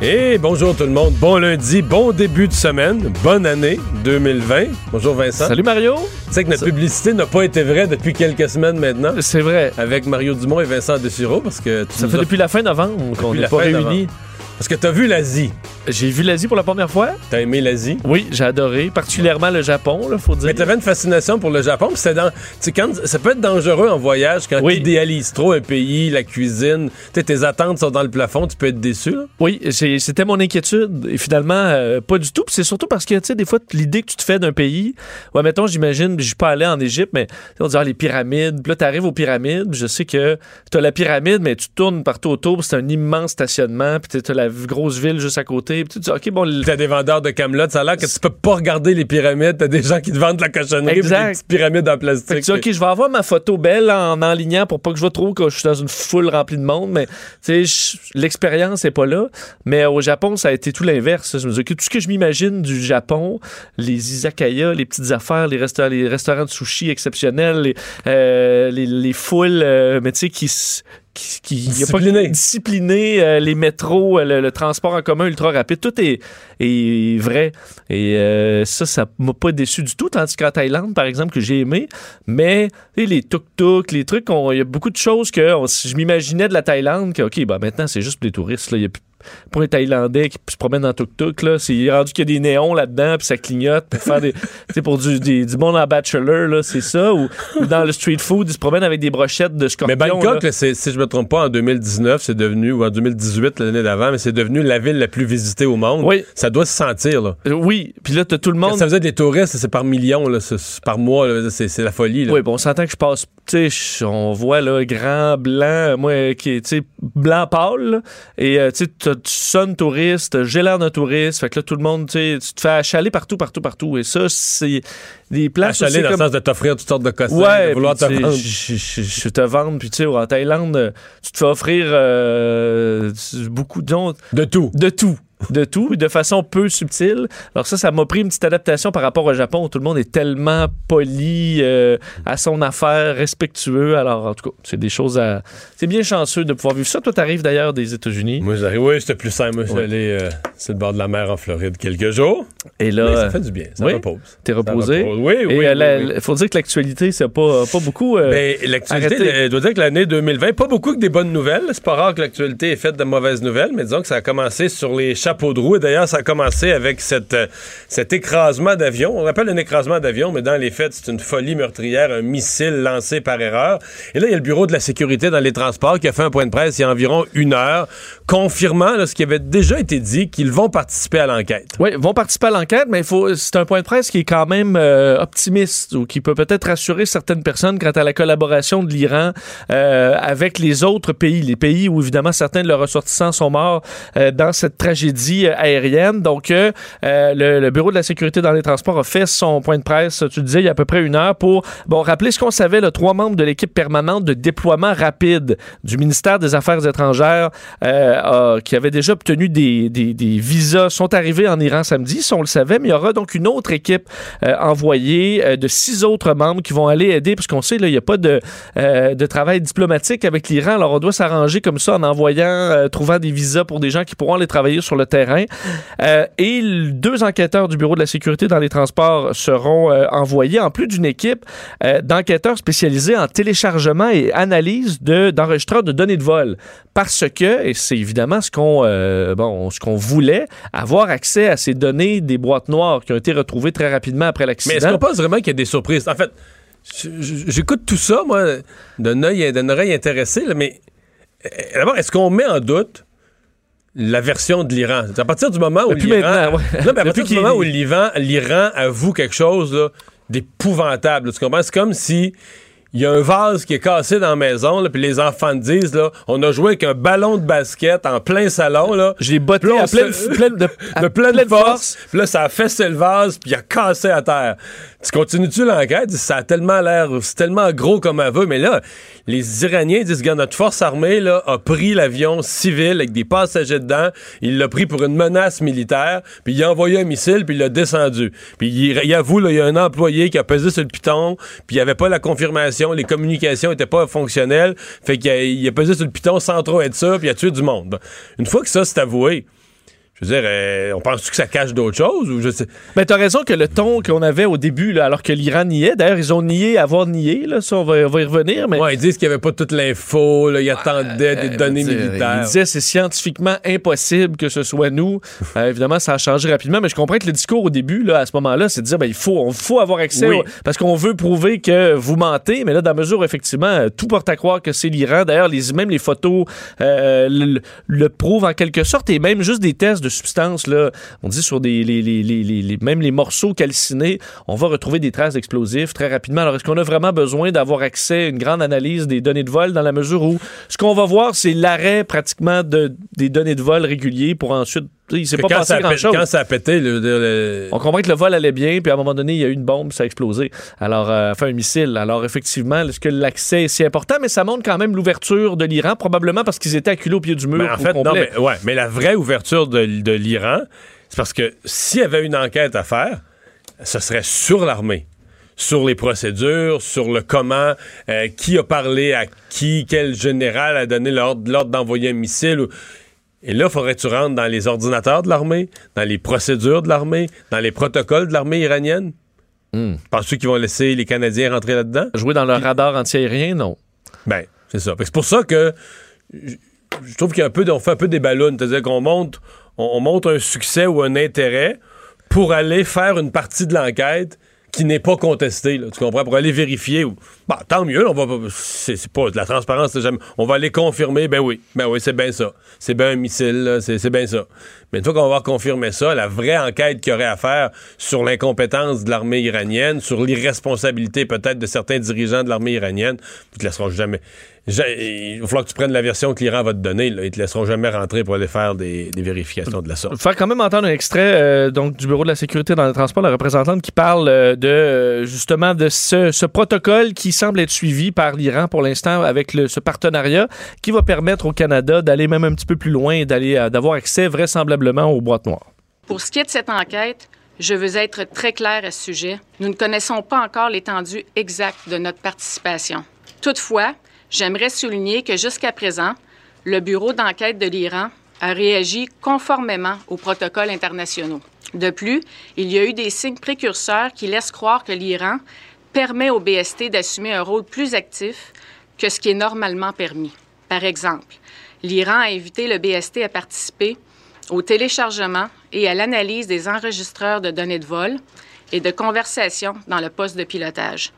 Et bonjour tout le monde, bon lundi, bon début de semaine, bonne année 2020. Bonjour Vincent. Salut Mario. Tu sais que notre publicité n'a pas été vraie depuis quelques semaines maintenant. C'est vrai. Avec Mario Dumont et Vincent Dessureau parce que tu Ça fait depuis la fin novembre qu'on n'est pas réunis. Parce que t'as vu l'Asie. J'ai vu l'Asie pour la première fois. T'as aimé l'Asie? Oui, j'ai adoré, particulièrement le Japon, là, faut dire. Mais t'avais une fascination pour le Japon, puis c'est dans. Tu sais, quand ça peut être dangereux en voyage quand Oui. tu idéalises trop un pays, la cuisine. Tu sais, tes attentes sont dans le plafond, tu peux être déçu. Là. Oui, c'était mon inquiétude. Et finalement, euh, pas du tout. Puis c'est surtout parce que, tu sais, des fois, l'idée que tu te fais d'un pays, ouais, mettons, j'imagine, je suis pas allé en Égypte, mais on dit, ah, les pyramides. Puis là, t'arrives aux pyramides, je sais que t'as la pyramide, mais tu tournes partout autour, c'est un immense stationnement, puis t'as la grosse ville juste à côté. Puis tu dis, OK, bon, le- T'as des vendeurs de camelotes, ça a l'air que tu peux pas regarder les pyramides. T'as des gens qui te vendent de la cochonnerie, Exact. des petites pyramides en Fait plastique. que tu dis, OK, je vais avoir ma photo belle en enlignant pour pas que je vois trop que je suis dans une foule remplie de monde, mais tu sais, l'expérience n'est pas là. Mais au Japon, ça a été tout l'inverse. Je me dis, OK, tout ce que je m'imagine du Japon, les izakaya, les petites affaires, les, resta- les restaurants de sushi exceptionnels, les, euh, les, les foules, euh, mais tu sais, qui. Qui, qui a pas- discipliné, euh, les métros, euh, le, le transport en commun ultra rapide, tout est, est vrai. Et euh, ça, ça m'a pas déçu du tout. Tandis qu'en Thaïlande, par exemple, que j'ai aimé, mais les tuk-tuk, les trucs, on- il y a beaucoup de choses que on- je m'imaginais de la Thaïlande, que, OK, ben maintenant, c'est juste pour les touristes. Il y a plus- pour les Thaïlandais qui se promènent en tuk-tuk, là, c'est rendu qu'il y a des néons là-dedans, puis ça clignote, pour faire des, pour du, des- du monde en bachelor, là, c'est ça, ou, ou dans le street food, ils se promènent avec des brochettes de Mais scorpions. Bangkok, là. là, c'est- si je me trompe pas, en 2019, c'est devenu, ou en 2018, l'année d'avant, mais c'est devenu la ville la plus visitée au monde. Oui. Ça doit se sentir, là. Euh, Oui, puis là, t'as tout le monde ça faisait des touristes, c'est par millions, là, par mois, c'est la folie. Là. Oui, bon, on s'entend que je passe, tu sais, on voit là, grand, blanc, moi, qui est, tu sais, blanc pâle, et euh, tu sais, tu sonnes touriste, j'ai l'air d'un touriste, fait que là, tout le monde, tu sais, tu te fais achaler partout, partout, partout, et ça, c'est des places Achaler dans comme... le sens de t'offrir toutes sortes de costumes, Ouais, de vouloir te vendre. Je, te vendre, puis tu sais, en Thaïlande, tu te fais offrir euh, beaucoup de, De tout. de tout. De tout, de façon peu subtile. Alors ça, ça m'a pris une petite adaptation par rapport au Japon où tout le monde est tellement poli, euh, à son affaire, respectueux. Alors, en tout cas, c'est des choses à... C'est bien chanceux de pouvoir vivre ça. Toi, t'arrives d'ailleurs des États-Unis. Moi, j'arrive. Oui, c'était plus simple. Je Ouais. allé euh, sur le bord de la mer en Floride quelques jours. Et Mais là, ça fait du bien. Ça oui, repose. t'es reposé. repose. Oui, oui. Et oui, euh, la- oui. la- faut dire que l'actualité, c'est pas, pas beaucoup... euh, Ben, l'actualité, je dois dire que l'année 2020, pas beaucoup que des bonnes nouvelles. C'est pas rare que l'actualité est faite de mauvaises nouvelles, mais disons que ça a commencé sur les de roue. Et d'ailleurs, ça a commencé avec euh, cet écrasement d'avion. On appelle un écrasement d'avion, mais dans les faits, c'est une folie meurtrière, un missile lancé par erreur. Et là, il y a le Bureau de la sécurité dans les transports qui a fait un point de presse il y a environ une heure, confirmant ce qui avait déjà été dit, qu'ils vont participer à l'enquête. Oui, vont participer à l'enquête, mais c'est un point de presse qui est quand même euh, optimiste ou qui peut peut-être rassurer certaines personnes quant à la collaboration de l'Iran euh, avec les autres pays, les pays où évidemment certains de leurs ressortissants sont morts dans cette tragédie euh, aérienne. Donc, euh, euh, le, Bureau de la sécurité dans les transports a fait son point de presse, tu disais, il y a à peu près une heure pour bon rappeler ce qu'on savait, le trois membres de l'équipe permanente de déploiement rapide du ministère des Affaires étrangères qui avait déjà obtenu des, visas sont arrivés en Iran samedi, ça on le savait, mais il y aura donc une autre équipe envoyée de six autres membres qui vont aller aider, parce qu'on sait, là, il n'y a pas de, de travail diplomatique avec l'Iran, alors on doit s'arranger comme ça en envoyant, trouvant des visas pour des gens qui pourront aller travailler sur le terrain. Euh, et deux enquêteurs du Bureau de la sécurité dans les transports seront euh, envoyés, en plus d'une équipe euh, d'enquêteurs spécialisés en téléchargement et analyse de, d'enregistreurs de données de vol. Parce que, et c'est évidemment ce qu'on euh, bon, ce qu'on voulait, avoir accès à ces données des boîtes noires qui ont été retrouvées très rapidement après Mais est-ce l'accident. qu'on pense vraiment qu'il y a des surprises? En fait, j'écoute tout ça, moi, d'un œil, d'une oreille intéressée, là, mais d'abord, est-ce qu'on met en doute la version de l'Iran? À partir du moment où l'Iran... maintenant, ouais. Non, mais à Depuis partir du qu'il- moment où l'Iran, l'Iran avoue quelque chose d'épouvantable, tu comprends? C'est comme si il y a un vase qui est cassé dans la maison, là, puis les enfants disent, là, on a joué avec un ballon de basket en plein salon, là. J'ai botté à pleine, se- pleine de, à de pleine, pleine force. Puis là, ça a fessé le vase, puis il a cassé à terre. Tu continues-tu l'enquête? Ça a tellement l'air, c'est tellement gros comme aveu, mais là, les Iraniens disent que notre force armée, là, a pris l'avion civil avec des passagers dedans, il l'a pris pour une menace militaire, puis il a envoyé un missile, puis il l'a descendu. Puis il, il avoue, là, il y a un employé qui a pesé sur le piton, puis il n'y avait pas la confirmation, les communications n'étaient pas fonctionnelles, fait qu'il a, a pesé sur le piton sans trop être ça, puis il a tué du monde. Une fois que ça, c'est avoué, je veux dire, euh, on pense que ça cache d'autres choses ou je sais. Ben, t'as raison que le ton qu'on avait au début, là, alors que l'Iran niait, d'ailleurs, ils ont nié avoir nié, là, ça, on va, on va y revenir, mais. Ouais, ils disent qu'il n'y avait pas toute l'info, là, ils attendaient des Euh, données dire, militaires. Il disait c'est scientifiquement impossible que ce soit nous. Euh, évidemment, ça a changé rapidement, mais je comprends que le discours au début, là, à ce moment-là, c'est de dire ben, il faut, on, faut avoir accès Oui. au- parce qu'on veut prouver que vous mentez, mais là, dans la mesure où, effectivement, euh, tout porte à croire que c'est l'Iran. D'ailleurs, les, même les photos euh, le, le prouvent en quelque sorte, et même juste des tests de substances, là, on dit sur des, même les morceaux calcinés, on va retrouver des traces d'explosifs très rapidement. Alors, est-ce qu'on a vraiment besoin d'avoir accès à une grande analyse des données de vol dans la mesure où ce qu'on va voir, c'est l'arrêt pratiquement de, des données de vol réguliers pour ensuite. Il s'est Que pas quand, passé ça a, pé- grand-chose. quand ça a pété, le- le- le- On comprend que le vol allait bien, puis à un moment donné, il y a eu une bombe, ça a explosé. Alors, euh, enfin, un missile. Alors, effectivement, est-ce que l'accès est si important? Mais ça montre quand même l'ouverture de l'Iran, probablement parce qu'ils étaient acculés au pied du mur. Mais en au fait, non, mais, ouais, mais la vraie ouverture de, de l'Iran, c'est parce que s'il y avait une enquête à faire, ce serait sur l'armée. Sur les procédures, sur le comment, euh, qui a parlé à qui, quel général a donné l'ordre l'ordre d'envoyer un missile. ou- Et là, il faudrait que tu rentres dans les ordinateurs de l'armée, dans les procédures de l'armée, dans les protocoles de l'armée iranienne. Hmm. Penses-tu qu'ils vont laisser les Canadiens rentrer là-dedans? Jouer dans leur radar antiaérien, non. Ben, c'est ça. C'est pour ça que je trouve qu'il y a un peu, on fait un peu des ballons. C'est-à-dire qu'on monte, on, on montre un succès ou un intérêt pour aller faire une partie de l'enquête qui n'est pas contestée. là, tu comprends? Pour aller vérifier. Ou, bah, tant mieux. On va, c'est, pas la transparence. c'est jamais- on va aller confirmer. Ben oui. Ben oui, c'est bien ça. C'est bien un missile. c'est, bien ça. Mais une fois qu'on va confirmé ça, la vraie enquête qu'il y aurait à faire sur l'incompétence de l'armée iranienne, sur l'irresponsabilité peut-être de certains dirigeants de l'armée iranienne, ils te laisseront jamais. Il va falloir que tu prennes la version que l'Iran va te donner. Là. Ils te laisseront jamais rentrer pour aller faire des, des vérifications de la sorte. faire quand même entendre un extrait euh, donc du bureau de la sécurité dans les transports, la représentante qui parle euh, de euh, justement de ce, ce protocole qui semble être suivi par l'Iran pour l'instant avec le- ce partenariat qui va permettre au Canada d'aller même un petit peu plus loin et d'aller d'avoir accès vraisemblablement aux boîtes noires. Pour ce qui est de cette enquête, je veux être très clair à ce sujet. Nous ne connaissons pas encore l'étendue exacte de notre participation. Toutefois, j'aimerais souligner que jusqu'à présent, le Bureau d'enquête de l'Iran a réagi conformément aux protocoles internationaux. De plus, il y a eu des signes précurseurs qui laissent croire que l'Iran permet au BST d'assumer un rôle plus actif que ce qui est normalement permis. Par exemple, l'Iran a invité le BST à participer au téléchargement et à l'analyse des enregistreurs de données de vol et de conversation dans le poste de pilotage.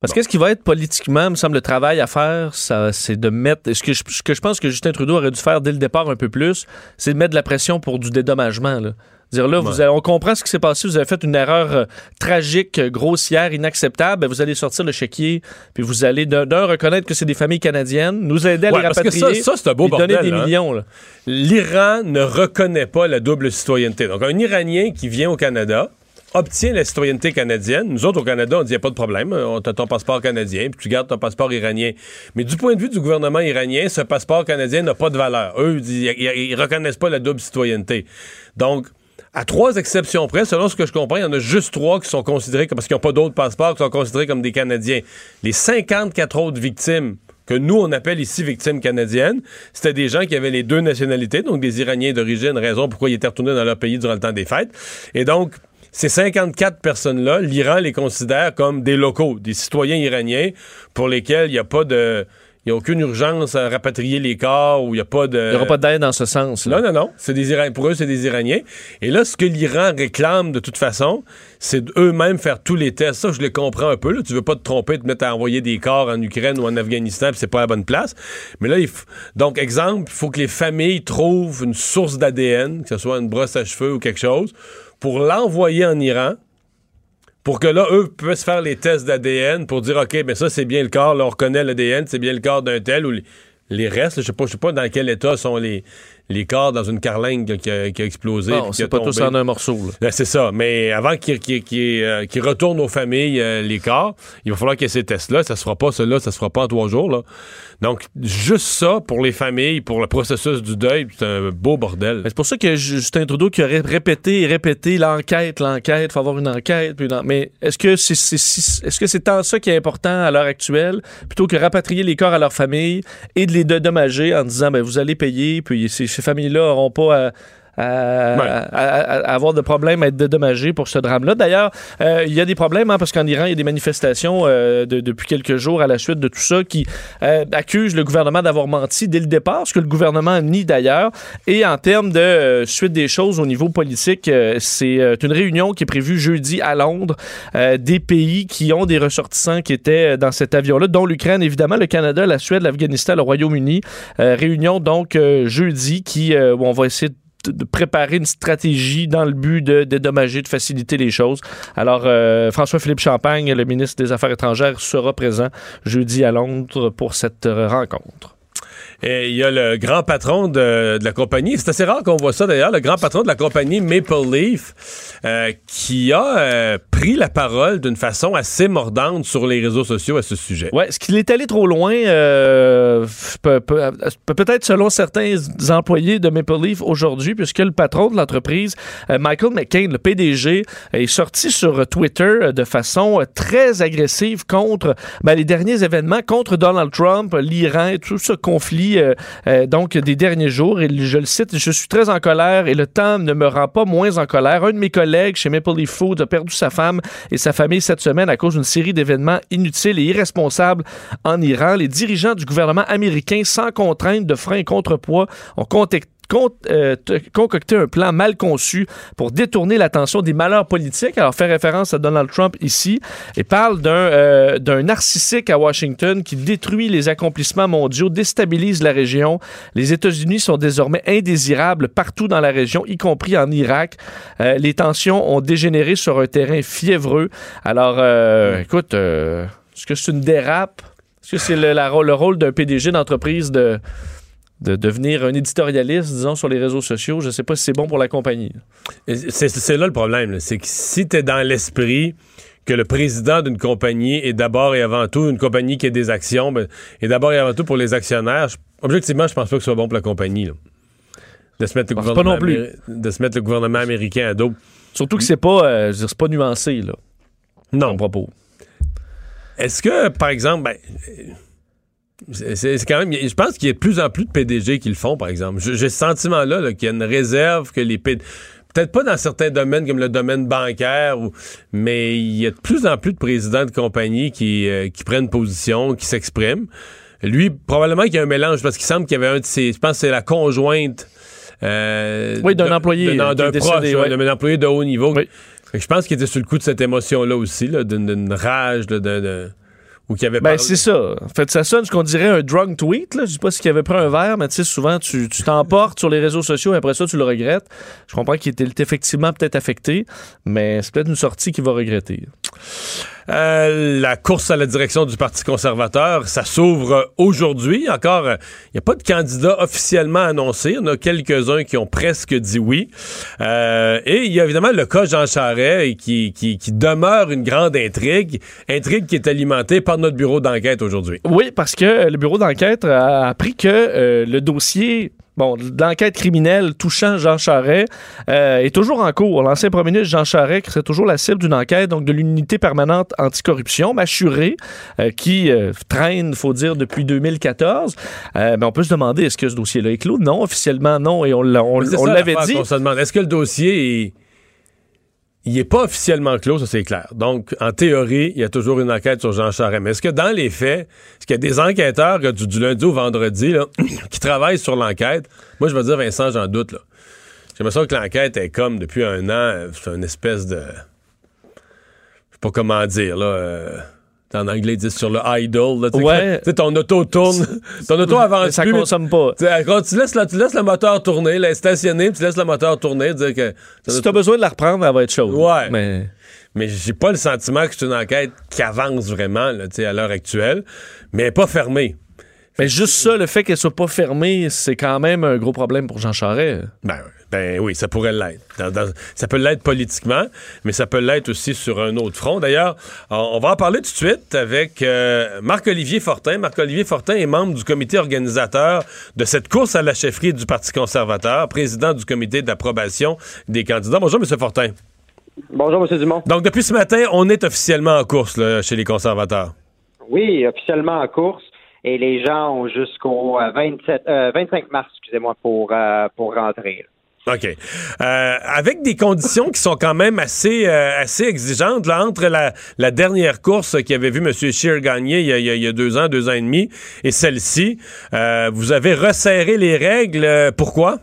Parce que ce qui va être politiquement, me semble, le travail à faire, ça, c'est de mettre. Ce que, je, ce que je pense que Justin Trudeau aurait dû faire dès le départ un peu plus, c'est de mettre de la pression pour du dédommagement. Là. Dire là, vous avez- on comprend ce qui s'est passé, vous avez fait une erreur euh, tragique, euh, grossière, inacceptable, ben, vous allez sortir le chéquier, puis vous allez d'un d'un reconnaître que c'est des familles canadiennes, nous aider à Ouais, les parce que rapatrier, ça- ça, c'est un beau donner des hein. millions. Là. L'Iran ne reconnaît pas la double citoyenneté. Donc, un Iranien qui vient au Canada obtient la citoyenneté canadienne. Nous autres, au Canada, on dit, il n'y a pas de problème. On a ton passeport canadien, puis tu gardes ton passeport iranien. Mais du point de vue du gouvernement iranien, ce passeport canadien n'a pas de valeur. Eux, ils, ils reconnaissent pas la double citoyenneté. Donc, à trois exceptions près, selon ce que je comprends, il y en a juste trois qui sont considérés, comme, parce qu'ils n'ont pas d'autres passeports, qui sont considérés comme des Canadiens. Les 54 autres victimes que nous, on appelle ici victimes canadiennes, c'était des gens qui avaient les deux nationalités, donc des Iraniens d'origine, raison pourquoi ils étaient retournés dans leur pays durant le temps des fêtes. Et donc, ces 54 personnes-là, l'Iran les considère comme des locaux, des citoyens iraniens pour lesquels il n'y a pas de... Il n'y a aucune urgence à rapatrier les corps ou il n'y a pas de... Il n'y aura pas d'aide dans ce sens. là. Non, non, non. C'est des Iraniens. Pour eux, c'est des Iraniens. Et là, ce que l'Iran réclame de toute façon, c'est d'eux-mêmes faire tous les tests. Ça, je les comprends un peu. Là. Tu veux pas te tromper, te mettre à envoyer des corps en Ukraine ou en Afghanistan, puis c'est pas la bonne place. Mais là, il f- donc, exemple, il faut que les familles trouvent une source d'ADN, que ce soit une brosse à cheveux ou quelque chose, pour l'envoyer en Iran pour que là, eux puissent faire les tests d'ADN pour dire, OK, mais ça, c'est bien le corps, là, on reconnaît l'ADN, c'est bien le corps d'un tel, ou les, restes, là, je sais pas, je sais pas dans quel état sont les, les corps dans une carlingue qui a, qui a explosé. Bon, c'est pas tous en un morceau. là. Ben, c'est ça. Mais avant qu'ils euh, retournent aux familles euh, les corps, il va falloir qu'il y ait ces tests-là. Ça se fera pas, cela, ça se fera pas en trois jours. Là. Donc, juste ça, pour les familles, pour le processus du deuil, c'est un beau bordel. C'est pour ça que Justin Trudeau qui aurait répété et répété l'enquête, l'enquête, faut avoir une enquête. en- Mais est-ce que c'est est-ce que tant ça qui est important à l'heure actuelle, plutôt que rapatrier les corps à leur famille et de les dédommager en disant ben vous allez payer, puis ces, ces familles-là n'auront pas à à, Ouais. à- à- à avoir de problèmes à être dédommagés pour ce drame-là. D'ailleurs, euh, il y a des problèmes hein, parce qu'en Iran, il y a des manifestations euh, de- depuis quelques jours à la suite de tout ça qui euh, accusent le gouvernement d'avoir menti dès le départ, ce que le gouvernement nie d'ailleurs. Et en termes de euh, suite des choses au niveau politique, euh, c'est euh, une réunion qui est prévue jeudi à Londres euh, des pays qui ont des ressortissants qui étaient euh, dans cet avion-là, dont l'Ukraine, évidemment, le Canada, la Suède, l'Afghanistan, le Royaume-Uni. Euh, réunion donc euh, jeudi qui euh, où on va essayer de de préparer une stratégie dans le but de dédommager, de faciliter les choses. Alors, euh, François-Philippe Champagne, le ministre des Affaires étrangères, sera présent jeudi à Londres pour cette rencontre. Et il y a le grand patron de, la compagnie. C'est assez rare qu'on voit ça d'ailleurs. Le grand patron de la compagnie Maple Leaf euh, qui a euh, pris la parole d'une façon assez mordante sur les réseaux sociaux à ce sujet. Ouais, est-ce qu'il est allé trop loin? euh, peut- peut- Peut-être selon certains employés de Maple Leaf aujourd'hui, puisque le patron de l'entreprise, Michael McCain, le PDG, est sorti sur Twitter de façon très agressive contre ben, les derniers événements, contre Donald Trump, l'Iran, tout ce conflit euh, euh, donc des derniers jours. Et je le cite, je suis très en colère et le temps ne me rend pas moins en colère. Un de mes collègues chez Maple Leaf Foods a perdu sa femme et sa famille cette semaine à cause d'une série d'événements inutiles et irresponsables en Iran. Les dirigeants du gouvernement américain, sans contrainte de frein et contrepoids, ont contacté euh, concocté un plan mal conçu pour détourner l'attention des malheurs politiques. Alors, fait référence à Donald Trump ici et parle d'un euh, d'un narcissique à Washington qui détruit les accomplissements mondiaux, déstabilise la région. Les États-Unis sont désormais indésirables partout dans la région, y compris en Irak. Euh, les tensions ont dégénéré sur un terrain fiévreux. Alors, écoute, est-ce que c'est une dérape? Est-ce que c'est le, le rôle d'un PDG d'entreprise de de devenir un éditorialiste, disons, sur les réseaux sociaux. Je ne sais pas si c'est bon pour la compagnie. C'est c'est là le problème. C'est que si tu es dans l'esprit que le président d'une compagnie est d'abord et avant tout une compagnie qui a des actions, ben, est d'abord et avant tout pour les actionnaires, je- objectivement, je pense pas que ce soit bon pour la compagnie. là. De se mettre le pense pas gouvernement non plus. de se mettre le gouvernement américain à dos. Surtout que c'est pas, euh, c'est pas nuancé, là, Non. mon propos. Est-ce que, par exemple, ben, c'est quand même. Je pense qu'il y a de plus en plus de PDG qui le font, par exemple. J'ai ce sentiment-là là, qu'il y a une réserve que les PDG. Peut-être pas dans certains domaines comme le domaine bancaire, ou, mais il y a de plus en plus de présidents de compagnies qui, euh, qui prennent position, qui s'expriment. Lui, probablement qu'il y a un mélange parce qu'il semble qu'il y avait un de ses. Je pense que c'est la conjointe. euh, Oui, d'un employé, d'un ouais, ouais. d'un employé de haut niveau. Oui. Je pense qu'il était sur le coup de cette émotion-là aussi, d'une, rage, là, de, de- ou qu'il avait Ben, c'est ça. En fait, ça sonne ce qu'on dirait un drunk tweet. Là. Je sais pas s'il avait pris un verre, mais tu sais, souvent, tu tu t'emportes sur les réseaux sociaux et après ça, tu le regrettes. Je comprends qu'il était effectivement peut-être affecté, mais c'est peut-être une sortie qu'il va regretter. Euh, la course à la direction du Parti conservateur, ça s'ouvre aujourd'hui. Encore, il n'y a pas de candidat officiellement annoncé. Il y en a quelques-uns qui ont presque dit oui. Euh, et il y a évidemment le cas Jean Charest qui, demeure une grande intrigue. Intrigue qui est alimentée par notre bureau d'enquête aujourd'hui. Oui, parce que le bureau d'enquête a appris que euh, le dossier bon, d'enquête criminelle touchant Jean Charest euh, est toujours en cours. L'ancien premier ministre Jean Charest qui serait toujours la cible d'une enquête donc de l'unité permanente anticorruption, Machuré, euh, qui euh, traîne, faut dire, depuis 2014. Euh, ben, on peut se demander est-ce que ce dossier-là est clos? Non, officiellement non, et on, on, Mais on l'avait dit. qu'on se demande. Est-ce que le dossier est... Il n'est pas officiellement clos, ça c'est clair. Donc, en théorie, il y a toujours une enquête sur Jean Charest. Mais est-ce que dans les faits, est-ce qu'il y a des enquêteurs du, lundi au vendredi là, qui travaillent sur l'enquête? Moi, je veux dire, Vincent, j'en doute. là. J'ai l'impression que l'enquête est comme depuis un an, euh, c'est une espèce de... Je sais pas comment dire, là... euh, En anglais, ils disent sur le idle. Là, Ouais. ton auto tourne, ton auto avance ça plus, consomme pas. tu sais, quand tu, laisses le, tu laisses le moteur tourner, là, stationner, puis tu laisses le moteur tourner, dire que. Si tu as besoin de la reprendre, elle va être chaude. Ouais. Mais mais j'ai pas le sentiment que c'est une enquête qui avance vraiment là, à l'heure actuelle, mais elle est pas fermée. Mais juste ça, le fait qu'elle soit pas fermée, c'est quand même un gros problème pour Jean Charest. Ben, ben oui, ça pourrait l'être. Dans- dans- ça peut l'être politiquement, mais ça peut l'être aussi sur un autre front. D'ailleurs, on, on va en parler tout de suite avec euh, Marc-Olivier Fortin. Marc-Olivier Fortin est membre du comité organisateur de cette course à la chefferie du Parti conservateur, président du comité d'approbation des candidats. Bonjour, M. Fortin. Bonjour, M. Dumont. Donc, depuis ce matin, on est officiellement en course là, chez les conservateurs. Oui, officiellement en course. Et les gens ont jusqu'au euh, 27, euh, 25 mars, excusez-moi, pour, euh, pour rentrer. OK. Euh, avec des conditions qui sont quand même assez, euh, assez exigeantes, là, entre la, la dernière course qui avait vu M. Scheer gagner il y, a, il y a- a deux ans, deux ans et demi, et celle-ci, euh, vous avez resserré les règles. Pourquoi?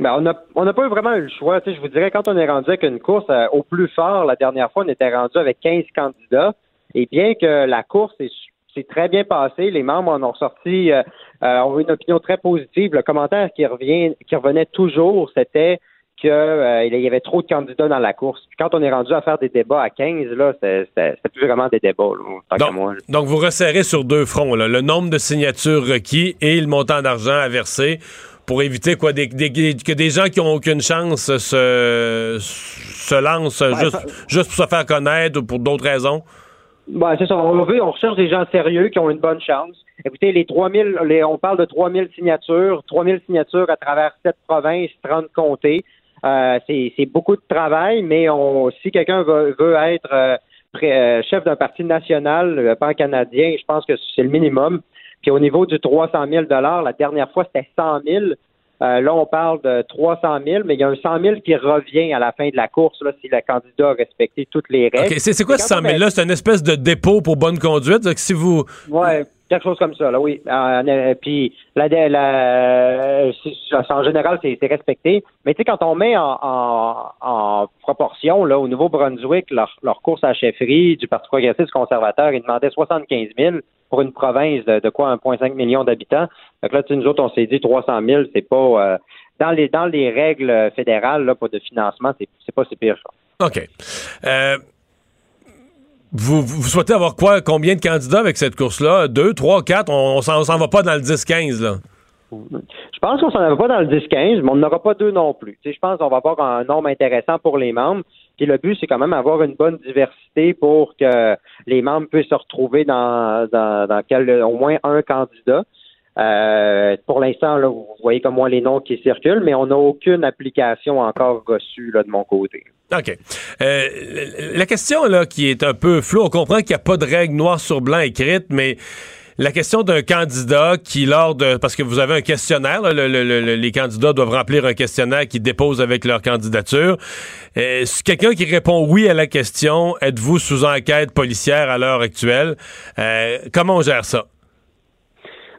Ben, on n'a on n'a pas vraiment eu le choix. Je vous dirais, quand on est rendu avec une course euh, au plus fort, la dernière fois, on était rendu avec 15 candidats. Et bien que la course est c'est très bien passé. Les membres en ont ressorti, euh, euh, ont une opinion très positive. Le commentaire qui revient, qui revenait toujours, c'était qu'il y avait trop de candidats dans la course. Puis quand on est rendu à faire des débats à 15, là, c'était plus vraiment des débats, là, tant qu'à Donc, moi. là. donc, vous resserrez sur deux fronts, là, le nombre de signatures requis et le montant d'argent à verser pour éviter quoi des, des- que des gens qui ont aucune chance se, se lancent juste, juste pour se faire connaître ou pour d'autres raisons. Ben, c'est ça. On veut, on recherche des gens sérieux qui ont une bonne chance. Écoutez, les 3000, les, on parle de 3000 signatures, 3000 signatures à travers sept provinces, 30 comtés. Euh, c'est, beaucoup de travail, mais on, si quelqu'un veut, veut être euh, euh, chef d'un parti national, pan-canadien, je pense que c'est le minimum. Puis au niveau du 300 000 la dernière fois, c'était 100 000. Euh, là, on parle de 300 000, mais il y a un 100 000 qui revient à la fin de la course là, si le candidat a respecté toutes les règles. OK, c'est quoi ce quand 100 on 000 là C'est une espèce de dépôt pour bonne conduite? Donc, si vous. Ouais, quelque chose comme ça, là, oui. Puis, en général, c'est respecté. Mais tu sais, quand on met en, proportion, là, au Nouveau-Brunswick, leur, course à la chefferie du Parti progressiste conservateur, ils demandaient 75 000 pour une province de, quoi, 1,5 million d'habitants. Donc là, tu nous autres, on s'est dit 300 000, c'est pas... euh, dans les dans les règles fédérales là, pas de financement, c'est pas si pire. ça. OK. Euh, vous, souhaitez avoir quoi? Combien de candidats avec cette course-là? Deux, trois, quatre? On, on s'en va pas dans le 10-15, là. Je pense qu'on s'en avait pas dans le 10-15, mais on n'aura pas deux non plus. Je pense qu'on va avoir un nombre intéressant pour les membres. Puis le but, c'est quand même avoir une bonne diversité pour que les membres puissent se retrouver dans, dans, au moins un candidat. Euh, pour l'instant, vous voyez comme moi les noms qui circulent, mais on n'a aucune application encore reçue de mon côté. OK. Euh, la question là qui est un peu floue, on comprend qu'il n'y a pas de règle noir sur blanc écrite, mais la question d'un candidat qui, lors de... Parce que vous avez un questionnaire, là, le- le- le- les candidats doivent remplir un questionnaire qu'ils déposent avec leur candidature. Euh, quelqu'un qui répond oui à la question, êtes-vous sous enquête policière à l'heure actuelle? Euh, comment on gère ça?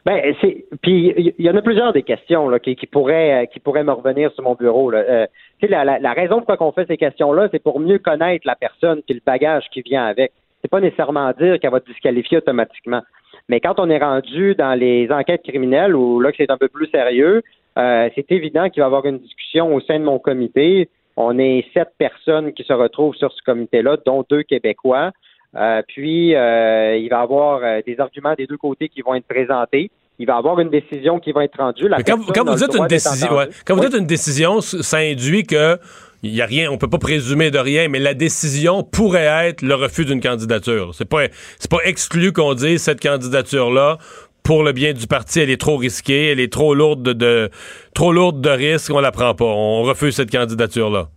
Ben, c'est puis il y, en a plusieurs des questions là, qui, qui pourraient euh, qui pourraient me revenir sur mon bureau. Là. Euh, la, la, la raison pourquoi on fait ces questions-là, c'est pour mieux connaître la personne puis le bagage qui vient avec. C'est pas nécessairement dire qu'elle va te disqualifier automatiquement. Mais quand on est rendu dans les enquêtes criminelles où là que c'est un peu plus sérieux, euh, c'est évident qu'il va y avoir une discussion au sein de mon comité. On est sept personnes qui se retrouvent sur ce comité-là, dont deux Québécois. Euh, puis, euh, il va y avoir euh, des arguments des deux côtés qui vont être présentés. Il va y avoir une décision qui va être rendue. La quand, vous dites une décision, ouais, quand vous dites une décision, ça induit que il y a rien, on peut pas présumer de rien, mais la décision pourrait être le refus d'une candidature. C'est pas c'est pas exclu qu'on dise cette candidature là pour le bien du parti, elle est trop risquée, elle est trop lourde de, de- trop lourde de risques, on la prend pas. On refuse cette candidature là.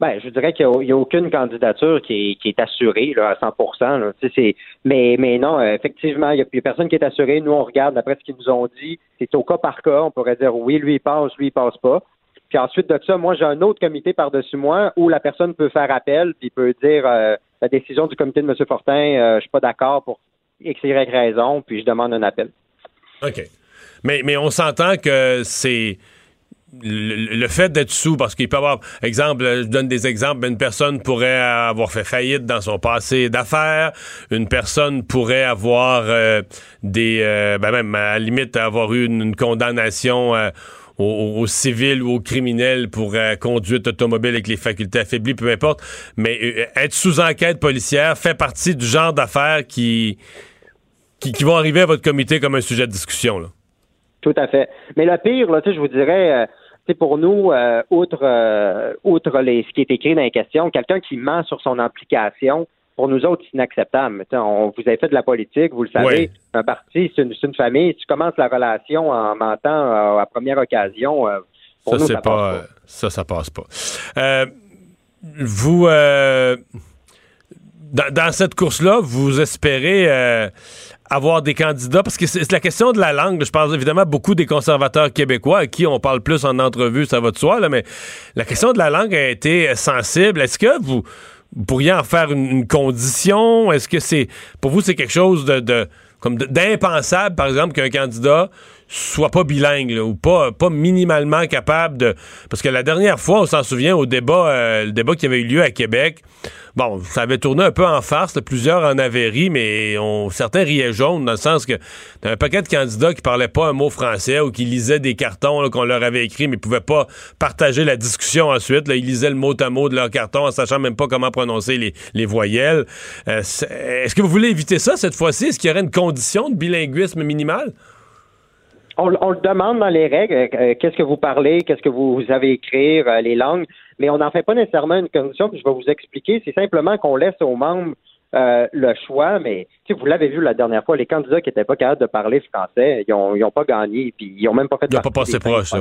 Ben, je dirais qu'il n'y a, aucune candidature qui est, assurée à 100 là. Tu sais, mais, non, euh, effectivement, il n'y a, personne qui est assuré. Nous, on regarde d'après ce qu'ils nous ont dit. C'est au cas par cas. On pourrait dire oui, lui, il passe, lui, il passe pas. Puis ensuite de ça, moi, j'ai un autre comité par-dessus moi où la personne peut faire appel puis peut dire euh, la décision du comité de M. Fortin, euh, je suis pas d'accord pour X, Y raison, puis je demande un appel. OK. Mais on s'entend que c'est le, fait d'être sous, parce qu'il peut avoir, exemple, je donne des exemples, une personne pourrait avoir fait faillite dans son passé d'affaires, une personne pourrait avoir euh, des, euh, ben même à la limite avoir eu une, condamnation euh, aux, civils ou aux criminels pour euh, conduite automobile avec les facultés affaiblies, peu importe. Mais euh, être sous enquête policière fait partie du genre d'affaires qui, qui, vont arriver à votre comité comme un sujet de discussion. Là. Tout à fait. Mais le pire, là, je vous dirais, euh, pour nous, euh, outre, euh, outre les, ce qui est écrit dans les questions, quelqu'un qui ment sur son implication, pour nous autres, c'est inacceptable. On, vous avez fait de la politique, vous le savez. Oui. Un parti, c'est une, c'est une famille. Si tu commences la relation en mentant euh, à première occasion, pour Ça, nous, c'est ça pas. passe euh, Ça, ça passe pas. Vous. dans, dans cette course-là, vous espérez avoir des candidats, parce que c'est la question de la langue. Je parle évidemment beaucoup des conservateurs québécois, à qui on parle plus en entrevue, ça va de soi, là, mais la question de la langue a été sensible. Est-ce que vous, pourriez en faire une, condition? Est-ce que c'est pour vous c'est quelque chose de, comme d'impensable, par exemple, qu'un candidat soit pas bilingue ou pas, pas minimalement capable de. Parce que la dernière fois, on s'en souvient au débat, euh, le débat qui avait eu lieu à Québec. Bon, ça avait tourné un peu en farce, plusieurs en avaient ri, mais on, certains riaient jaune dans le sens que t'avais un paquet de candidats qui parlaient pas un mot français ou qui lisaient des cartons qu'on leur avait écrits, mais pouvaient pas partager la discussion ensuite. Ils lisaient le mot à mot de leur carton en sachant même pas comment prononcer les, les voyelles. Euh, Est-ce que vous voulez éviter ça cette fois-ci? Est-ce qu'il y aurait une condition de bilinguisme minimal? On, le demande dans les règles, euh, qu'est-ce que vous parlez, qu'est-ce que vous, vous avez écrire, euh, les langues, mais on n'en fait pas nécessairement une condition, puis je vais vous expliquer, c'est simplement qu'on laisse aux membres euh, le choix, mais vous l'avez vu la dernière fois, les candidats qui n'étaient pas capables de parler français, ils ont, ils ont pas gagné, puis ils ont même pas fait Ils ont pas passé proche,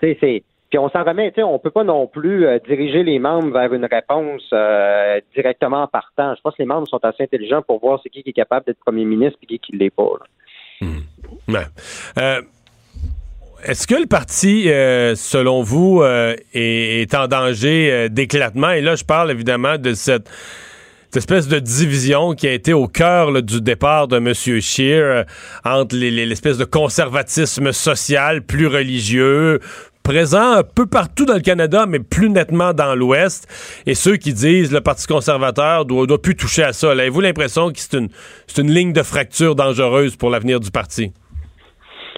c'est puis on s'en remet, tu sais, on peut pas non plus euh, diriger les membres vers une réponse euh, directement en partant. Je pense que les membres sont assez intelligents pour voir c'est qui qui est capable d'être premier ministre et qui qui l'est pas. là. Ouais. Est-ce que le parti, euh, selon vous, euh, est, en danger euh, d'éclatement? Et là, je parle évidemment de cette, espèce de division qui a été au cœur du départ de M. Scheer entre les- les- l'espèce de conservatisme social plus religieux, présent un peu partout dans le Canada, mais plus nettement dans l'Ouest, et ceux qui disent le Parti conservateur doit, doit plus toucher à ça. Avez-vous l'impression que c'est une ligne de fracture dangereuse pour l'avenir du parti?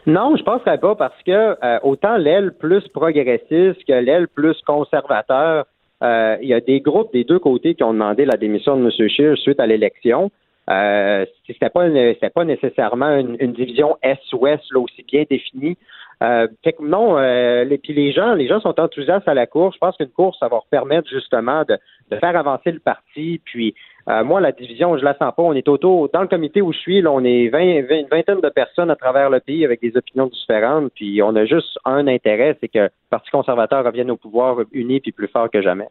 Non, je penserais pas parce que euh, autant l'aile plus progressiste que l'aile plus conservateur, euh, il y a des groupes des deux côtés qui ont demandé la démission de M. Scheer suite à l'élection. Euh, c'était pas pas nécessairement une, une division Est-Ouest aussi bien définie. Euh, fait que non, euh, les, puis les gens, les gens sont enthousiastes à la course. Je pense qu'une course, ça va leur permettre justement de, de faire avancer le parti. Puis euh, moi, la division, je la sens pas. On est autour, dans le comité où je suis, là, on est 20, 20 une vingtaine de personnes à travers le pays avec des opinions différentes. Puis on a juste un intérêt, c'est que le Parti conservateur revienne au pouvoir uni puis plus fort que jamais.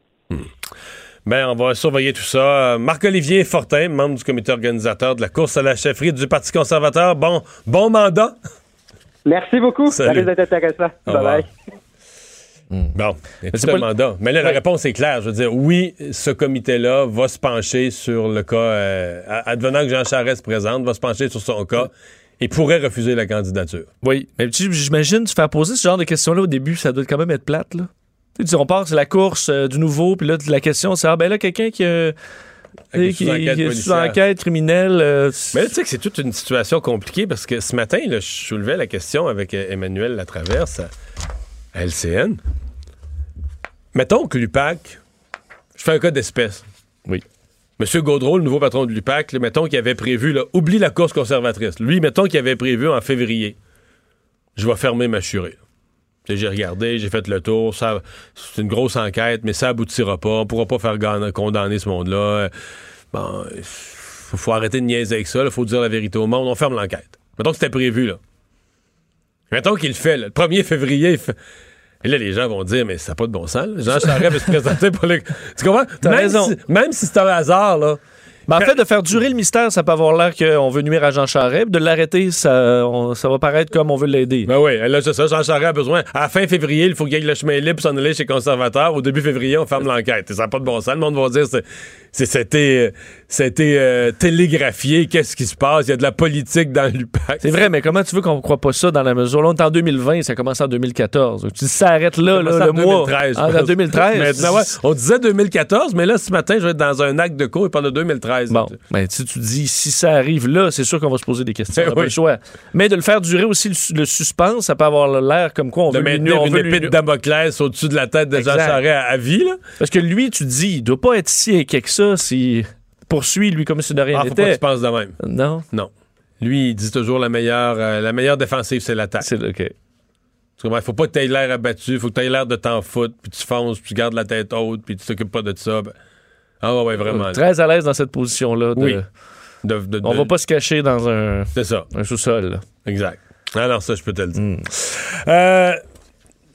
Ben, on va surveiller tout ça. Marc-Olivier Fortin, membre du comité organisateur de la course à la chefferie du Parti conservateur. Bon, bon mandat. Merci beaucoup. Ça Salut. risque d'être intéressant. Au Bye bye. Bon, c'est pas le- mandat. Mais là, la réponse est claire. Je veux dire, oui, ce comité-là va se pencher sur le cas, euh, advenant que Jean Charest se présente, va se pencher sur son cas et pourrait refuser la candidature. Oui, mais tu- j'imagine, tu faire poser ce genre de questions-là au début, ça doit quand même être plate, là. Tu sais, on part, c'est la course euh, du nouveau, puis là, la question, c'est, ah ben là, quelqu'un qui, euh, qui, est sous enquête criminelle. euh, Mais là, tu sais que c'est toute une situation compliquée parce que ce matin, là, je soulevais la question avec Emmanuel Latraverse à, LCN. Mettons que l'UPAC, je fais un cas d'espèce. Oui. Monsieur Gaudreau, le nouveau patron de l'UPAC, mettons qu'il avait prévu, là, oublie la course conservatrice. Lui, mettons qu'il avait prévu en février, je vais fermer ma churée. J'ai regardé, j'ai fait le tour. ça- C'est une grosse enquête, mais ça aboutira pas. On pourra pas faire condamner ce monde-là. Bon, il faut, faut arrêter de niaiser avec ça. Il faut dire la vérité au monde. On ferme l'enquête. Mettons que c'était prévu, là. Mettons qu'il le fait, là. Le 1er février, il fait- Et là, les gens vont dire, mais ça n'a pas de bon sens. là. Jean Charest va se présenter pour le. Tu comprends? T'as même, raison. Si, même si c'est un hasard, là. Ben, en fait, de faire durer le mystère, ça peut avoir l'air qu'on veut nuire à Jean Charest. De l'arrêter, ça, on- ça va paraître comme on veut l'aider. Ben oui, là, c'est ça. Jean Charest a besoin. À la fin février, il faut qu'il y ait le chemin libre pour s'en aller chez les conservateurs. Au début février, on ferme l'enquête. Ça n'a pas de bon sens. Le monde va dire, c'est- c'était c'était euh, télégraphié. Qu'est-ce qui se passe? Il y a de la politique dans l'UPAC. C'est vrai, mais comment tu veux qu'on ne croit pas ça dans la mesure? Là, on est en 2020, ça commence en 2014. Tu dis, ça arrête là, là, le mois. 2013, je Ah, en pense. 2013. Maintenant, ouais, on disait 2014, mais là, ce matin, je vais être dans un acte de cours et parle de 2013. 13. Bon, ben, si tu dis, si ça arrive là, c'est sûr qu'on va se poser des questions. Pas le choix. Mais de le faire durer aussi le, su- le suspense, ça peut avoir l'air comme quoi on de veut maintenir on une veut épée de Damoclès au-dessus de la tête de Jean. Charest à, à vie. Là. Parce que lui, tu dis, il doit pas être si inquiet que ça s'il poursuit, lui, comme si de rien Ah, faut pas que n'était. tu penses de même. Non? Non. Lui, il dit toujours la meilleure, euh, la meilleure défensive, c'est l'attaque. C'est OK. Comprends? Faut pas que tu aies l'air abattu, faut que tu aies l'air de t'en foutre, puis tu fonces, puis tu gardes la tête haute, puis tu t'occupes pas de ça. Ben- Ah ouais, ouais, vraiment. là. Très à l'aise dans cette position-là. de- Oui. De- de- On va pas se cacher dans un, C'est ça, un sous-sol. là. exact. Alors ça, je peux te le dire. Mm. Euh,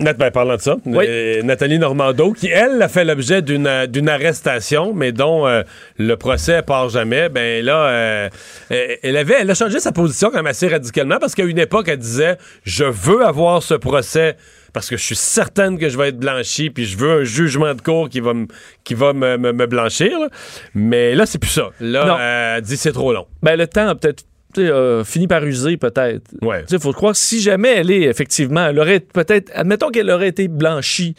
ben, parlant de ça, Oui. euh, Nathalie Normando, qui, elle, a fait l'objet d'une arrestation, mais dont euh, le procès part jamais, ben là, euh, elle, avait, elle a changé sa position quand même assez radicalement, parce qu'à une époque, elle disait « Je veux avoir ce procès parce que je suis certaine que je vais être blanchi, puis je veux un jugement de cour qui va, me- qui va me, me- me blanchir. là. Mais là, c'est plus ça. Là, Non. elle dit « C'est trop long. Ben, le temps a peut-être a fini par user, peut-être. » Ouais. Il faut croire, si jamais elle est effectivement, elle aurait peut-être, admettons qu'elle aurait été blanchie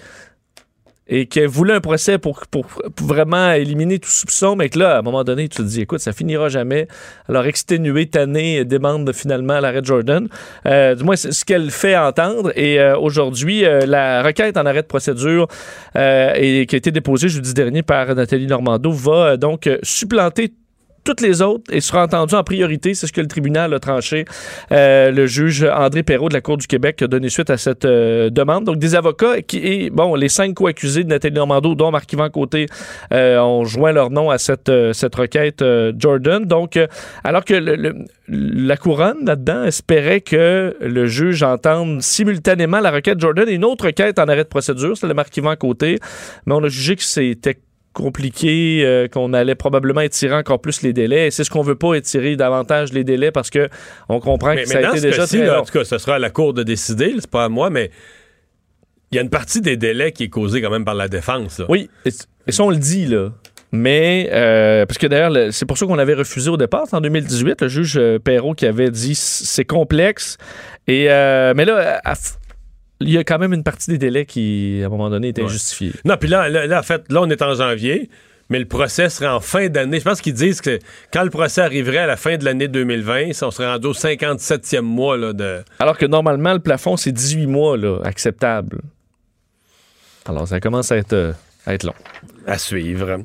et qu'elle voulait un procès pour, pour, pour vraiment éliminer tout soupçon, mais que là, à un moment donné, tu te dis, écoute, ça finira jamais. Alors, exténuée, tannée, demande finalement l'arrêt de Jordan. Euh, du moins, c'est ce qu'elle fait entendre. Et euh, aujourd'hui, euh, la requête en arrêt de procédure euh, et, qui a été déposée jeudi dernier par Nathalie Normando va euh, donc euh, supplanter toutes les autres et sera entendu en priorité. C'est ce que le tribunal a tranché. Euh, le juge André Perrault de la Cour du Québec a donné suite à cette euh, demande. Donc, des avocats qui, et, bon, les cinq co-accusés de Nathalie Normando, dont Marc-Yvan Côté, euh, ont joint leur nom à cette, euh, cette requête euh, Jordan. Donc, alors que le- le- la couronne, là-dedans, espérait que le juge entende simultanément la requête Jordan et une autre requête en arrêt de procédure, c'est le Marc-Yvan Côté. Mais on a jugé que c'était compliqué, euh, qu'on allait probablement étirer encore plus les délais. Et c'est ce qu'on veut pas étirer davantage les délais parce que on comprend Mais, que mais ça a été déjà très là, long. en tout cas, ce sera à la Cour de décider, c'est pas à moi, mais il y a une partie des délais qui est causée quand même par la défense. là. Oui, et, et ça on le dit là. Mais, euh, parce que d'ailleurs, le- c'est pour ça qu'on avait refusé au départ, en 2018, le juge euh, Perrault qui avait dit c'est complexe. Et, euh, mais là, à il y a quand même une partie des délais qui, à un moment donné, est Ouais. injustifiée. Non, puis là, là, là, en fait, là, on est en janvier, mais le procès serait en fin d'année. Je pense qu'ils disent que quand le procès arriverait à la fin de l'année 2020, ça, on serait rendu au 57e mois là, de. Alors que normalement, le plafond, c'est 18 mois, là, acceptable. Alors, ça commence à être, euh, à être long. à suivre.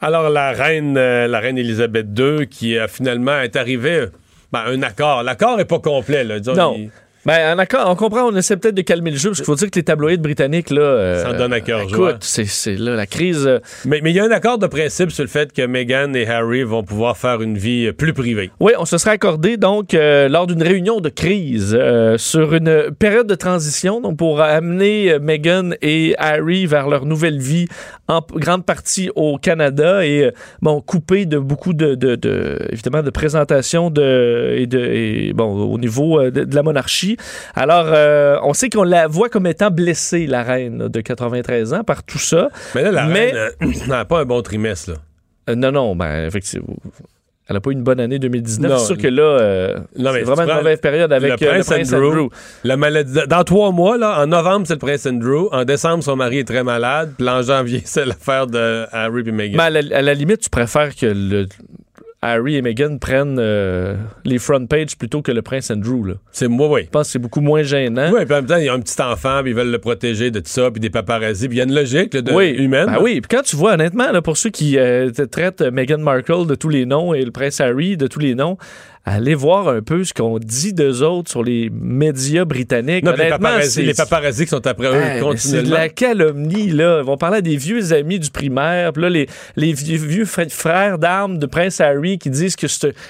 Alors, la reine, euh, la reine Elisabeth II, qui a finalement est arrivée ben, à un accord. L'accord n'est pas complet. Là. Disons, Non. il- Ben, on comprend, on essaie peut-être de calmer le jeu, parce qu'il faut dire que les tabloïds britanniques, là. euh, S'en donnent à cœur. Écoute, c'est c'est là, la crise. euh, Mais mais il y a un accord de principe sur le fait que Meghan et Harry vont pouvoir faire une vie euh, plus privée. Oui, on se serait accordé donc euh, lors d'une réunion de crise euh, sur une période de transition donc pour amener euh, Meghan et Harry vers leur nouvelle vie en grande partie au Canada et euh, bon coupé de beaucoup de, de- de- évidemment de présentations de et de et, bon au niveau euh, de, de la monarchie. Alors euh, on sait qu'on la voit comme étant blessée la reine de 93 ans par tout ça. Mais là, la Mais- reine euh, n'a pas un bon trimestre. Là. Euh, non non, ben effectivement elle n'a pas eu une bonne année 2019. Non. C'est sûr que là, euh, c'est vraiment une mauvaise période avec le euh, le prince prince, Andrew. Andrew. La maladie. Dans trois mois, là, en novembre, c'est le prince Andrew. En décembre, son mari est très malade. Puis en janvier, c'est l'affaire de Harry et Meghan. Mais à la, à la limite, tu préfères que le, Harry et Meghan prennent euh, les front pages plutôt que le prince Andrew. Là. C'est moi, oui. Je pense que c'est beaucoup moins gênant. Oui, puis en même temps, il y a un petit enfant, puis ils veulent le protéger de tout ça, puis des paparazzis. Puis il y a une logique là, de oui, humaine. Ben oui, puis quand tu vois, honnêtement, là, pour ceux qui euh, te traitent Meghan Markle de tous les noms et le prince Harry de tous les noms, allez voir un peu ce qu'on dit d'eux autres sur les médias britanniques. Non, les honnêtement, les paparazzis qui sont après eux mais c'est de la calomnie, là. Ils vont parler à des vieux amis du primaire. Puis là, les, les vieux, vieux fr- frères d'armes de Prince Harry qui disent que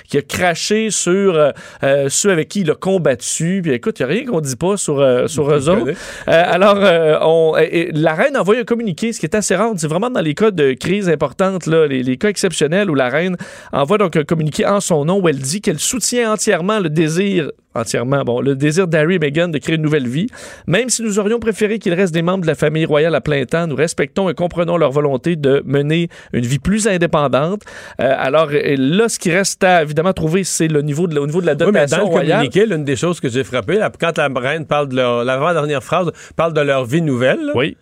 qu'il a craché sur euh, euh, ceux avec qui il a combattu. Puis écoute, il n'y a rien qu'on dit pas sur, euh, sur eux autres. Euh, alors, euh, on, et- et la reine a envoyé un communiqué, ce qui est assez rare. C'est vraiment dans les cas de crise importante, là, les, les cas exceptionnels où la reine envoie donc un communiqué en son nom où elle dit qu'elle soutient entièrement le désir, entièrement, bon, le désir d'Harry et Meghan de créer une nouvelle vie. Même si nous aurions préféré qu'il reste des membres de la famille royale à plein temps, nous respectons et comprenons leur volonté de mener une vie plus indépendante. Euh, alors là, ce qui reste à évidemment trouver, c'est le niveau de, la- au niveau de la Oui, mais dotation dans le royale. communiqué, l'une des choses que j'ai frappé, quand la reine parle de leur. L'avant-dernière phrase parle de leur vie nouvelle. Oui.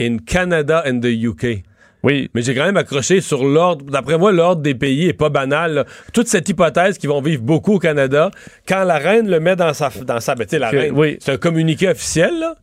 In Canada and the UK. Oui. Mais j'ai quand même accroché sur l'ordre. D'après moi, l'ordre des pays est pas banal. là. Toute cette hypothèse qu'ils vont vivre beaucoup au Canada, quand la reine le met dans sa... Dans sa ben, tu sais, la reine, oui. c'est un communiqué officiel, là,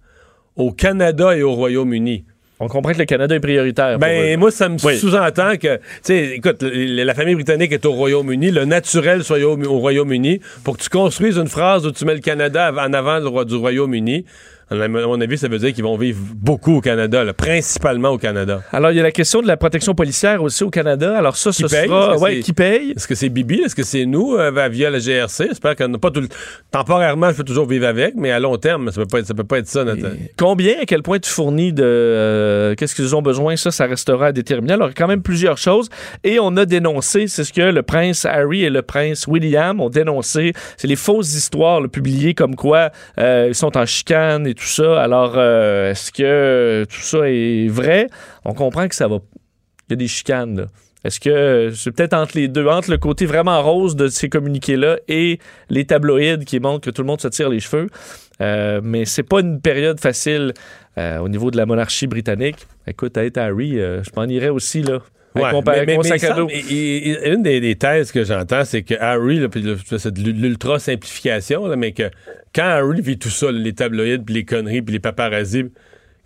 au Canada et au Royaume-Uni. On comprend que le Canada est prioritaire. Ben, moi, ça me Oui. sous-entend que, tu sais, écoute, la famille britannique est au Royaume-Uni, le naturel soit au, au Royaume-Uni. Pour que tu construises une phrase où tu mets le Canada en avant du Royaume-Uni, à mon avis, ça veut dire qu'ils vont vivre beaucoup au Canada, là, principalement au Canada. Alors, il y a la question de la protection policière aussi au Canada. Alors, ça, Qui ce paye? sera. Ouais, qui paye? Est-ce que c'est Bibi? Est-ce que c'est nous euh, via la GRC? J'espère qu'on n'a pas tout le... Temporairement, je peux toujours vivre avec, mais à long terme, ça peut pas être ça. Peut pas être ça notre... Et Combien, à quel point tu fournis de. euh, Qu'est-ce qu'ils ont besoin? Ça, ça restera à déterminer. Alors, il y a quand même plusieurs choses. Et on a dénoncé, c'est ce que le prince Harry et le prince William ont dénoncé. C'est les fausses histoires là, publiées comme quoi euh, ils sont en chicane et tout ça. Alors, euh, est-ce que tout ça est vrai? On comprend que ça va. Il y a des chicanes, là. Est-ce que euh, c'est peut-être entre les deux, entre le côté vraiment rose de ces communiqués-là et les tabloïds qui montrent que tout le monde se tire les cheveux? Euh, mais c'est pas une période facile euh, au niveau de la monarchie britannique. Écoute, à Harry, je m'en irais aussi, là. Ouais, mais- mais- mais il- une des, des thèses que j'entends, c'est que Harry, là, puis c'est de l'ultra simplification, là, mais que quand Harry vit tout ça, les tabloïds, puis les conneries, puis les paparazzis,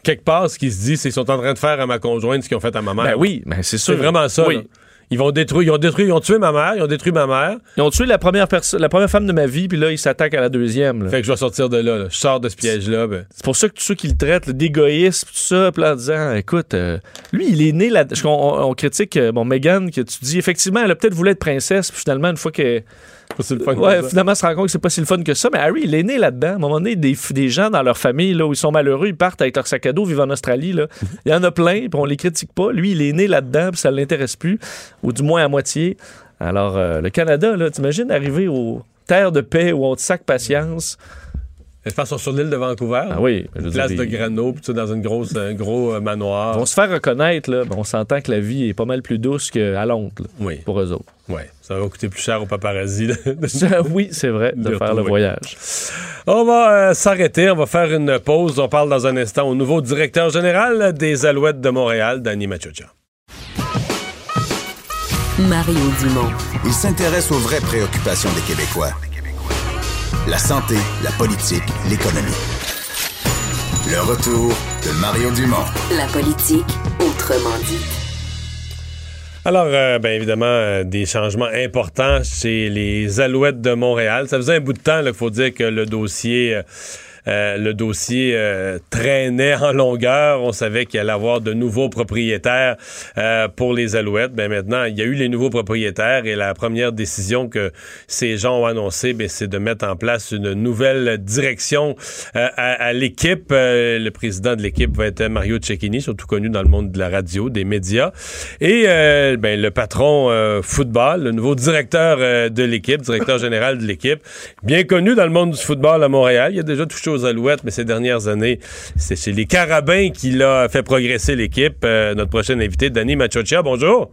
quelque part, ce qu'il se dit, c'est qu'ils sont en train de faire à ma conjointe ce qu'ils ont fait à ma mère. Ben oui, ben c'est sûr. c'est vraiment ça. Oui. Là. Ils vont détruire, ils ont détruit, ils ont tué ma mère, ils ont détruit ma mère. Ils ont tué la première, perso- la première femme de ma vie, puis là, ils s'attaquent à la deuxième. là. Fait que je vais sortir de là. là. Je sors de ce piège-là. ben. C'est pour ça que tous ceux qui le traitent là, d'égoïsme, tout ça, puis là, en disant, écoute, euh, lui, il est né là. On, on- on critique, euh, bon, Meghan, que tu dis, effectivement, elle a peut-être voulu être princesse, puis finalement, une fois que. C'est le fun Ouais, ça. finalement, se rend compte que c'est pas si le fun que ça. Mais Harry, il est né là-dedans. À un moment donné, des, des gens dans leur famille, là, où ils sont malheureux, ils partent avec leur sac à dos, vivent en Australie, là. Il y en a plein, puis on les critique pas. Lui, il est né là-dedans, puis ça l'intéresse plus, ou du moins à moitié. Alors, euh, le Canada, là, t'imagines arriver aux terres de paix où on te sac patience. Je pense sur l'île de Vancouver. Ah oui. Une place de ils- grano, puis tu sais, dans une grosse, un gros euh, Ils manoir. vont se faire reconnaître, là. On s'entend que la vie est pas mal plus douce qu'à Londres, là, Oui, pour eux autres. ouais. Ça va coûter plus cher aux paparazzi. là. oui, c'est vrai, de De faire le voyage. On va euh, s'arrêter, on va faire une pause. On parle dans un instant au nouveau directeur général des Alouettes de Montréal, Danny Machocha. Mario Dumont. Il s'intéresse aux vraies préoccupations des Québécois. La santé, la politique, l'économie. Le retour de Mario Dumont. La politique, autrement dit. Alors, euh, bien évidemment, euh, des changements importants chez les Alouettes de Montréal. Ça faisait un bout de temps qu'il faut dire que le dossier, euh, euh, le dossier euh, traînait en longueur. On savait qu'il allait y avoir de nouveaux propriétaires euh, pour les Alouettes. Ben maintenant, il y a eu les nouveaux propriétaires et la première décision que ces gens ont annoncé, ben, c'est de mettre en place une nouvelle direction à, l'équipe. Le président de l'équipe va être Mario Cecchini, surtout connu dans le monde de la radio, des médias. Et ben, le patron football, le nouveau directeur de l'équipe, directeur général de l'équipe, bien connu dans le monde du football à Montréal. Il a déjà touché aux Alouettes, mais ces dernières années, c'est chez les Carabins qu'il a fait progresser l'équipe. Euh, notre prochain invité, Danny Machocha, bonjour.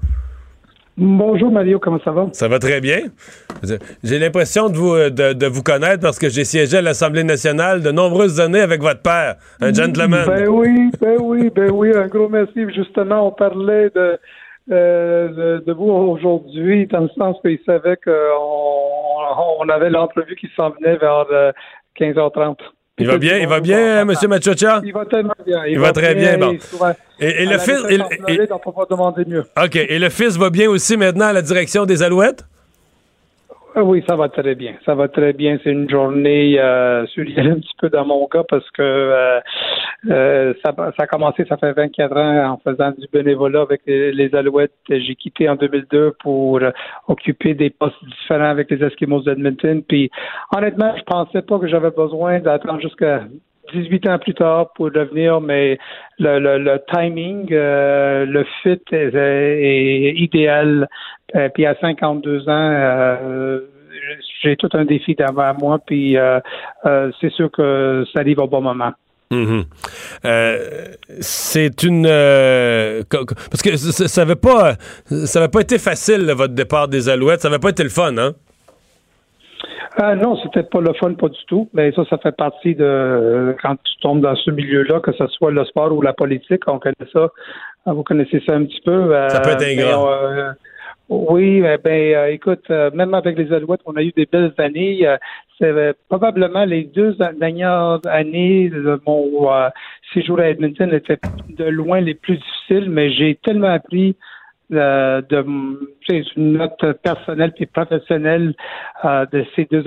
Bonjour Mario, comment ça va? Ça va très bien. J'ai l'impression de vous, de, de vous connaître parce que j'ai siégé à l'Assemblée nationale de nombreuses années avec votre père, un gentleman. Ben oui, ben oui, ben oui, un gros merci. Justement, on parlait de, euh, de, de vous aujourd'hui, dans le sens qu'il savait qu'on on avait l'entrevue qui s'en venait vers euh, 15h30. Il va bien, il va bien, euh, Monsieur Machocha? Il va tellement bien. Il va très bien, bon. Et, le fils. vitesse et- en et- Floride, on peut pas demander mieux. OK. Et le fils va bien aussi maintenant à la direction des Alouettes? Ah Oui, ça va très bien. Ça va très bien. C'est une journée euh, un petit peu dans mon cas parce que euh, euh, ça, ça a commencé, ça fait 24 ans en faisant du bénévolat avec les, Alouettes. J'ai quitté en 2002 pour occuper des postes différents avec les Eskimos d'Edmonton. Puis honnêtement, je pensais pas que j'avais besoin d'attendre jusqu'à 18 ans plus tard pour devenir, mais le, le, le timing, euh, le fit est, est idéal. Euh, puis à 52 ans, euh, j'ai tout un défi devant moi, puis euh, c'est sûr que ça arrive au bon moment. Mhm. Euh, c'est une euh, parce que ça, ça avait pas ça avait pas été facile là, votre départ des Alouettes, ça avait pas été le fun, hein? Euh, non, c'était pas le fun, pas du tout. Mais ça, ça fait partie de euh, quand tu tombes dans ce milieu-là, que ce soit le sport ou la politique, on connaît ça. Vous connaissez ça un petit peu. Ça peut être ingrat. Oui, ben, ben écoute, même avec les Alouettes, on a eu des belles années. c'est probablement les deux dernières années de mon séjour à Edmonton étaient de loin les plus difficiles, mais j'ai tellement appris de, de une note personnelle et professionnelle de ces deux,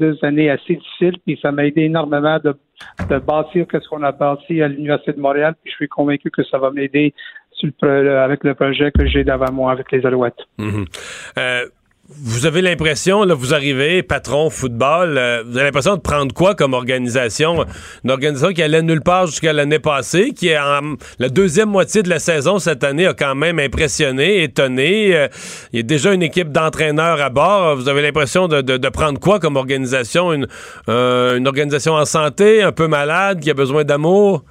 deux années assez difficiles, puis ça m'a aidé énormément de, de bâtir ce qu'on a bâti à l'Université de Montréal, puis je suis convaincu que ça va m'aider avec le projet que j'ai devant moi avec les Alouettes. Mhm. Euh, vous avez l'impression, là, vous arrivez, patron football, euh, vous avez l'impression de prendre quoi comme organisation? Une organisation qui allait nulle part jusqu'à l'année passée, qui en la deuxième moitié de la saison cette année a quand même impressionné, étonné. Euh, il y a déjà une équipe d'entraîneurs à bord. Vous avez l'impression de, de, prendre quoi comme organisation? Une, une organisation en santé, un peu malade, qui a besoin d'amour?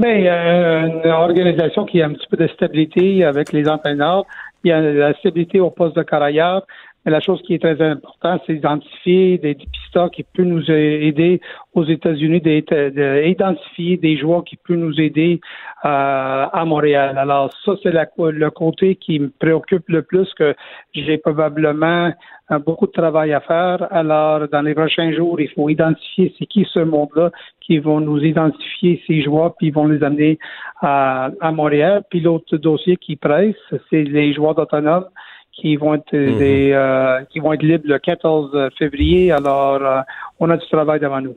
Bien, une organisation qui a un petit peu de stabilité avec les entraîneurs. Il y a la stabilité au poste de carrière. Mais la chose qui est très importante, c'est d'identifier des dépisteurs qui peuvent nous aider aux États-Unis, d'identifier des joueurs qui peuvent nous aider euh, à Montréal. Alors ça, c'est le côté qui me préoccupe le plus, que j'ai probablement euh, beaucoup de travail à faire. Alors, dans les prochains jours, il faut identifier c'est qui ce monde-là qui vont nous identifier ces joueurs, puis ils vont les amener à, à Montréal. Puis l'autre dossier qui presse, c'est les joueurs autonomes qui vont être mhm. des, euh, qui vont être libres le 14 février. Alors, euh, on a du travail devant nous.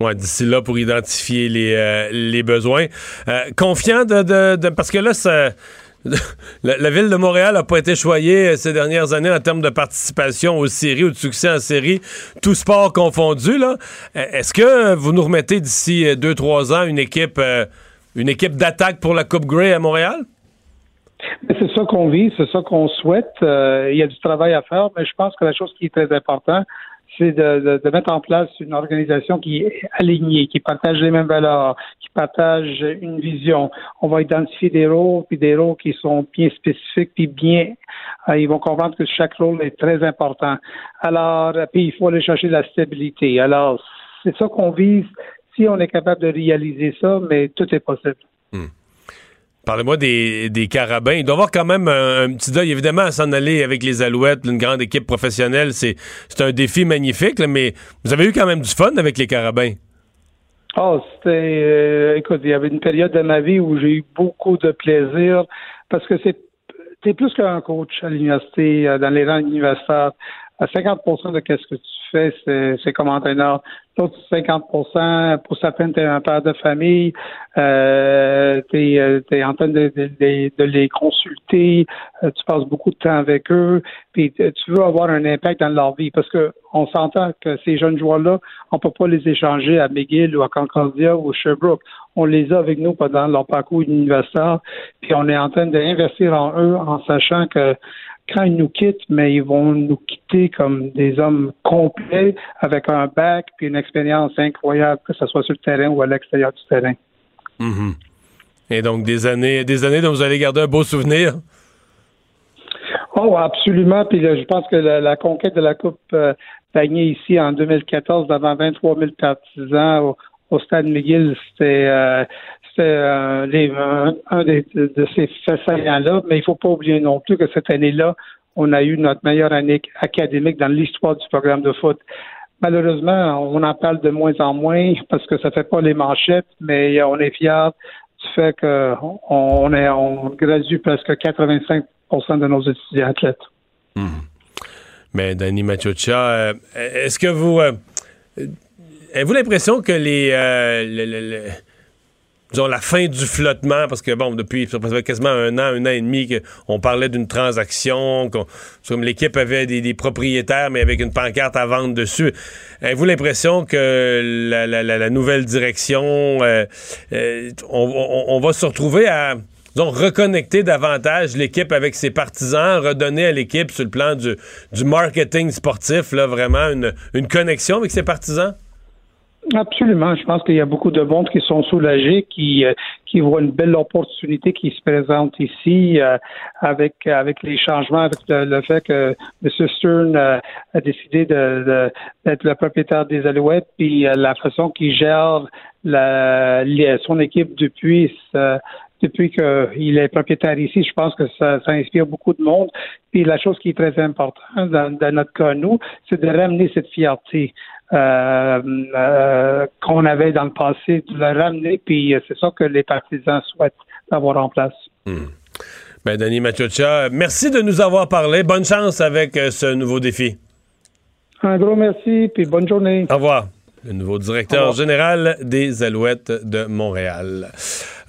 Ouais, d'ici là pour identifier les, euh, les besoins. confiant de, de, parce que là, ça, la, ville de Montréal n'a pas été choyée ces dernières années en termes de participation aux séries ou de succès en série, tout sport confondu. Là, est-ce que vous nous remettez d'ici deux trois ans une équipe, une équipe d'attaque pour la Coupe Grey à Montréal? C'est ça qu'on vit, c'est ça qu'on souhaite. Euh, il y a du travail à faire, mais je pense que la chose qui est très importante, c'est de, mettre en place une organisation qui est alignée, qui partage les mêmes valeurs, qui partage une vision. On va identifier des rôles, puis des rôles qui sont bien spécifiques, puis bien, euh, ils vont comprendre que chaque rôle est très important. Alors, puis il faut aller chercher la stabilité. Alors, c'est ça qu'on vise. Si on est capable de réaliser ça, mais tout est possible. Hmm. Parlez-moi des, carabins. Il doit avoir quand même un, petit deuil, évidemment, à s'en aller avec les Alouettes, une grande équipe professionnelle. C'est, un défi magnifique, mais vous avez eu quand même du fun avec les carabins. Oh, c'était. Euh, écoute, il y avait une période de ma vie où j'ai eu beaucoup de plaisir parce que c'est, c'est plus qu'un coach à l'université, euh, dans les rangs universitaires. À 50% de ce que tu c'est, comme entraîneur. L'autre 50 pour certains, tu es un père de famille, euh, tu es, euh, en train de, les consulter, euh, tu passes beaucoup de temps avec eux, puis tu veux avoir un impact dans leur vie parce que on s'entend que ces jeunes joueurs-là, on peut pas les échanger à McGill ou à Concordia ou Sherbrooke. On les a avec nous pendant leur parcours universitaire, puis on est en train d'investir en eux en sachant que quand ils nous quittent, mais ils vont nous quitter comme des hommes complets avec un bac puis une expérience incroyable, que ce soit sur le terrain ou à l'extérieur du terrain. Mm-hmm. Et donc des années, des années dont vous allez garder un beau souvenir? Oh, absolument. Puis je pense que la, conquête de la Coupe euh, ici en 2014 devant 23 000 partisans au, Stade McGill, c'était euh, euh, un, de ces faits là mais il ne faut pas oublier non plus que cette année-là, on a eu notre meilleure année académique dans l'histoire du programme de foot. Malheureusement, on en parle de moins en moins parce que ça fait pas les manchettes, mais on est fiers du fait qu'on on, gradue presque 85% de nos étudiants athlètes. Hmm. Mais Danny Machocha, euh, est-ce que vous euh, avez-vous l'impression que les, disons, la fin du flottement, parce que, bon, depuis ça fait quasiment un an, un an et demi qu'on parlait d'une transaction, comme l'équipe avait des, propriétaires, mais avec une pancarte à vendre dessus. Avez-vous l'impression que la, nouvelle direction, euh, euh, on, va se retrouver à disons, reconnecter davantage l'équipe avec ses partisans, redonner à l'équipe sur le plan du, du marketing sportif, là, vraiment une, une connexion avec ses partisans? Absolument. Je pense qu'il y a beaucoup de monde qui sont soulagés, qui, euh, qui voient une belle opportunité qui se présente ici euh, avec avec les changements, avec le, fait que M. Stern euh, a décidé de, d'être le propriétaire des Alouettes, puis la façon qu'il gère la, son équipe depuis depuis qu'il est propriétaire ici, je pense que ça, ça, inspire beaucoup de monde. Puis la chose qui est très importante dans, dans notre cas, nous, c'est de ramener cette fierté. Euh, euh, qu'on avait dans le passé, de le ramener, puis c'est ça que les partisans souhaitent avoir en place. Hmm. Ben, Denis Machocha, merci de nous avoir parlé. Bonne chance avec euh, ce nouveau défi. Un gros merci, puis bonne journée. Au revoir. Le nouveau directeur général des Alouettes de Montréal.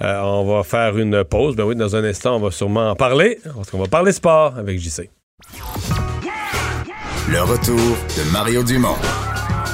Euh, on va faire une pause. Ben oui, dans un instant, on va sûrement en parler. On va parler sport avec JC. Le retour de Mario Dumont.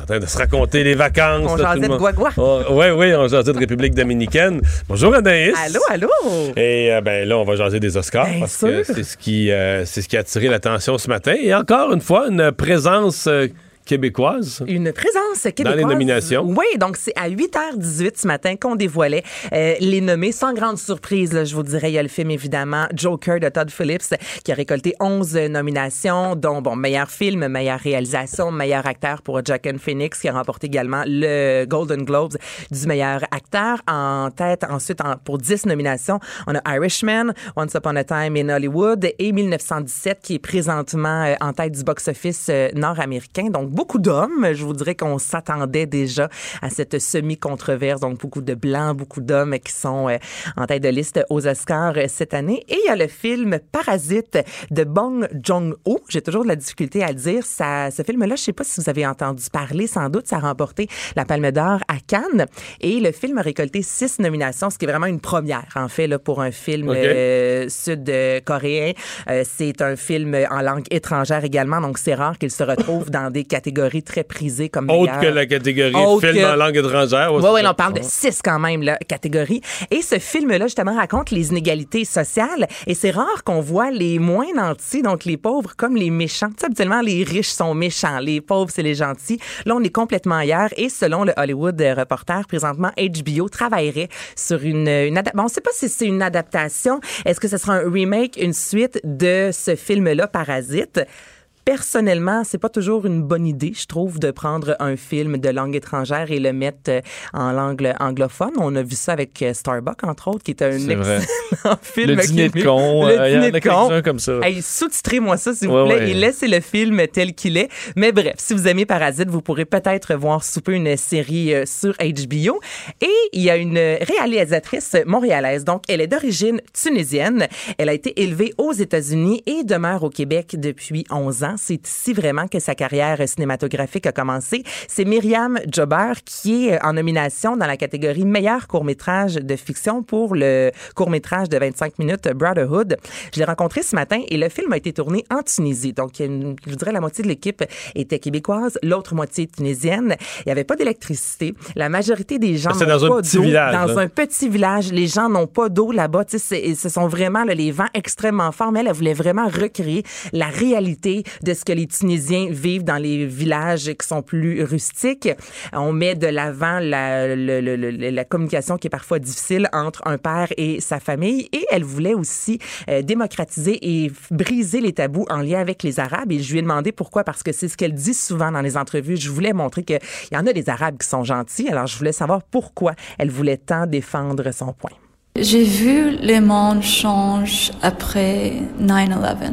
en train de se raconter les vacances. On jasait de guagua. Oh, oui, oui, on jasait de République dominicaine. Bonjour Anaïs. Allô, allô? Et euh, ben là, on va jaser des Oscars Bien parce que c'est ce qui euh, c'est ce qui a attiré l'attention ce matin. Et encore une fois, une présence euh, québécoise. Une présence québécoise. les nominations. Oui, donc c'est à 8h18 ce matin qu'on dévoilait euh, les nommés. Sans grande surprise, là, je vous dirais, il y a le film évidemment Joker de Todd Phillips qui a récolté 11 nominations, dont bon meilleur film, meilleure réalisation, meilleur acteur pour Joaquin Phoenix qui a remporté également le Golden Globes du meilleur acteur. En tête, ensuite, en- pour 10 nominations, on a Irishman, Once Upon a Time in Hollywood et 1917 qui est présentement euh, en tête du box-office euh, nord-américain. Donc, beaucoup d'hommes. Je vous dirais qu'on s'attendait déjà à cette semi-controverse. Donc, beaucoup de blancs, beaucoup d'hommes qui sont euh, en tête de liste aux Oscars euh, cette année. Et il y a le film Parasite de Bong Joon-ho. J'ai toujours de la difficulté à le dire. Ça, ce film-là, je sais pas si vous avez entendu parler. Sans doute, ça a remporté la Palme d'Or à Cannes. Et le film a récolté six nominations, ce qui est vraiment une première, en fait, là, pour un film euh, sud-coréen. Euh, c'est un film en langue étrangère également, donc c'est rare qu'il se retrouve dans des catégories très prisées comme Autre que la catégorie Autre film que- en langue étrangère. oui, oui, on parle de six quand même, là, catégories. Et ce film-là, justement, raconte les inégalités sociales. Et c'est rare qu'on voit les moins nantis, donc les pauvres, comme les méchants. Tu sais, habituellement, les riches sont méchants, les pauvres, c'est les gentils. Là, on est complètement ailleurs. Et selon le Hollywood Reporter, présentement, HBO travaillerait sur une, une adaptation. on ne sait pas si c'est une adaptation. Est-ce que ce sera un remake, une suite de ce film-là, Parasite? Personnellement, c'est pas toujours une bonne idée, je trouve, de prendre un film de langue étrangère et le mettre euh, en langue anglophone. On a vu ça avec euh, Starbuck, entre autres, qui est un vrai. excellent film. Le dîner de con. Le euh, il y en dîner a de con. comme ça. Hey, sous-titrez-moi ça, s'il vous plaît, ouais. et laissez le film tel qu'il est. Mais bref, si vous aimez Parasite, vous pourrez peut-être voir souper une série euh, sur HBO. Et il y a une réalisatrice montréalaise, donc elle est d'origine tunisienne. Elle a été élevée aux États-Unis et demeure au Québec depuis 11 ans. C'est ici vraiment que sa carrière cinématographique a commencé. C'est Myriam Jobber qui est en nomination dans la catégorie meilleur court-métrage de fiction pour le court-métrage de 25 minutes Brotherhood. Je l'ai rencontré ce matin et le film a été tourné en Tunisie. Donc, je dirais la moitié de l'équipe était québécoise, l'autre moitié tunisienne. Il n'y avait pas d'électricité. La majorité des gens C'est n'ont dans un pas petit d'eau. village, Dans un petit village, les gens n'ont pas d'eau là-bas. Tu sais, c'est- ce sont vraiment là, les vents extrêmement forts. Mais elle, elle voulait vraiment recréer la réalité de ce que les Tunisiens vivent dans les villages qui sont plus rustiques. On met de l'avant la, communication qui est parfois difficile entre un père et sa famille. Et elle voulait aussi euh, démocratiser et briser les tabous en lien avec les Arabes. Et je lui ai demandé pourquoi, parce que c'est ce qu'elle dit souvent dans les entrevues. Je voulais montrer qu'il y en a des Arabes qui sont gentils. Alors, je voulais savoir pourquoi elle voulait tant défendre son point. J'ai vu le monde change après 9-11,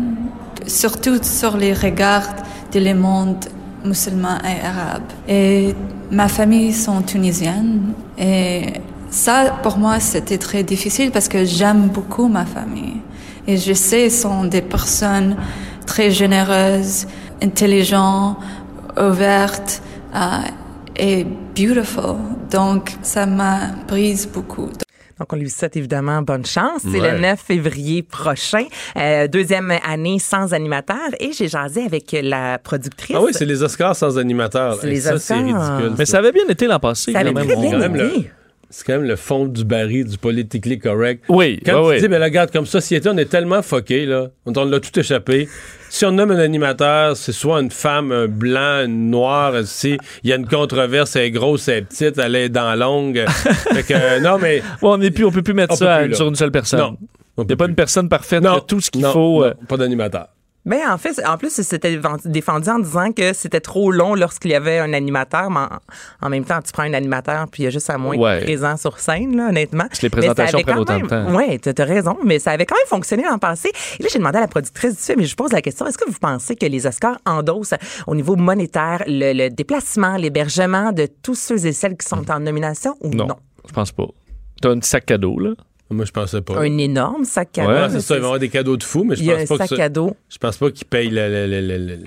surtout sur les regards de le monde musulman et arabe. Et ma famille sont tunisiennes et ça, pour moi, c'était très difficile parce que j'aime beaucoup ma famille. Et je sais, sont des personnes très généreuses, intelligentes, ouvertes euh, et beautiful. Donc, ça m'a brise beaucoup. Donc, on lui souhaite évidemment bonne chance. C'est Ouais. le 9 février prochain, euh, deuxième année sans animateur. Et j'ai jasé avec la productrice. Ah oui, c'est les Oscars sans animateur. C'est Hey, les ça, c'est Oscars. ridicule. Mais ça avait bien été l'an passé. Ça avait quand même. très On- bien quand même le- été. c'est quand même le fond du baril du politically correct. Oui, Quand ouais, tu dis, mais regarde, comme société, on est tellement fucké, là. On, on l'a tout échappé. Si on nomme un animateur, c'est soit une femme, un blanc, une noire. Si il y a une controverse, elle est grosse, elle est petite, elle est dans longue. fait que, euh, non, mais. Ouais, on est plus, on peut plus mettre ça plus, sur une seule personne. Non. Il n'y a pas une personne parfaite, Non. tout ce qu'il faut. non, euh, pas d'animateur. Ben, en fait, en plus, c'était défendu en disant que c'était trop long lorsqu'il y avait un animateur, mais en, en même temps, tu prends un animateur, puis il y a juste à moins Ouais. présent sur scène, là, honnêtement. Parce que les présentations prennent autant de temps. Oui, tu as raison, mais ça avait quand même fonctionné l'an passé. Et là, j'ai demandé à la productrice du film, et je pose la question, est-ce que vous pensez que les Oscars endossent au niveau monétaire le, le déplacement, l'hébergement de tous ceux et celles qui sont en nomination ou non? non, je pense pas. T'as un petit sac cadeau, là. Moi, je pensais pas. Un énorme sac à dos. Ouais, c'est ça, ils vont avoir des cadeaux de fou, mais je Il y a pense un pas que. Je pense pas qu'ils payent le,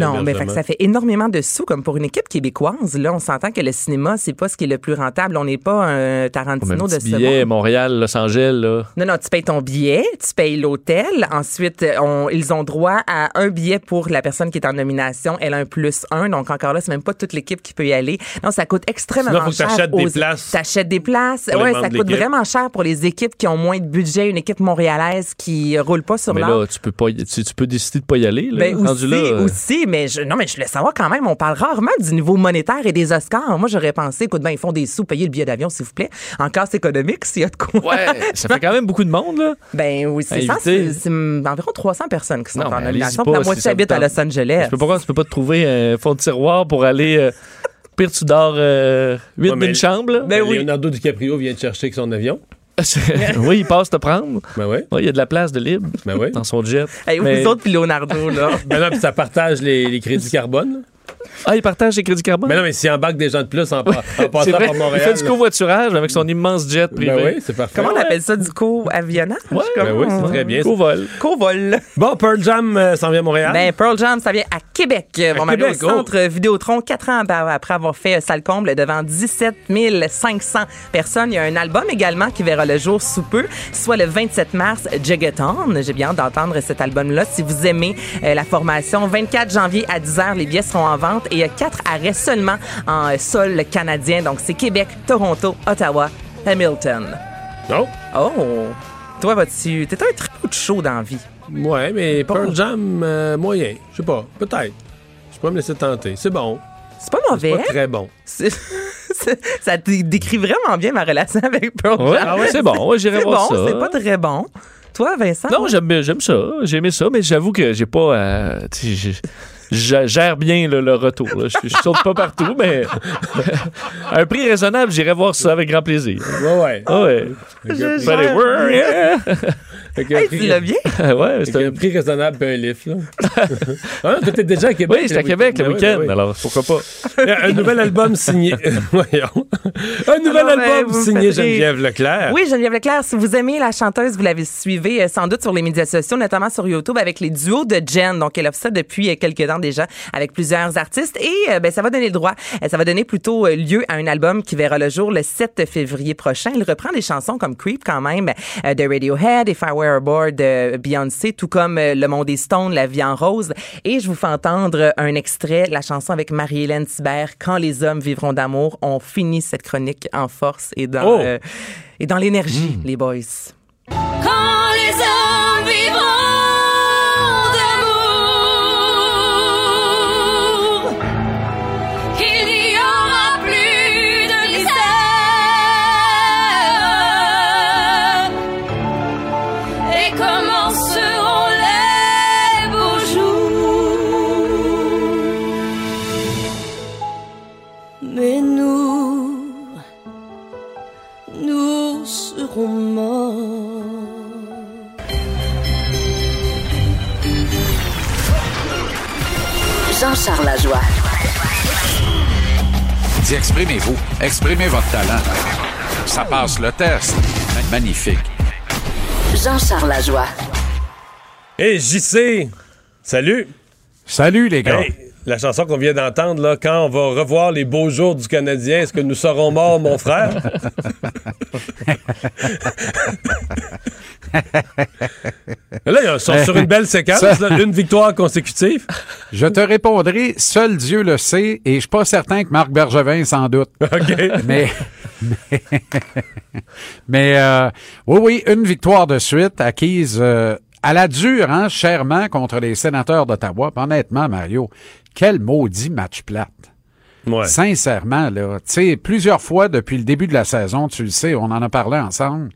Non, mais fait hébergement. que ça fait énormément de sous, comme pour une équipe québécoise. Là, on s'entend que le cinéma, c'est pas ce qui est le plus rentable. On n'est pas un Tarantino de ce billet, monde. Montréal, Los Angeles, là. Non, non, tu payes ton billet, tu payes l'hôtel. Ensuite, on- ils ont droit à un billet pour la personne qui est en nomination. Elle a un plus un. Donc, encore là, c'est même pas toute l'équipe qui peut y aller. Non, ça coûte extrêmement Sinon, faut que cher. t'achètes des places T'achètes des places. membres ça coûte vraiment cher pour les équipes qui ont moins de budget. Une équipe montréalaise qui roule pas sur Mais là, tu peux pas y- tu, tu peux décider de pas y aller, là. Ben rendu aussi, là, euh, aussi, mais je, non, mais je voulais savoir quand même, on parle rarement du niveau monétaire et des Oscars. Moi, j'aurais pensé, écoute, ben, ils font des sous, payez le billet d'avion, s'il vous plaît. En casse économique, s'il y a de quoi. Ouais, ça fait quand même beaucoup de monde, là. Ben oui, c'est ça. C'est environ 300 personnes qui sont Non, en nomination. pas, La moitié habite à. Los Angeles. Je peux pas, tu peux pas te trouver un fond de tiroir pour aller. euh, pire, tu dors euh, 8 Ouais, mais- d'une chambre, là. Ben oui. Leonardo DiCaprio vient te chercher avec son avion. Oui, il passe te prendre. Ben. Ouais, il y a de la place de libre Ben ouais. dans son jet. Hey, Mais- Vous autres, puis Leonardo, là. Ben non, puis ça partage les, les crédits carbone. Ah, il partage les crédits carbone? Ben non, mais s'il embarque des gens de plus en, pa- en passant par il Montréal. fait du covoiturage avec son immense jet privé. Ben oui, c'est parfait. Comment on appelle ça, du co-avionnage? Ouais, Ben oui, c'est très bien. Co-vol. Co-vol. Bon, Pearl Jam euh, s'en vient à Montréal. Ben, Pearl Jam, ça vient à Québec. Ils vont aller au Québec, oh. centre Vidéotron quatre ans ap- après avoir fait salle comble devant 17 500 personnes. Il y a un album également qui verra le jour sous peu, soit le 27 mars, Juggaton. J'ai bien hâte d'entendre cet album-là. Si vous aimez euh, la formation, 24 janvier à 10h, les billets seront en vente et il y a quatre arrêts seulement en euh, sol canadien. Donc, c'est Québec, Toronto, Ottawa, Hamilton. Non? Oh! Toi, vas-tu. T'es un tripot de chaud dans la vie. Ouais, mais Pearl Jam, euh, moyen. Je sais pas. Peut-être. Je peux me laisser tenter. C'est bon. C'est pas C'est mauvais. pas très bon. C'est- c'est- ça dé- décrit vraiment bien ma relation avec Pearl Ouais, Jam. ah ouais, c'est bon, ouais, j'irai C'est voir bon, ça. c'est pas très bon. Toi, Vincent? Non, j'aime, j'aime ça. J'ai aimé ça, mais j'avoue que j'ai pas. euh, je gère bien là, le retour. là. Je, je saute pas partout, mais à un prix raisonnable, j'irai voir ça avec grand plaisir. Ouais, ouais. Ah ouais. Hey, prix- tu l'as bien? ouais, c'est un prix raisonnable et un lift, là. ah, t'étais déjà à Québec. Oui, j'étais à Québec le Ben oui, week-end, ben oui. alors pourquoi pas? un nouvel album signé. Voyons. Un nouvel Alors, ben, album signé. Geneviève Leclerc. Oui, Geneviève Leclerc, si vous aimez la chanteuse, vous l'avez suivie euh, sans doute sur les médias sociaux, notamment sur YouTube avec les duos de Jen. Donc, elle offre ça depuis euh, quelques temps déjà avec plusieurs artistes et euh, ben, ça va donner le droit, ça va donner plutôt lieu à un album qui verra le jour le 7 février prochain. Il reprend des chansons comme Creep quand même de Radiohead, If I Board de Beyoncé, tout comme euh, Le Monde des Stones, La Vie en Rose. Et je vous fais entendre un extrait, la chanson avec Marie-Hélène Thibert, Quand les hommes vivront d'amour. On finit cette chronique en force et dans, Oh! euh, et dans l'énergie, les boys. Quand les hommes vivront Jean-Charles Lajoie. Dis, exprimez-vous. Exprimez votre talent. Ça passe le test. Magnifique. Jean-Charles Lajoie. Hey, JC! Salut! Salut, les gars. Hey, la chanson qu'on vient d'entendre, là, quand on va revoir les beaux jours du Canadien, est-ce que nous serons morts, mon frère? Là, ils sont sur une belle séquence, Ça- là, une victoire consécutive. Je te répondrai, seul Dieu le sait, et je suis pas certain que Marc Bergevin s'en doute. OK. Mais, mais, mais, euh, oui, oui, une victoire de suite acquise euh, à la dure, hein, chèrement, contre les sénateurs d'Ottawa. Honnêtement, Mario, quel maudit match plate. Ouais. Sincèrement, là, tu sais, plusieurs fois depuis le début de la saison, tu le sais, on en a parlé ensemble.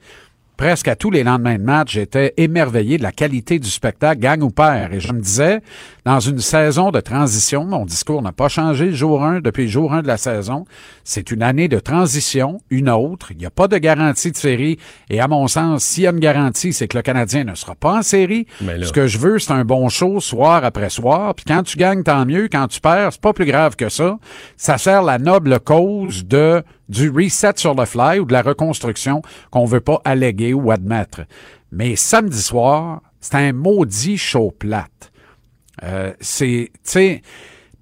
Presque à tous les lendemains de match, j'étais émerveillé de la qualité du spectacle, gang ou père. Et je me disais, dans une saison de transition, mon discours n'a pas changé le jour 1 depuis le jour 1 de la saison. C'est une année de transition, une autre. Il n'y a pas de garantie de série. Et à mon sens, s'il y a une garantie, c'est que le Canadien ne sera pas en série. Là- Ce que je veux, c'est un bon show soir après soir. Puis quand tu gagnes, tant mieux. Quand tu perds, c'est pas plus grave que ça. Ça sert la noble cause de du reset sur le fly ou de la reconstruction qu'on veut pas alléguer ou admettre. Mais samedi soir, c'est un maudit show plate. Euh, c'est, tu sais,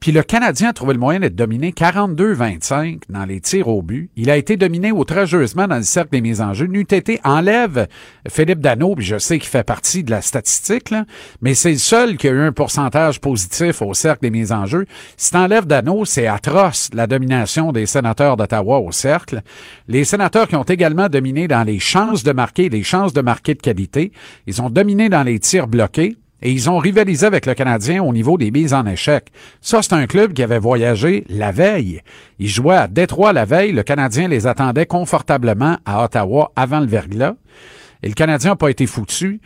puis le Canadien a trouvé le moyen d'être dominé 42-25 dans les tirs au but. Il a été dominé outrageusement dans le cercle des mises en jeu. N'UTT enlève Philippe Dano, puis je sais qu'il fait partie de la statistique, mais c'est le seul qui a eu un pourcentage positif au cercle des mises en jeu. Si t'enlèves Dano, c'est atroce la domination des sénateurs d'Ottawa au cercle. Les sénateurs qui ont également dominé dans les chances de marquer, les chances de marquer de qualité. Ils ont dominé dans les tirs bloqués. Et ils ont rivalisé avec le Canadien au niveau des mises en échec. Ça, c'est un club qui avait voyagé la veille. Ils jouaient à Détroit la veille. Le Canadien les attendait confortablement à Ottawa avant le verglas. Et le Canadien n'a pas été foutu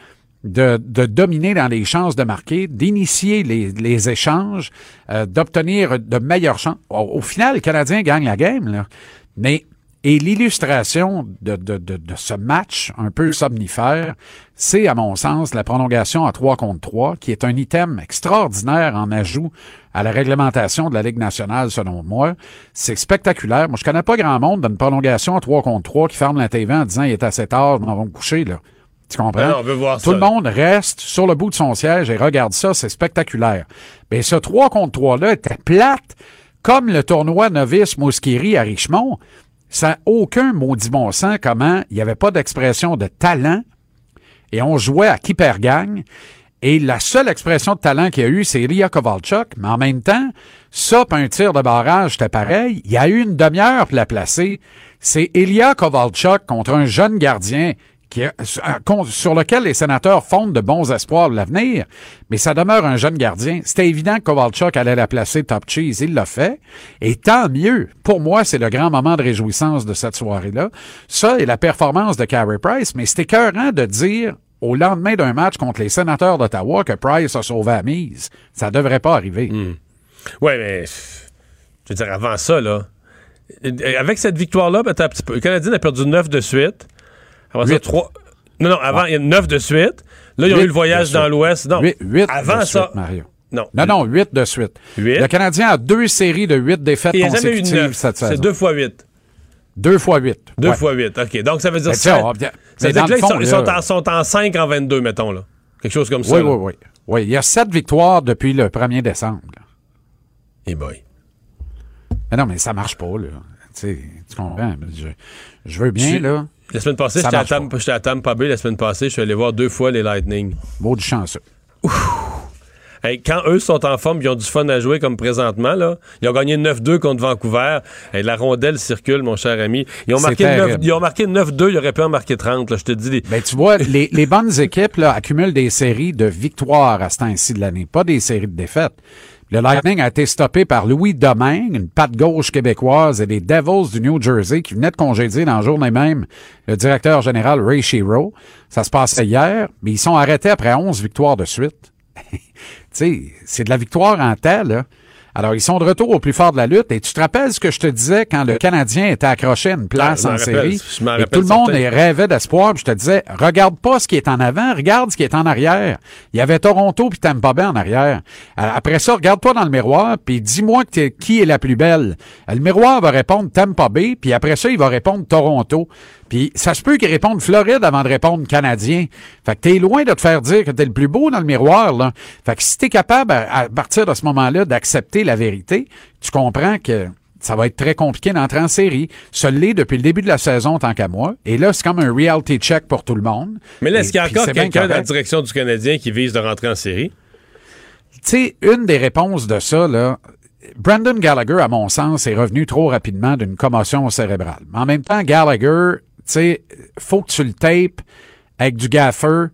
de, dominer dans les chances de marquer, d'initier les, échanges, euh, d'obtenir de meilleures chances. Au, final, le Canadien gagne la game. Mais et l'illustration de, de, de, de ce match un peu somnifère, c'est, à mon sens, la prolongation à 3 contre 3, qui est un item extraordinaire en ajout à la réglementation de la Ligue nationale, selon moi. C'est spectaculaire. Moi, je connais pas grand monde d'une prolongation à 3 contre 3 qui ferme la TV en disant il est assez tard, on va me coucher, là. Tu comprends? Ben non, on veut voir Tout ça. le monde reste sur le bout de son siège et regarde ça, c'est spectaculaire. Mais ce 3 contre 3-là était plate, comme le tournoi novice Mouskiri à Richmond. Ça n'a aucun maudit bon sens comment il n'y avait pas d'expression de talent et on jouait à qui perd gagne. Et la seule expression de talent qu'il y a eu, c'est Ilya Kovalchuk. Mais en même temps, ça, puis un tir de barrage, c'était pareil. Il y a eu une demi-heure pour la placer. C'est Ilya Kovalchuk contre un jeune gardien sur lequel les sénateurs fondent de bons espoirs de l'avenir, mais ça demeure un jeune gardien. C'était évident que Kovalchuk allait la placer top cheese. Il l'a fait. Et tant mieux. Pour moi, c'est le grand moment de réjouissance de cette soirée-là. Ça et la performance de Carey Price, mais c'était écœurant de dire au lendemain d'un match contre les sénateurs d'Ottawa que Price a sauvé la mise. Ça devrait pas arriver. Ouais, mais pff, je veux dire, avant ça, là, avec cette victoire-là, ben. Le Canadien a perdu 9 de suite. Avant ça, Huit. 3. Non, non, avant, il y a 9 de suite. Là, ils ont eu le voyage dans l'Ouest. Non, Huit- huit avant de ça. suite, Mario. Non. Non, non, huit de suite. Le Canadien a deux séries de huit défaites Il eu consécutives 9. cette C'est saison. 2 fois 8. Deux fois huit. 2 Ouais. fois 8. OK. Donc, ça veut dire ça. on- Ça veut dire que là, le ils, sont, fond, ils sont en, sont en 5 en 22, mettons, là. Quelque chose comme ça. Oui, là. oui, oui. Oui, il y a sept victoires depuis le 1er décembre. là. Eh boy. Mais non, mais ça marche pas, là. Tu sais, tu comprends? Je, je veux bien, Tu- là. La semaine passée, j'étais à, Tam- à Tampa Bay. La semaine passée, je suis allé voir deux fois les Lightning. Mot du chanceux. Hey, quand eux sont en forme, ils ont du fun à jouer comme présentement. Là. Ils ont gagné 9-2 contre Vancouver. Hey, la rondelle circule, mon cher ami. Ils ont marqué, 9, terrible. ils ont marqué 9-2, ils auraient pu en marquer 30. Là, je te dis. Ben, tu vois, les, les bonnes équipes là, accumulent des séries de victoires à ce temps-ci de l'année, pas des séries de défaites. Le Lightning a été stoppé par Louis Domingue, une patte gauche québécoise, et les Devils du New Jersey qui venaient de congédier dans la journée même le directeur général Ray Shiro. Ça se passait hier, mais ils sont arrêtés après 11 victoires de suite. tu sais, c'est de la victoire en temps, là. Alors, ils sont de retour au plus fort de la lutte. Et tu te rappelles ce que je te disais quand le Canadien était accroché à une place Ah, en rappelle, série? Et tout le monde rêvait d'espoir. Je te disais, regarde pas ce qui est en avant, regarde ce qui est en arrière. Il y avait Toronto puis Tampa Bay en arrière. Euh, Après ça, regarde-toi dans le miroir puis dis-moi qui est la plus belle. Euh, Le miroir va répondre Tampa Bay puis après ça, il va répondre Toronto. Puis ça se peut qu'il réponde Floride avant de répondre Canadien. Fait que t'es loin de te faire dire que t'es le plus beau dans le miroir, là. Fait que si t'es capable, à, à partir de ce moment-là, d'accepter la vérité, tu comprends que ça va être très compliqué d'entrer en série. Ça l'est depuis le début de la saison, tant qu'à moi. Et là, c'est comme un reality check pour tout le monde. Mais là, est-ce qu'il y a encore quelqu'un dans la direction du Canadien qui vise de rentrer en série? Tu sais, une des réponses de ça, là, Brandon Gallagher, à mon sens, est revenu trop rapidement d'une commotion cérébrale. Mais en même temps, Gallagher, sais, faut que tu le tapes avec du gaffer,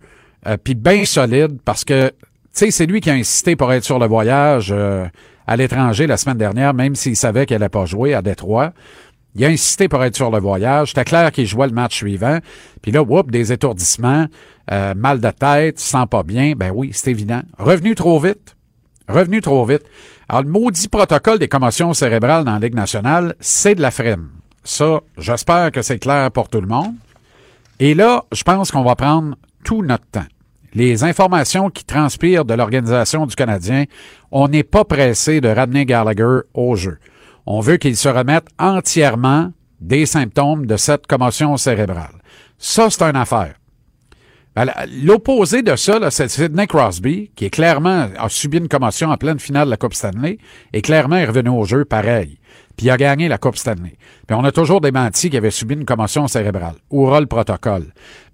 euh, puis bien solide, parce que, tu sais, c'est lui qui a insisté pour être sur le voyage euh, à l'étranger la semaine dernière, même s'il savait qu'elle n'allait pas jouer à Détroit. Il a insisté pour être sur le voyage. C'était clair qu'il jouait le match suivant. Puis là, whoop, des étourdissements, euh, mal de tête, sent pas bien. Ben oui, c'est évident. Revenu trop vite. Revenu trop vite. Alors, le maudit protocole des commotions cérébrales dans la Ligue nationale, c'est de la frime. Ça, j'espère que c'est clair pour tout le monde. Et là, je pense qu'on va prendre tout notre temps. Les informations qui transpirent de l'Organisation du Canadien, on n'est pas pressé de ramener Gallagher au jeu. On veut qu'il se remette entièrement des symptômes de cette commotion cérébrale. Ça, c'est une affaire. Ben, L'opposé de ça, c'est Sidney Crosby, qui est clairement a subi une commotion en pleine finale de la Coupe Stanley, et clairement est revenu au jeu pareil. Puis il a gagné la Coupe Stanley. Puis on a toujours démenti qu'il avait subi une commotion cérébrale. Oura le protocole.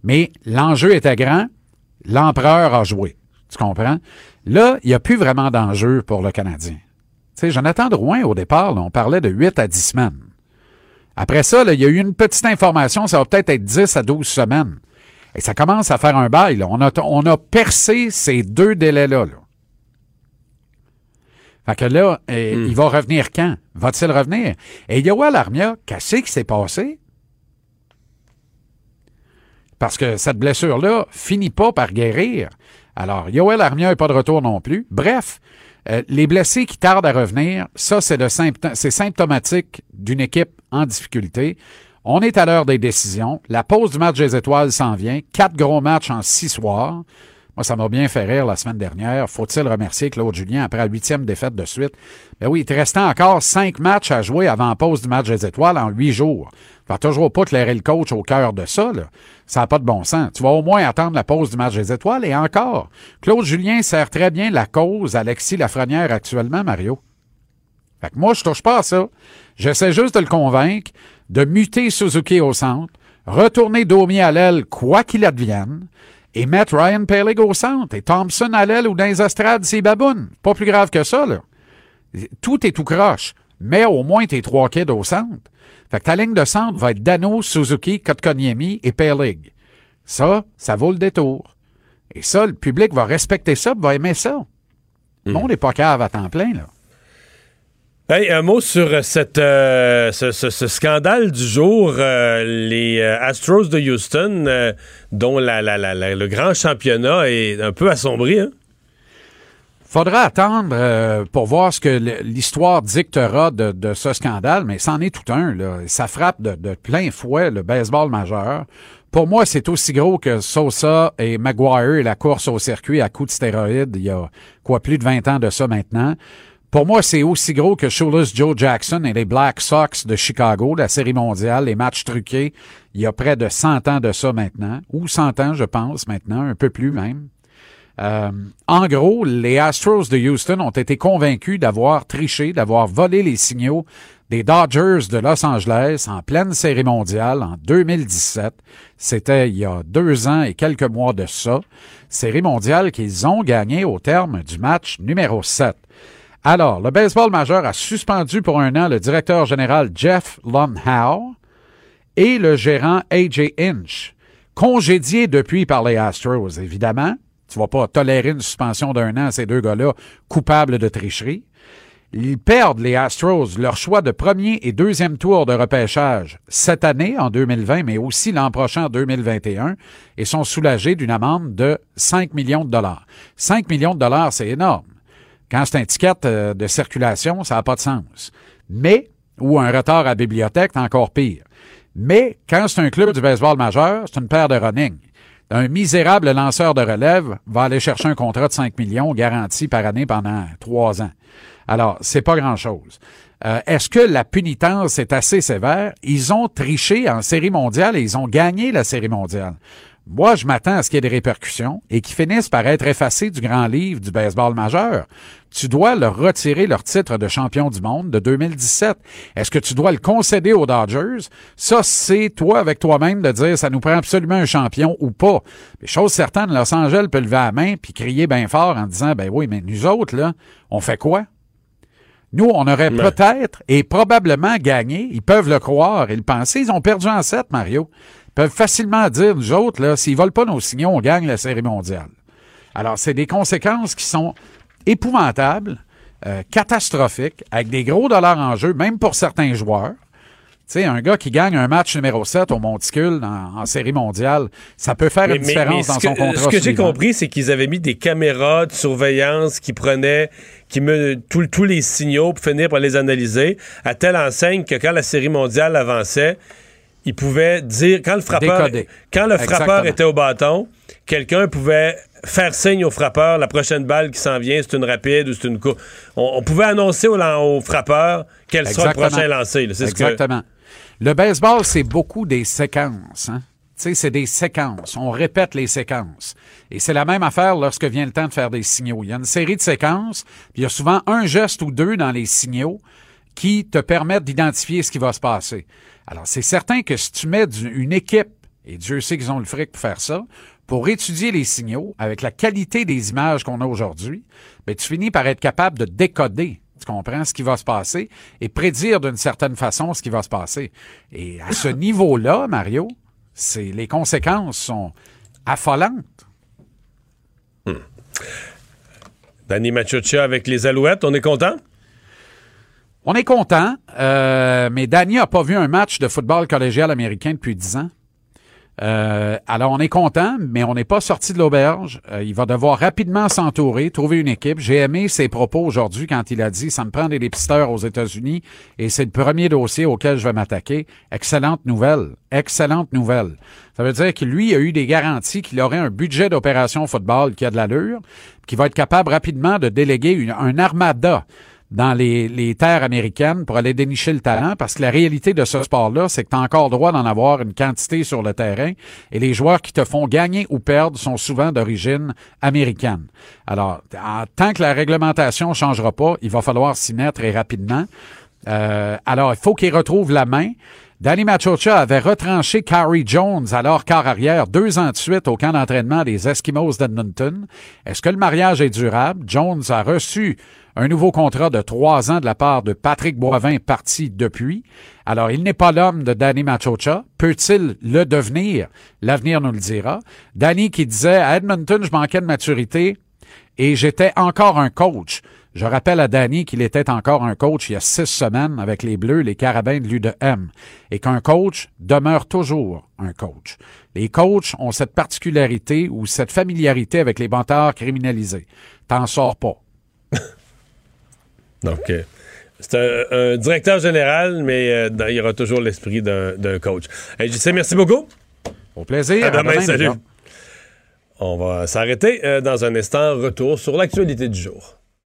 Mais l'enjeu était grand, l'empereur a joué. Tu comprends? Là, il n'y a plus vraiment d'enjeu pour le Canadien. Tu sais, Jonathan Drouin, au départ, là, on parlait de 8 à 10 semaines. Après ça, là, il y a eu une petite information, ça va peut-être être 10 à 12 semaines. Et ça commence à faire un bail. On, a, on a percé ces deux délais-là. là. Fait que là, euh, il va revenir quand? Va-t-il revenir? Et Yoel Armia, qu'est-ce qui s'est passé? Parce que cette blessure-là finit pas par guérir. Alors, Yoel Armia n'est pas de retour non plus. Bref, euh, les blessés qui tardent à revenir, ça, c'est le symptô- c'est symptomatique d'une équipe en difficulté. On est à l'heure des décisions. La pause du match des étoiles s'en vient. Quatre gros matchs en six soirs. Moi, ça m'a bien fait rire la semaine dernière. Faut-il remercier Claude Julien après la huitième défaite de suite? Ben oui, il te restait encore cinq matchs à jouer avant la pause du match des étoiles en huit jours. Tu vas toujours pas clairer le coach au cœur de ça, là. Ça n'a pas de bon sens. Tu vas au moins attendre la pause du match des étoiles et encore. Claude Julien sert très bien la cause Alexis Lafrenière actuellement, Mario. Fait que moi, je touche pas à ça. J'essaie juste de le convaincre de muter Suzuki au centre, retourner Domi à l'aile, quoi qu'il advienne, et mettre Ryan Pellig au centre et Thompson à l'aile ou dans les estrades, c'est baboune. Pas plus grave que ça, là. Tout est tout croche. Mais au moins tes trois kids au centre. Fait que ta ligne de centre va être Dano, Suzuki, Kotkaniemi et Pellig. Ça, ça vaut le détour. Et ça, le public va respecter ça, va aimer ça. Le monde n'est pas cave à temps plein, là. Hey, un mot sur euh, cette, euh, ce, ce- ce scandale du jour, euh, les euh, Astros de Houston, euh, dont la, la- la- le grand championnat est un peu assombri. Hein? Faudra attendre euh, pour voir ce que l'histoire dictera de, de ce scandale, mais c'en est tout un. Là. Ça frappe de, de plein fouet le baseball majeur. Pour moi, c'est aussi gros que Sosa et Maguire et la course au circuit à coups de stéroïdes il y a quoi plus de 20 ans de ça maintenant. Pour moi, c'est aussi gros que Shoeless Joe Jackson et les Black Sox de Chicago, la série mondiale, les matchs truqués, il y a près de 100 ans de ça maintenant, ou 100 ans, je pense, maintenant, un peu plus même. Euh, en gros, les Astros de Houston ont été convaincus d'avoir triché, d'avoir volé les signaux des Dodgers de Los Angeles en pleine série mondiale en 2017. C'était il y a deux ans et quelques mois de ça. Série mondiale qu'ils ont gagnée au terme du match numéro 7. Alors, le baseball majeur a suspendu pour un an le directeur général Jeff Lumhow et le gérant AJ Inch, congédiés depuis par les Astros, évidemment. Tu vas pas tolérer une suspension d'un an à ces deux gars-là coupables de tricherie. Ils perdent, les Astros, leur choix de premier et deuxième tour de repêchage cette année, en 2020, mais aussi l'an prochain, en 2021, et sont soulagés d'une amende de 5 millions de dollars. 5 millions de dollars, c'est énorme. Quand c'est un ticket euh, de circulation, ça n'a pas de sens. Mais, ou un retard à bibliothèque, c'est encore pire. Mais, quand c'est un club du baseball majeur, c'est une paire de running. Un misérable lanceur de relève va aller chercher un contrat de 5 millions garanti par année pendant trois ans. Alors, c'est pas grand-chose. Euh, Est-ce que la punitence est assez sévère? Ils ont triché en série mondiale et ils ont gagné la série mondiale. Moi, je m'attends à ce qu'il y ait des répercussions et qu'ils finissent par être effacés du grand livre du baseball majeur. Tu dois leur retirer leur titre de champion du monde de 2017. Est-ce que tu dois le concéder aux Dodgers? Ça, c'est toi avec toi-même de dire ça nous prend absolument un champion ou pas. Mais chose certaine, Los Angeles peut lever la main puis crier bien fort en disant ben oui, mais nous autres, là, on fait quoi? Nous, on aurait Ouais. peut-être et probablement gagné. Ils peuvent le croire et le penser. Ils ont perdu en 7, Mario. Peuvent facilement dire, nous autres, là, s'ils volent pas nos signaux, on gagne la série mondiale. Alors, c'est des conséquences qui sont épouvantables, euh, catastrophiques, avec des gros dollars en jeu, même pour certains joueurs. Tu sais, un gars qui gagne un match numéro 7 au Monticule en, en série mondiale, ça peut faire Mais- une mais- différence mais dans son contrat. Ce que j'ai compris, c'est qu'ils avaient mis des caméras de surveillance qui prenaient, qui me, tout- tous les signaux pour finir par les analyser, à telle enseigne que quand la série mondiale avançait, ils pouvaient dire, quand le frappeur, Décoder. quand le frappeur Exactement. était au bâton, quelqu'un pouvait faire signe au frappeur, la prochaine balle qui s'en vient, c'est une rapide ou c'est une courte. On, on pouvait annoncer au, frappeur quel sera le prochain lancé. là. C'est ce que- Exactement. Le baseball, c'est beaucoup des séquences. Hein? Tu sais, c'est des séquences. On répète les séquences. Et c'est la même affaire lorsque vient le temps de faire des signaux. Il y a une série de séquences, puis il y a souvent un geste ou deux dans les signaux qui te permettent d'identifier ce qui va se passer. Alors, c'est certain que si tu mets du- une équipe, et Dieu sait qu'ils ont le fric pour faire ça, pour étudier les signaux avec la qualité des images qu'on a aujourd'hui, ben, tu finis par être capable de décoder tu comprends ce qui va se passer et prédire d'une certaine façon ce qui va se passer. Et à ce niveau-là, Mario, c'est les conséquences sont affolantes. Danny Machucha avec les Alouettes, on est content? On est content, euh, mais Danny n'a pas vu un match de football collégial américain depuis dix ans. Euh, alors, on est content, mais on n'est pas sorti de l'auberge. Euh, il va devoir rapidement s'entourer, trouver une équipe. J'ai aimé ses propos aujourd'hui quand il a dit « ça me prend des dépisteurs aux États-Unis et c'est le premier dossier auquel je vais m'attaquer ». Excellente nouvelle. Excellente nouvelle. Ça veut dire que lui a eu des garanties qu'il aurait un budget d'opération football qui a de l'allure, qui va être capable rapidement de déléguer un armada dans les, terres américaines pour aller dénicher le talent, parce que la réalité de ce sport-là, c'est que tu as encore droit d'en avoir une quantité sur le terrain, et les joueurs qui te font gagner ou perdre sont souvent d'origine américaine. Alors, tant que la réglementation changera pas, il va falloir s'y mettre et rapidement. Euh, alors, il faut qu'il retrouve la main. Danny Machocha avait retranché Carrie Jones, alors quart arrière, deux ans de suite au camp d'entraînement des Eskimos d'Edmonton. Est-ce que le mariage est durable? Jones a reçu un nouveau contrat de trois ans de la part de Patrick Boivin, parti depuis. Alors, il n'est pas l'homme de Danny Machocha. Peut-il le devenir? L'avenir nous le dira. Danny qui disait, à Edmonton, je manquais de maturité et j'étais encore un coach. Je rappelle à Danny qu'il était encore un coach il y a six semaines avec les Bleus, les Carabins de l'U2M, et qu'un coach demeure toujours un coach. Les coachs ont cette particularité ou cette familiarité avec les bantards criminalisés. T'en sors pas. Donc, euh, c'est un, un directeur général, mais euh, dans- il y aura toujours l'esprit d'un coach. JC, merci beaucoup. Au plaisir. À demain, demain, salut. On va s'arrêter euh, dans un instant. Retour sur l'actualité du jour.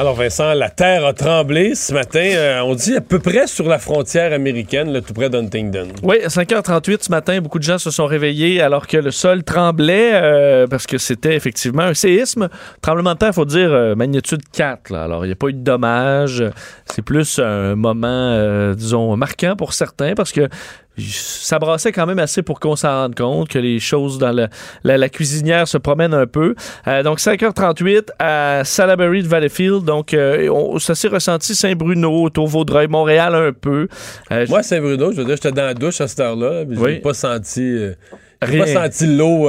Alors, Vincent, la terre a tremblé ce matin. euh, on dit à peu près sur la frontière américaine, là, tout près d'Huntingdon. Oui, à 5h38 ce matin, beaucoup de gens se sont réveillés alors que le sol tremblait euh, parce que c'était effectivement un séisme. Tremblement de terre, il faut dire euh, magnitude 4. là. Alors, il n'y a pas eu de dommages. C'est plus un moment, disons, marquant pour certains parce que ça brassait quand même assez pour qu'on s'en rende compte que les choses dans la, la cuisinière se promènent un peu. Euh, donc 5h38 à Salaberry de Valleyfield. Donc euh, on- ça s'est ressenti Saint-Bruno, autour Vaudreuil, Montréal un peu. Euh, Moi, Saint-Bruno, je veux dire, j'étais dans la douche à cette heure-là. J'ai Oui. pas senti. j'ai pas senti l'eau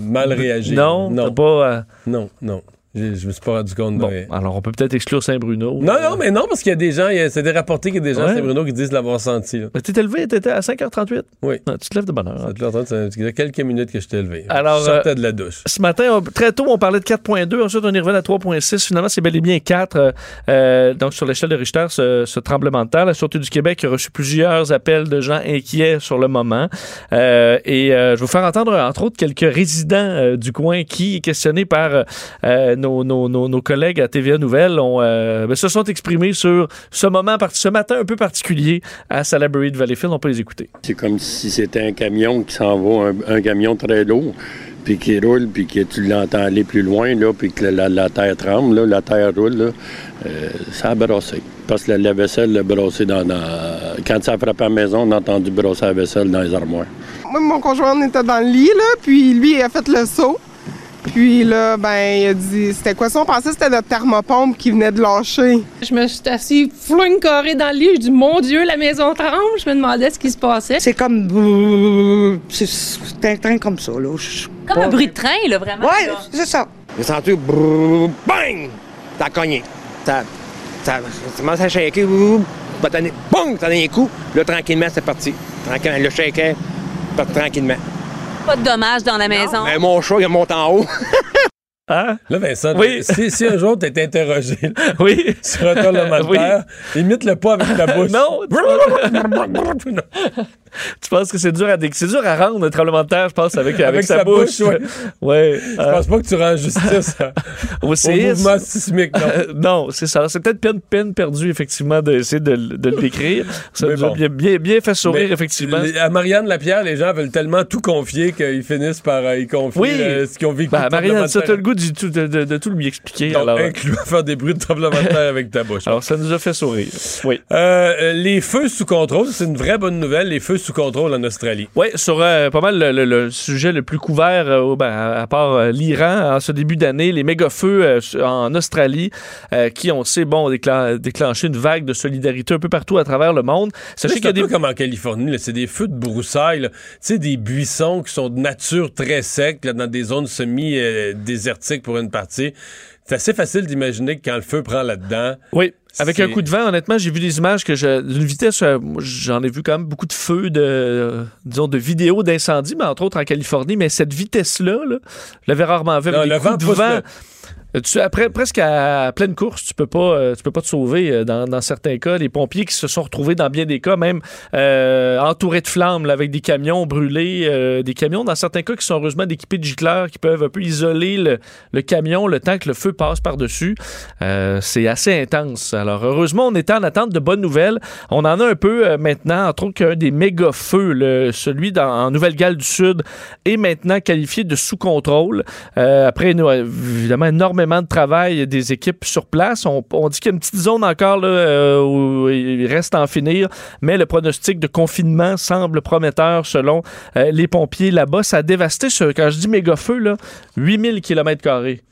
mal réagir. Non, non, pas. non, non. Je me suis pas rendu compte Bon, alors on peut peut-être exclure Saint-Bruno. Non, non, mais non, parce qu'il y a des gens, a- c'est des rapportés qu'il y a des gens à Ouais. Saint-Bruno qui disent l'avoir senti. là. Mais t'étais levé, t'étais à 5h38. Oui. Ah, tu te lèves de bonne heure. Ça te l'entend, ça faisait quelques minutes que je t'ai levé. Alors, je sortais de la douche. Ce matin, on- très tôt, on parlait de 4.2. Ensuite, on est revenu à 3.6. Finalement, c'est bel et bien 4. euh, euh, donc, sur l'échelle de Richter, ce, ce tremblement de terre. La Sûreté du Québec a reçu plusieurs appels de gens inquiets sur le moment. Euh, et euh, je vais vous faire entendre, entre autres, quelques résidents euh, du coin qui, questionnés par euh, nos, nos, nos, nos collègues à TVA Nouvelles ont, euh, ben, se sont exprimés sur ce moment, ce matin un peu particulier à Salaberry de Valleyfield. On peut les écouter. C'est comme si c'était un camion qui s'en va, un, un camion très lourd, puis qui roule, puis que tu l'entends aller plus loin, là, puis que la, la terre tremble, là, la terre roule, là. Euh, ça a brassé. Parce que la, la vaisselle a brassé dans, dans- Quand ça a frappé à la maison, on a entendu brasser la vaisselle dans les armoires. Moi, mon conjoint on était dans le lit, là, puis lui, il a fait le saut. Puis là, ben, il a dit, c'était quoi? Ça? On pensait que c'était notre thermopompe qui venait de lâcher. Je me suis assis flouing carré dans le lit. Je dis, mon Dieu, la maison tremble. Je me demandais ce qui se passait. C'est comme. C'est c'est un train comme ça, là. Je- Comme un bruit de train, là, vraiment. Ouais, là. c'est ça. J'ai senti bang! Ça a cogné. Ça, ça, ça commence à shaker. Boum! T'en as un coup. Là, tranquillement, c'est parti. Tranquillement, le shaker, parti tranquillement. Pas de dommages dans la maison. Mais mon chat, il monte en haut. Hein? Là, Vincent, Oui. si, si un jour tu es interrogé Oui. sur un parlementaire, imite-le pas avec ta bouche. Non, tu penses que c'est dur à c'est dur à rendre un tremblement de terre, je pense, avec, avec, Avec sa, sa bouche. bouche, ouais. ouais. Je pense pas que tu rends justice à- au au mouvement sismique, non. Euh, non, c'est ça. C'est peut-être peine, peine perdue, effectivement, d'essayer de, de le décrire. Ça nous a bien, bien, bien fait sourire, Mais effectivement. les- À Marianne Lapierre, les gens veulent tellement tout confier qu'ils finissent par euh, y confier Oui. euh, ce qu'ils ont vécu. De Marianne, ça, t'as le goût du de, tout lui expliquer. terre. alors, Donc, incluant faire des bruits de tremblement de terre avec ta bouche. alors, ça nous a fait sourire. Oui. Euh, les feux sous contrôle, c'est une vraie bonne nouvelle, les feux sous contrôle en Australie. Oui, sur euh, pas mal le, le- le sujet le plus couvert, euh, ben, à, à part euh, l'Iran, en ce début d'année, les méga-feux euh, en Australie, qui, on sait, bon, déclen- déclenché une vague de solidarité un peu partout à travers le monde. Sachez C'est qu'il y a des... peu comme en Californie, c'est des feux de broussailles, là. tu sais, des buissons qui sont de nature très secs, là, dans des zones semi-désertiques pour une partie. C'est assez facile d'imaginer que quand le feu prend là-dedans, Oui, avec un coup de vent, honnêtement, j'ai vu des images que je, d'une vitesse, euh, j'en ai vu quand même beaucoup de feux, de, euh, disons, de vidéos d'incendie, mais entre autres en Californie. Mais cette vitesse-là, là, je l'avais rarement vu. Avec Non, des le coups vent de vent. le- Après, presque à pleine course, tu peux pas, euh, tu peux pas te sauver euh, dans, certains cas. Les pompiers qui se sont retrouvés dans bien des cas, même euh, entourés de flammes, avec des camions brûlés, des camions dans certains cas qui sont heureusement équipés de gicleurs qui peuvent un peu isoler le, camion le temps que le feu passe par-dessus. C'est assez intense. Alors heureusement, on était en attente de bonnes nouvelles. On en a un peu maintenant, entre autres qu'un des méga feux, le, celui dans, en Nouvelle-Galles du Sud, est maintenant qualifié de sous contrôle. Après, évidemment, énormément de travail des équipes sur place. On, dit qu'il y a une petite zone encore euh, où il reste à en finir, mais le pronostic de confinement semble prometteur selon euh, les pompiers là-bas. Ça a dévasté, ce, quand je dis méga feu, là, 8000 km carrés.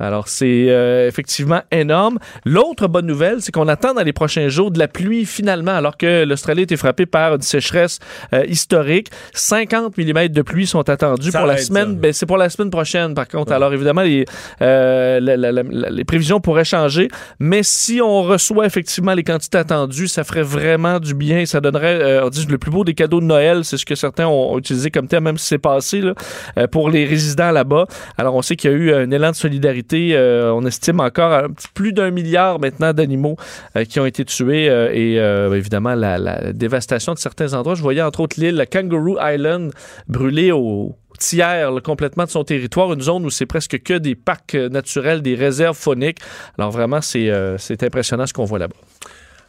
Alors, c'est euh, effectivement énorme. L'autre bonne nouvelle, c'est qu'on attend dans les prochains jours de la pluie finalement, alors que l'Australie a été frappée par une sécheresse euh, historique. 50 mm de pluie sont attendus Ça pour la semaine. Ben, c'est pour la semaine prochaine, par contre. Alors, évidemment, les, euh, la- la- la- la- les prévisions pourraient changer, mais si on reçoit effectivement les quantités attendues, ça ferait vraiment du bien. Ça donnerait, euh, on dit, le plus beau des cadeaux de Noël. C'est ce que certains ont, ont utilisé comme thème, même si c'est passé, là, euh, pour les résidents là-bas. Alors, on sait qu'il y a eu un élan de solidarité. Euh, on estime encore petit plus d'un milliard maintenant d'animaux euh, qui ont été tués euh, et évidemment la, dévastation de certains endroits. Je voyais entre autres l'île Kangaroo Island brûlée au tiers complètement de son territoire, une zone où c'est presque que des parcs naturels, des réserves fauniques. Alors vraiment, c'est euh, impressionnant ce qu'on voit là-bas.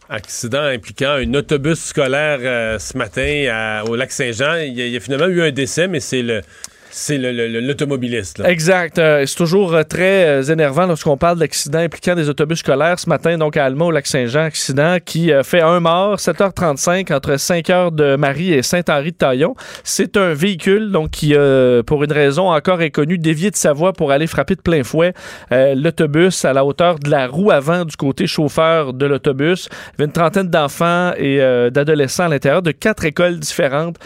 accident impliquant un autobus scolaire ce matin à- au lac Saint-Jean. Il y a finalement eu un décès, mais c'est le c'est le- le- le- l'automobiliste. Exact. Euh, c'est toujours euh, très euh, énervant lorsqu'on parle d'accidents impliquant des autobus scolaires. Ce matin, donc, à Alma, au Lac-Saint-Jean, accident qui euh, fait un mort, 7h35, entre 5h de Marie et Saint-Henri-de-Taillon. C'est un véhicule, donc, qui, pour une raison encore inconnue, dévié de sa voie pour aller frapper de plein fouet l'autobus à la hauteur de la roue avant du côté chauffeur de l'autobus. Il y avait une trentaine d'enfants et d'adolescents à l'intérieur de quatre écoles différentes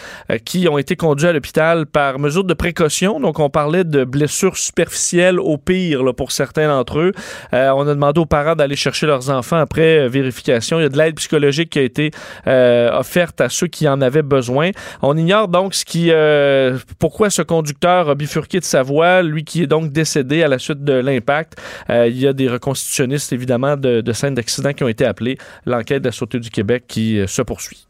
qui ont été conduits à l'hôpital par mesure de précaution. Donc, on parlait de blessures superficielles au pire pour certains d'entre eux. Euh, on a demandé aux parents d'aller chercher leurs enfants après euh, vérification. Il y a de l'aide psychologique qui a été euh, offerte à ceux qui en avaient besoin. On ignore donc ce qui, pourquoi ce conducteur a bifurqué de sa voie, lui qui est donc décédé à la suite de l'impact. Il y a des reconstitutionnistes, évidemment, de, scènes d'accident qui ont été appelés. L'enquête de la Sûreté du Québec qui se poursuit.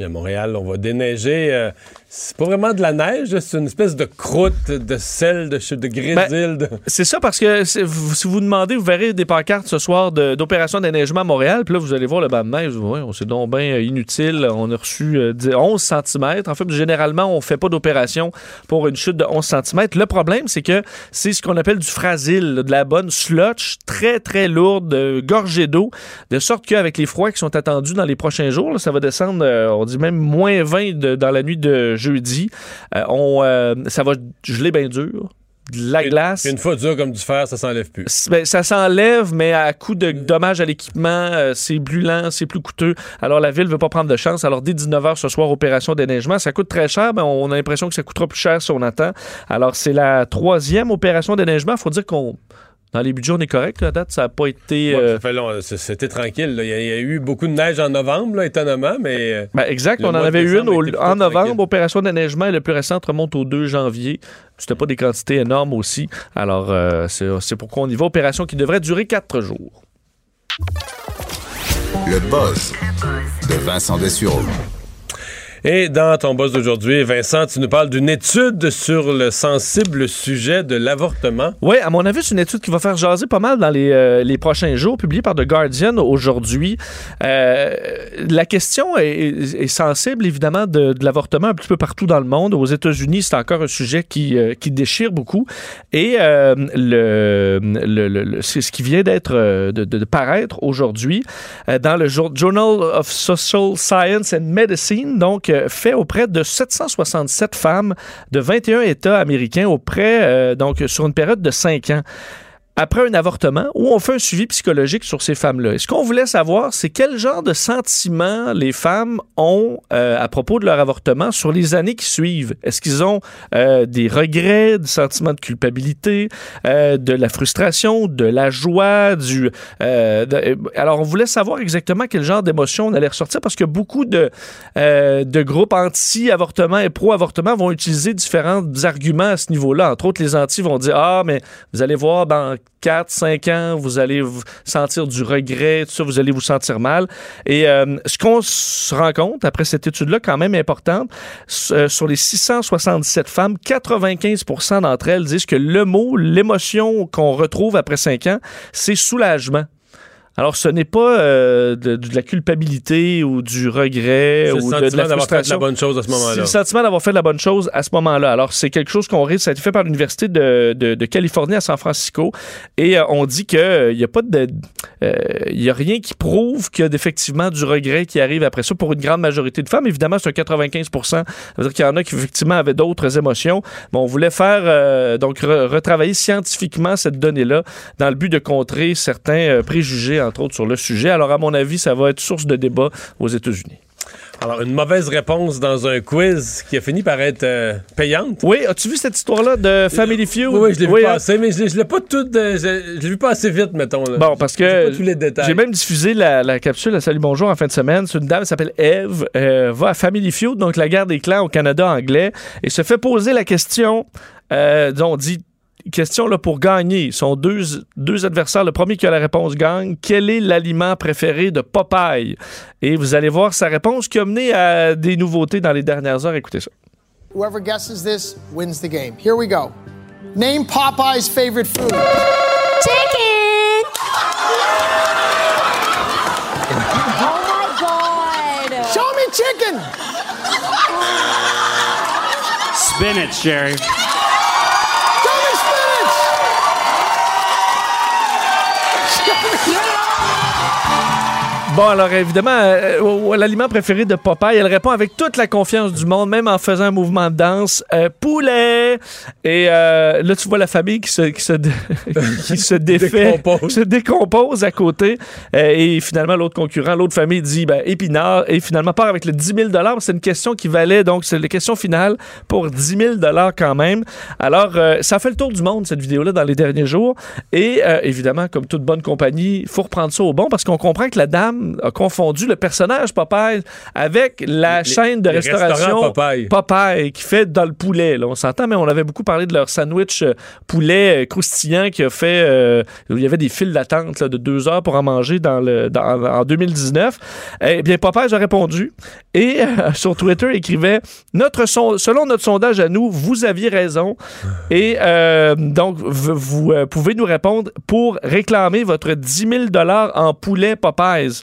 À Montréal, on va déneiger. Euh, c'est pas vraiment de la neige, c'est une espèce de croûte, de sel, de, de grésil. de- C'est ça parce que si vous demandez, vous verrez des pancartes ce soir de- d'opération déneigement à Montréal. Puis là, vous allez voir le banc de neige. Ouais, c'est donc bien euh, inutile. On a reçu euh, 10 11 cm. En fait, généralement, on fait pas d'opération pour une chute de 11 cm. Le problème, c'est que c'est ce qu'on appelle du fragile, là, de la bonne slotch, très, très lourde, euh, gorgée d'eau, de sorte qu'avec les froids qui sont attendus dans les prochains jours, là, ça va descendre, euh, on dit même moins 20 de- dans la nuit de jeudi. Euh, on, euh, ça va geler bien dur. De la glace. Une fois dur comme du fer, ça s'enlève plus. Ben, ça s'enlève, mais à coup de dommages à l'équipement, euh, c'est plus lent, c'est plus coûteux. Alors, la ville veut pas prendre de chance. Alors, dès 19h ce soir, opération déneigement. Ça coûte très cher, mais on a l'impression que ça coûtera plus cher si on attend. Alors, c'est la troisième opération déneigement. faut dire qu'on. Dans les budgets, on est correct. La date, ça n'a pas été. Euh, ça fait long, c- C'était tranquille. là. Il y, a, il y a eu beaucoup de neige en novembre, là, étonnamment, mais. euh, Ben, exact. on en avait eu une au- en novembre. tranquille. Opération déneigement, et le plus récent remonte au 2 janvier. C'était pas des quantités énormes aussi. Alors, euh, c'est c'est pourquoi on y va. Opération qui devrait durer quatre jours. Le buzz de Vincent Dessureau. Et dans ton boss d'aujourd'hui, Vincent, tu nous parles d'une étude sur le sensible sujet de l'avortement. Oui, à mon avis, c'est une étude qui va faire jaser pas mal dans les, euh, les prochains jours, publiée par The Guardian aujourd'hui. Euh, la question est, sensible, évidemment, de, l'avortement un petit peu partout dans le monde. Aux États-Unis, c'est encore un sujet qui, euh, qui déchire beaucoup. Et le, le- c'est ce qui vient d'être de, de- paraître aujourd'hui dans le jour- Journal of Social Science and Medicine, donc fait auprès de 767 femmes de 21 États américains auprès euh, donc sur une période de 5 ans. Après un avortement, où on fait un suivi psychologique sur ces femmes-là. Et ce qu'on voulait savoir, c'est quel genre de sentiments les femmes ont euh, à propos de leur avortement sur les années qui suivent. Est-ce qu'ils ont euh, des regrets, des sentiments de culpabilité, euh, de la frustration, de la joie, du... alors, on voulait savoir exactement quel genre d'émotions on allait ressortir parce que beaucoup de, de groupes anti-avortement et pro-avortement vont utiliser différents arguments à ce niveau-là. Entre autres, les anti vont dire Ah, mais vous allez voir, dans 4, 5 ans, vous allez vous sentir du regret, tout ça, vous allez vous sentir mal. Et euh, ce qu'on se rend compte après cette étude-là, quand même importante, euh, sur les 667 femmes, 95% d'entre elles disent que le mot, l'émotion qu'on retrouve après 5 ans, c'est soulagement. Alors, ce n'est pas euh, de, de la culpabilité ou du regret ou de, de sentiment la d'avoir fait de la bonne chose à ce moment-là. C'est le sentiment d'avoir fait de la bonne chose à ce moment-là. Alors, c'est quelque chose qu'on risque. Ça a été fait par l'Université de, Californie à San Francisco. Et euh, on dit qu'il n'y a pas de. euh, Il a rien qui prouve qu'il y a effectivement du regret qui arrive après ça pour une grande majorité de femmes. Évidemment, c'est un 95% Ça veut dire qu'il y en a qui, effectivement, avaient d'autres émotions. Mais on voulait faire, euh, donc, re- retravailler scientifiquement cette donnée-là dans le but de contrer certains euh, préjugés, entre autres, sur le sujet. Alors, à mon avis, ça va être source de débat aux États-Unis. Alors, une mauvaise réponse dans un quiz qui a fini par être euh, payante. Oui, as-tu vu cette histoire-là de Family Feud? Oui, oui, je l'ai vu hein? passer, mais je l'ai- pas tout. euh, je vu pas assez vite, mettons. là. Bon, parce que j'ai même diffusé la, la capsule à Salut Bonjour en fin de semaine. C'est une dame qui s'appelle Eve, euh, va à Family Feud, donc la guerre des clans au Canada anglais, et se fait poser la question, euh, on dit question là, pour gagner. Ils sont deux, deux adversaires. Le premier qui a la réponse gagne. Quel est l'aliment préféré de Popeye? Et vous allez voir sa réponse qui a mené à des nouveautés dans les dernières heures. Écoutez ça. Whoever guesses this wins the game. Here we go. Name Popeye's favorite food. Chicken! oh my god! Show me chicken! Spinach, Jerry. Bon, alors évidemment, euh, l'aliment préféré de Popeye, elle répond avec toute la confiance du monde, même en faisant un mouvement de danse. Euh, poulet! Et euh, là, tu vois la famille qui se, qui se, qui se défait, qui se décompose à côté. Et finalement, l'autre concurrent, l'autre famille dit ben, épinard. Et finalement, part avec le 10 000 C'est une question qui valait, donc, c'est la question finale pour 10 000 quand même. Alors, ça fait le tour du monde, cette vidéo-là, dans les derniers jours. Et évidemment, comme toute bonne compagnie, il faut reprendre ça au bon parce qu'on comprend que la dame a confondu le personnage Popeye avec la Les- chaîne de restauration Popeye. Popeye, qui fait dans le poulet. Là, on s'entend, mais on avait beaucoup parlé de leur sandwich euh, poulet euh, croustillant qui a fait. euh, où il y avait des files d'attente de deux heures pour en manger dans le, dans- en 2019. Eh bien, Popeye a répondu et euh, sur Twitter écrivait notre son- Selon notre sondage à nous, vous aviez raison. Et euh, donc, vous pouvez nous répondre pour réclamer votre 10 000 en poulet Popeyes.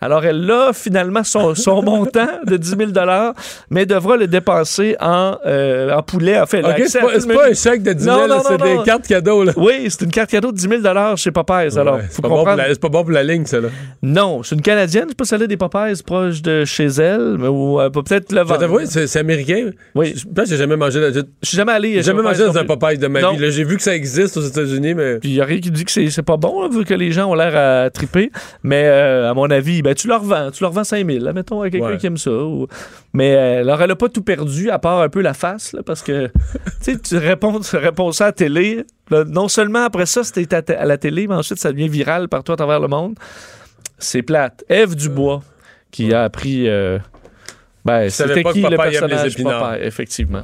Alors, elle a finalement son, son montant de 10 000 mais devra le dépenser en, euh, en poulet. En fait, elle a Ok, accès c'est pas, c'est un chèque de 10 Non, 000, non, c'est des cartes cadeaux. Là. Oui, c'est une carte cadeau de 10 000 chez Popeyes. Alors, Ouais, faut c'est pas, bon pour comprendre. la- c'est pas bon pour la ligne, ça. Là. Non, c'est une Canadienne. Je sais pas a des Popeyes proches de chez elle, ou, euh, peut-être le vendre. c'est c'est américain. Oui. Je pense que j'ai jamais mangé. Je suis jamais allé. j'ai jamais mangé dans un Popeyes. Popeye de ma Non. vie. J'ai vu que ça existe aux États-Unis, mais. Puis il y a rien qui dit que c'est c'est pas bon, là, vu que les gens ont l'air à triper. Mais euh, à mon avis, ben, tu leur vends. Tu leur vends 5000, là, mettons, à quelqu'un Ouais. qui aime ça. ou- Mais euh, alors, elle a pas tout perdu, à part un peu la face, là, parce que tu réponds, tu réponds ça à la télé. là, non seulement après ça, c'était à, à la télé, mais ensuite, ça devient viral partout à travers le monde. C'est plate. Eve Dubois, qui a appris. euh, ben, c'était qui le les personnage épinards. Popeye, effectivement.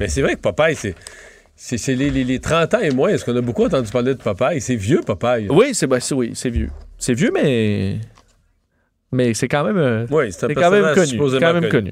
Mais c'est vrai que Popeye, c'est. C'est les, les, les 30 ans et moins. Est-ce qu'on a beaucoup entendu parler de Popeye? C'est vieux, Popeye. Oui, c'est ben, oui, c'est vieux. C'est vieux, mais. Mais c'est quand même. euh, Oui, c'est quand même connu. Quand même connu.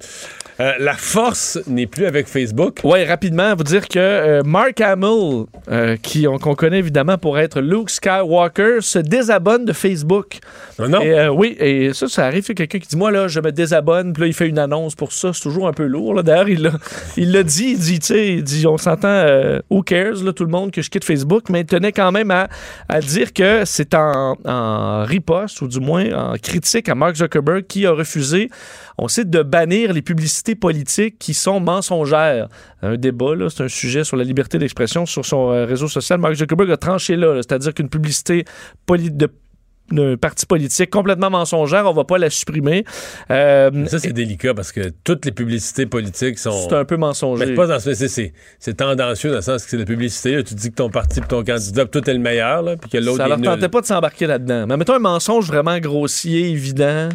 Euh, la force n'est plus avec Facebook. Oui, rapidement, vous dire que euh, Mark Hamill, euh, qui on- qu'on connaît évidemment pour être Luke Skywalker, se désabonne de Facebook. Ah non? Et, euh, oui, et ça, ça arrive. Il y a quelqu'un qui dit Moi, là, je me désabonne. Puis là, il fait une annonce pour ça. C'est toujours un peu lourd. là. D'ailleurs, il l'a il l'a dit. Il dit, tu sais, il dit On s'entend, who cares, là, tout le monde, que je quitte Facebook. Mais il tenait quand même à, à dire que c'est en, en riposte, ou du moins en critique à Mark Zuckerberg, qui a refusé, on sait, de bannir les publicités politiques qui sont mensongères. Un débat, là, c'est un sujet sur la liberté d'expression sur son euh, réseau social. Mark Zuckerberg a tranché là, là, c'est-à-dire qu'une publicité de d'un parti politique complètement mensongère, on va pas la supprimer. Euh, ça, c'est délicat parce que toutes les publicités politiques sont. c'est un peu mensonger. Mais c'est pas dans ce- c'est- c'est- c'est tendancieux dans le sens que c'est la publicité. là. tu dis que ton parti et ton candidat, toi, t'es le meilleur, là, puis que l'autre Ça est leur tentait pas de s'embarquer là-dedans. Mais mettons un mensonge vraiment grossier, évident.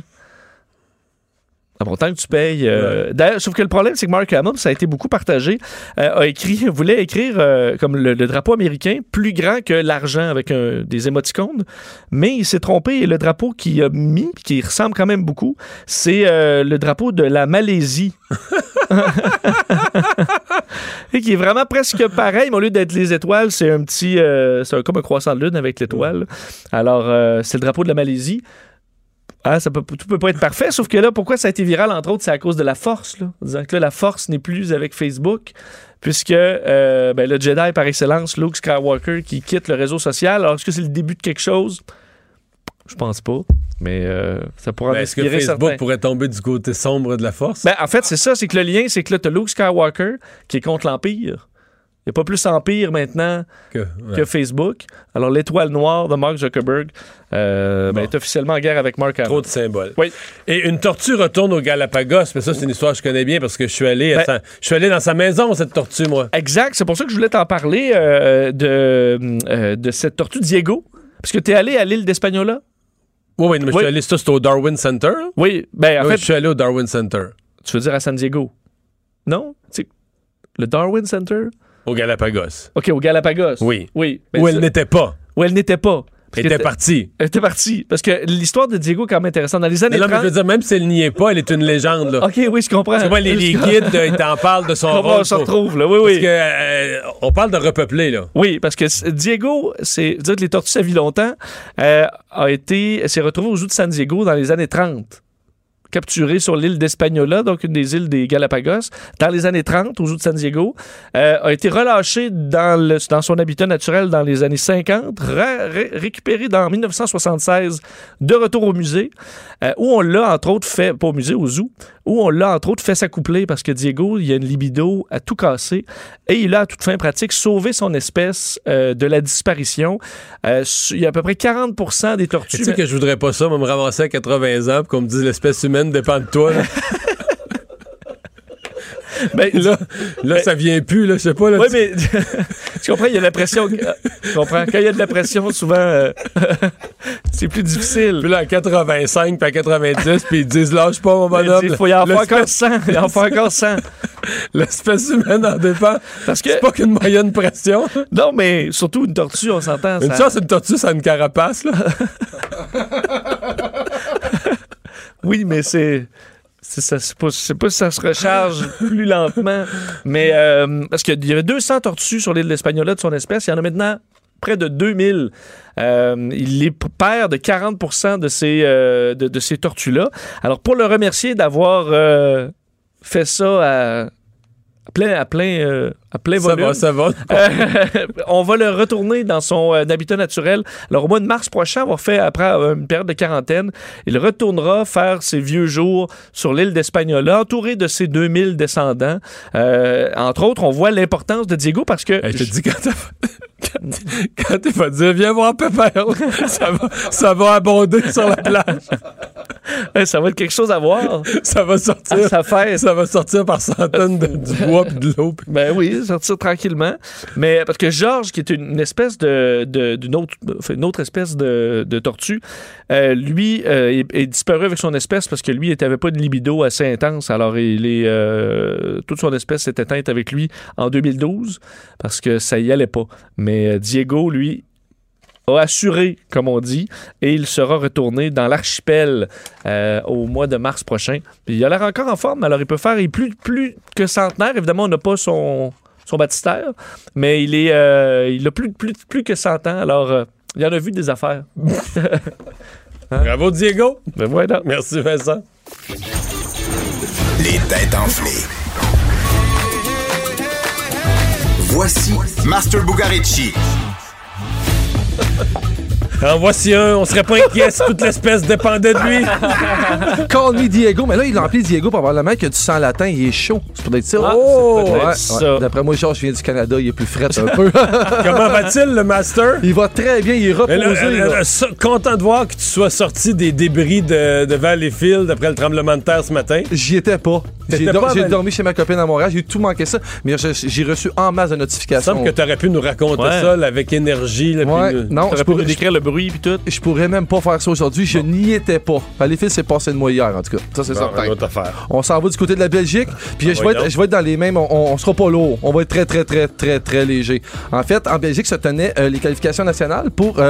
Bon, tant que tu payes. euh, D'ailleurs, sauf que le problème, c'est que Mark Hamill, ça a été beaucoup partagé, euh, a écrit, voulait écrire euh, comme le, le drapeau américain plus grand que l'argent avec un- des émoticônes, mais il s'est trompé et le drapeau qu'il a mis, qui ressemble quand même beaucoup, c'est euh, le drapeau de la Malaisie. et qui est vraiment presque pareil, mais au lieu d'être les étoiles, c'est un petit, c'est un- comme un croissant de lune avec l'étoile. Alors, c'est le drapeau de la Malaisie. Ah, ça peut, tout peut pas être parfait, sauf que là, pourquoi ça a été viral, entre autres, c'est à cause de la force. Là. Disant que là, la force n'est plus avec Facebook, puisque euh, ben, le Jedi par excellence, Luke Skywalker, qui quitte le réseau social. Alors, est-ce que c'est le début de quelque chose? Je pense pas, mais euh, ça pourra en Ben, Est-ce que Facebook certains. pourrait tomber du côté sombre de la force? Ben, en fait, c'est ça, c'est que le lien, c'est que là, t'as Luke Skywalker qui est contre l'Empire. Il n'y a pas plus Empire maintenant que, que Facebook. Alors, l'étoile noire de Mark Zuckerberg euh, ben, est officiellement en guerre avec Mark Hamill. Trop de symboles. Oui. Et une tortue retourne au Galapagos, mais ça, c'est une histoire que je connais bien parce que je suis allé, Ben- sa- je suis allé dans sa maison, cette tortue, moi. Exact. C'est pour ça que je voulais t'en parler euh, de, euh, de cette tortue Diego. Parce que tu es allé à l'île d'Espagnola? Oui, oui, mais je Oui. suis allé, ça, c'était au Darwin Center. Oui. Ben, en Oui, fait, je suis allé au Darwin Center. tu veux dire à San Diego? Non? C'est le Darwin Center? Au Galapagos. OK, au Galapagos. Oui. Oui. Où elle n'était pas. Où elle n'était pas. Parce Elle que était partie. Elle était partie. Parce que l'histoire de Diego est quand même intéressante. Dans les années Mais non, mais je 30... veux dire, même si elle n'y est pas, elle est une légende. Là. OK, oui, je comprends. Tu vois, les, les Je- guides, ils t'en parlent de son rôle. on se retrouve, là. Oui, Parce oui. que, euh, on parle de repeupler, là. Oui, parce que Diego, c'est dire que les tortues ça vit longtemps, euh, a été s'est retrouvé aux eaux de San Diego dans les années 30. Capturé sur l'île d'Espagnola, donc une des îles des Galapagos, dans les années 30, aux eaux de San Diego, euh, a été relâché dans, le- dans son habitat naturel dans les années 50, ra- ré- récupéré dans 1976, de retour au musée, euh, où on l'a entre autres fait, pas au musée, au zoo, où on l'a entre autres fait s'accoupler parce que Diego, il a une libido à tout casser et il a à toute fin pratique sauvé son espèce euh, de la disparition. Il y a à peu près 40 des tortues. Tu sais que je voudrais pas ça, moi, me ramasser à 80 ans, qu'on me dise l'espèce humaine dépend de toi. là. Ben, là, là ça vient plus, là, je sais pas. Là, Oui, tu- mais tu comprends, il y a la pression. Tu comprends? Quand il y a de la pression, souvent, euh, c'est plus difficile. Puis là, à 85 puis à 90, puis ils disent lâche pas, mon bonhomme. Il faut y en faire encore L'espèce- 100. Il en faut encore 100. L'espèce humaine en dépend. Parce que- C'est pas qu'une moyenne pression. Non, mais surtout une tortue, on s'entend. Une ça- chance, une tortue, ça a une carapace, là. Oui, mais c'est. Ça, c'est pas, pas si ça se recharge plus lentement. Mais euh, parce qu'il y avait 200 tortues sur l'île d'Espagnola de son espèce. Il y en a maintenant près de 2000. Euh, il est père de 40 de ces, euh, de, ces tortues-là. Alors, pour le remercier d'avoir fait ça à plein, à plein, à plein Ça va, ça va. Euh, on va le retourner dans son euh, habitat naturel. Alors, au mois de mars prochain, on va faire, après euh, une période de quarantaine, il retournera faire ses vieux jours sur l'île d'Espagnola, entouré de ses 2000 descendants. Euh, entre autres, on voit l'importance de Diego parce que... Hey, je te dis, quand quand- pas dire, viens voir Pépère, ça va, ça va abonder sur la plage. Ça va être quelque chose à voir. Ça va sortir. Ça va sortir par centaines de, du bois et de l'eau. Ben oui, sortir tranquillement. Mais parce que Georges, qui est une, espèce de, autre, une autre espèce de, tortue, euh, lui euh, est, disparu avec son espèce parce que lui, il n'avait pas de libido assez intense. Alors, il est, euh, toute son espèce s'est éteinte avec lui en 2012 parce que ça y allait pas. Mais Diego, lui, a assuré, comme on dit, et il sera retourné dans l'archipel au mois de mars prochain. Il a l'air encore en forme, alors il peut faire, il est plus, plus que centenaire. Évidemment, on n'a pas son, son baptistère, mais il est euh, il a plus, plus, plus que 100 ans, alors euh, il en a vu des affaires. Bravo, Diego. Ben voilà. Merci, Vincent. Les têtes enflées. Voici Master Bugarici. En voici un, on serait pas inquiet si toute l'espèce dépendait de lui. Call me Diego. Mais là, il l'a appelé Diego probablement qu'il a du sang latin. Il est chaud. C'est peut-être ça. Ah, Oh! Ouais, c'est peut-être ouais. ça. D'après moi, Georges vient du Canada. Il est plus frais un peu. Comment va-t-il, le master? Il va très bien. Il est là, reposé. là. euh, so- content de voir que tu sois sorti des débris de, de Valleyfield après le tremblement de terre ce matin. J'y étais pas. J'ai dor- dormi chez ma copine à Montréal. J'ai tout manqué ça. Mais je- j'ai reçu en masse de Il notifications. semble que tu aurais pu nous raconter Ouais. ça là, avec énergie. Là, puis Ouais, nous- non, je pourrais, décrire le bruit puis tout. je pourrais même pas faire ça aujourd'hui. Je n'y étais pas. Valleyfield s'est passé de moi hier, en tout cas. Ça, c'est Bon, certain. une autre affaire. On s'en va du côté de la Belgique. Puis Ah, je, vais être, je vais être dans les mêmes. On, on sera pas lourd. On va être très, très, très, très, très léger. En fait, en Belgique se tenaient euh, les qualifications nationales pour, euh,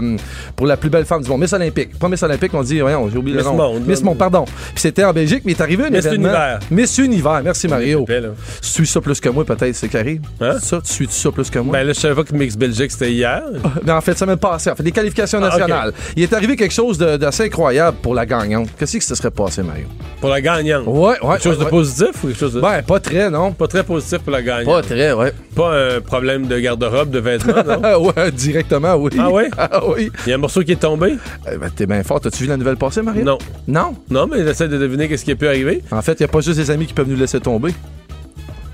euh, pour la plus belle femme du monde. Miss Olympique. Pas Miss Olympique, on dit, voyons, j'ai oublié Miss le nom. Monde, Miss. Monde, pardon. Puis c'était en Belgique, mais il est arrivé un Miss événement. Univers. Miss Univers. Merci, Mario. Suis ça plus que moi, peut-être, c'est carré. Hein? Ça, tu suis ça plus que moi? Ben là, je savais pas que Mix Belgique c'était hier. Mais en fait, ça m'a passé. En fait, les qualifications Ah, nationales. Il est arrivé quelque chose d'assez incroyable pour la gagnante. Qu'est-ce que ça serait passé, Mario? Pour la gagnante? Ouais, ouais. Quelque chose ouais, de positif ou quelque chose de. Ben, pas très, non. Pas très positif pour la gagnante. Pas très, ouais. Pas un problème de garde-robe, de vêtements, non? ouais, directement, oui. Ah ouais? Ah oui. Il y a un morceau qui est tombé? Eh ben, t'es bien fort. T'as-tu vu la nouvelle passer, Mario? Non. Non? Non, mais j'essaie de deviner qu'est-ce qui a pu arriver. En fait, il n'y a pas juste des amis qui peuvent nous laisser tomber.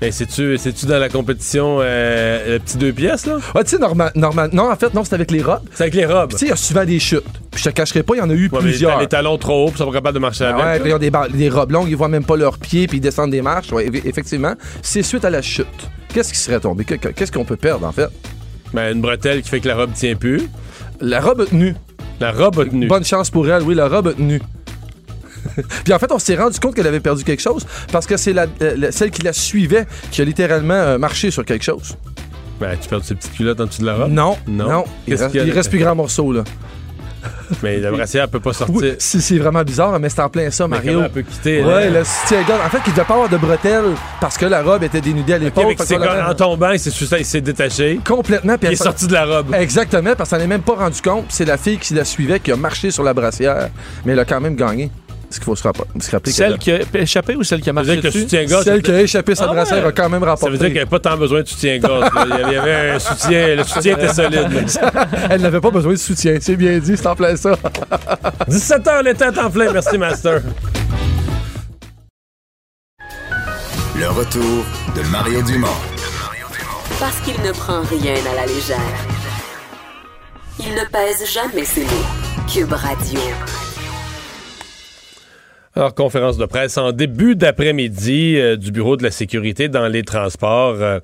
Et c'est-tu, c'est-tu dans la compétition euh, le petit deux pièces, là? Ouais, tu sais, normal, normal. Non, en fait, non, c'est avec les robes. C'est avec les robes. Tu sais, il y a souvent des chutes. Puis je te cacherai pas, il y en a eu Ouais, plusieurs. les talons trop hauts, puis ils sont pas capables de marcher Ah avec. ouais, ils ont des, robes longues, ils voient même pas leurs pieds, puis ils descendent des marches. Ouais, eff- effectivement, c'est suite à la chute. Qu'est-ce qui serait tombé? Que- que- Qu'est-ce qu'on peut perdre, en fait? Ben, une bretelle qui fait que la robe tient plus. La robe a tenu. La robe a tenu. Bonne chance pour elle, oui, la robe a tenu. Puis en fait, on s'est rendu compte qu'elle avait perdu quelque chose parce que c'est la, euh, celle qui la suivait qui a littéralement euh, marché sur quelque chose. Ben, tu perds ses petites culottes en dessous de la robe? Non, Non. non. Il, reste, il reste plus grand morceau, là. Mais la brassière peut pas sortir. Oui, c'est vraiment bizarre, mais c'est en plein ça, Mais Mario. elle peut quitter, là? Ouais, le soutien-gorge. En fait, il devait pas avoir de bretelles parce que la robe était dénudée à Ok, l'épaule. mais fait c'est qu'on l'a- en tombant, il s'est, il s'est détaché. Complètement. puis Il est sorti de la robe. Exactement, parce qu'on s'en est même pas rendu compte. C'est la fille qui la suivait qui a marché sur la brassière, mais elle a quand même gagné. Ce qu'il faut se rappeler. se rappeler Celle qu'elle qui a échappé ou celle qui a Ça marché dessus? soutien-gorge. Celle qui a échappé sa Ah brassière ouais. a quand même Ça rapporté. veut dire qu'il n'y avait pas tant besoin de soutien-gorge. Il y avait un soutien. Le soutien était solide. Elle n'avait pas besoin de soutien. C'est bien dit, c'est en plein ça. 17h, les têtes en plein. Merci, Master. Le retour de Mario Dumont. Parce qu'il ne prend rien à la légère. Il ne pèse jamais ses mots. Cube Radio. Alors, conférence de presse en début d'après-midi euh, du Bureau de la sécurité dans les transports. euh,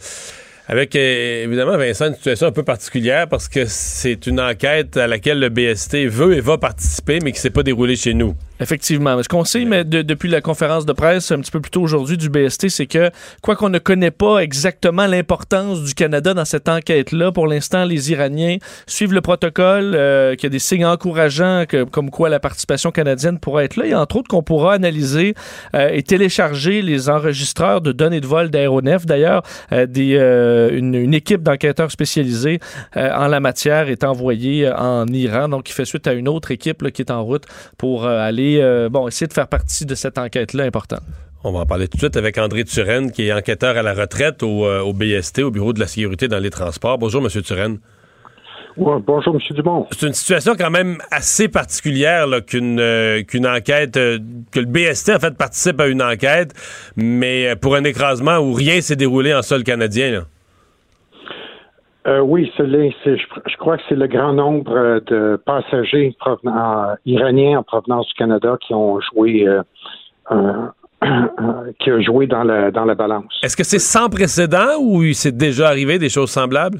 avec euh, évidemment, Vincent, une situation un peu particulière parce que c'est une enquête à laquelle le BST veut et va participer, mais qui s'est pas déroulée chez nous. Effectivement. Ce qu'on sait mais de- depuis la conférence de presse un petit peu plus tôt aujourd'hui du BST, c'est que, quoi qu'on ne connaît pas exactement l'importance du Canada dans cette enquête-là, pour l'instant, les Iraniens suivent le protocole, euh, qu'il y a des signes encourageants que, comme quoi la participation canadienne pourrait être là, et entre autres qu'on pourra analyser euh, et télécharger les enregistreurs de données de vol d'aéronefs. D'ailleurs, euh, des, euh, une, une équipe d'enquêteurs spécialisés en la matière est envoyée en Iran, donc qui fait suite à une autre équipe là, qui est en route pour euh, aller euh, bon, essayer de faire partie de cette enquête-là importante. On va en parler tout de suite avec André Turenne, qui est enquêteur à la retraite au, euh, au BST, au Bureau de la sécurité dans les transports. Bonjour, M. Turenne. bonjour, M. Dumont. C'est une situation quand même assez particulière qu'une euh, qu'une enquête, euh, que le BST en fait participe à une enquête, mais pour un écrasement où rien s'est déroulé en sol canadien. là. Euh, oui, c'est c'est- je, je crois que c'est le grand nombre euh, de passagers provenant- euh, iraniens en provenance du Canada qui ont joué, euh, un- qui a joué dans la, dans la balance. Est-ce que c'est sans précédent ou il s'est déjà arrivé des choses semblables?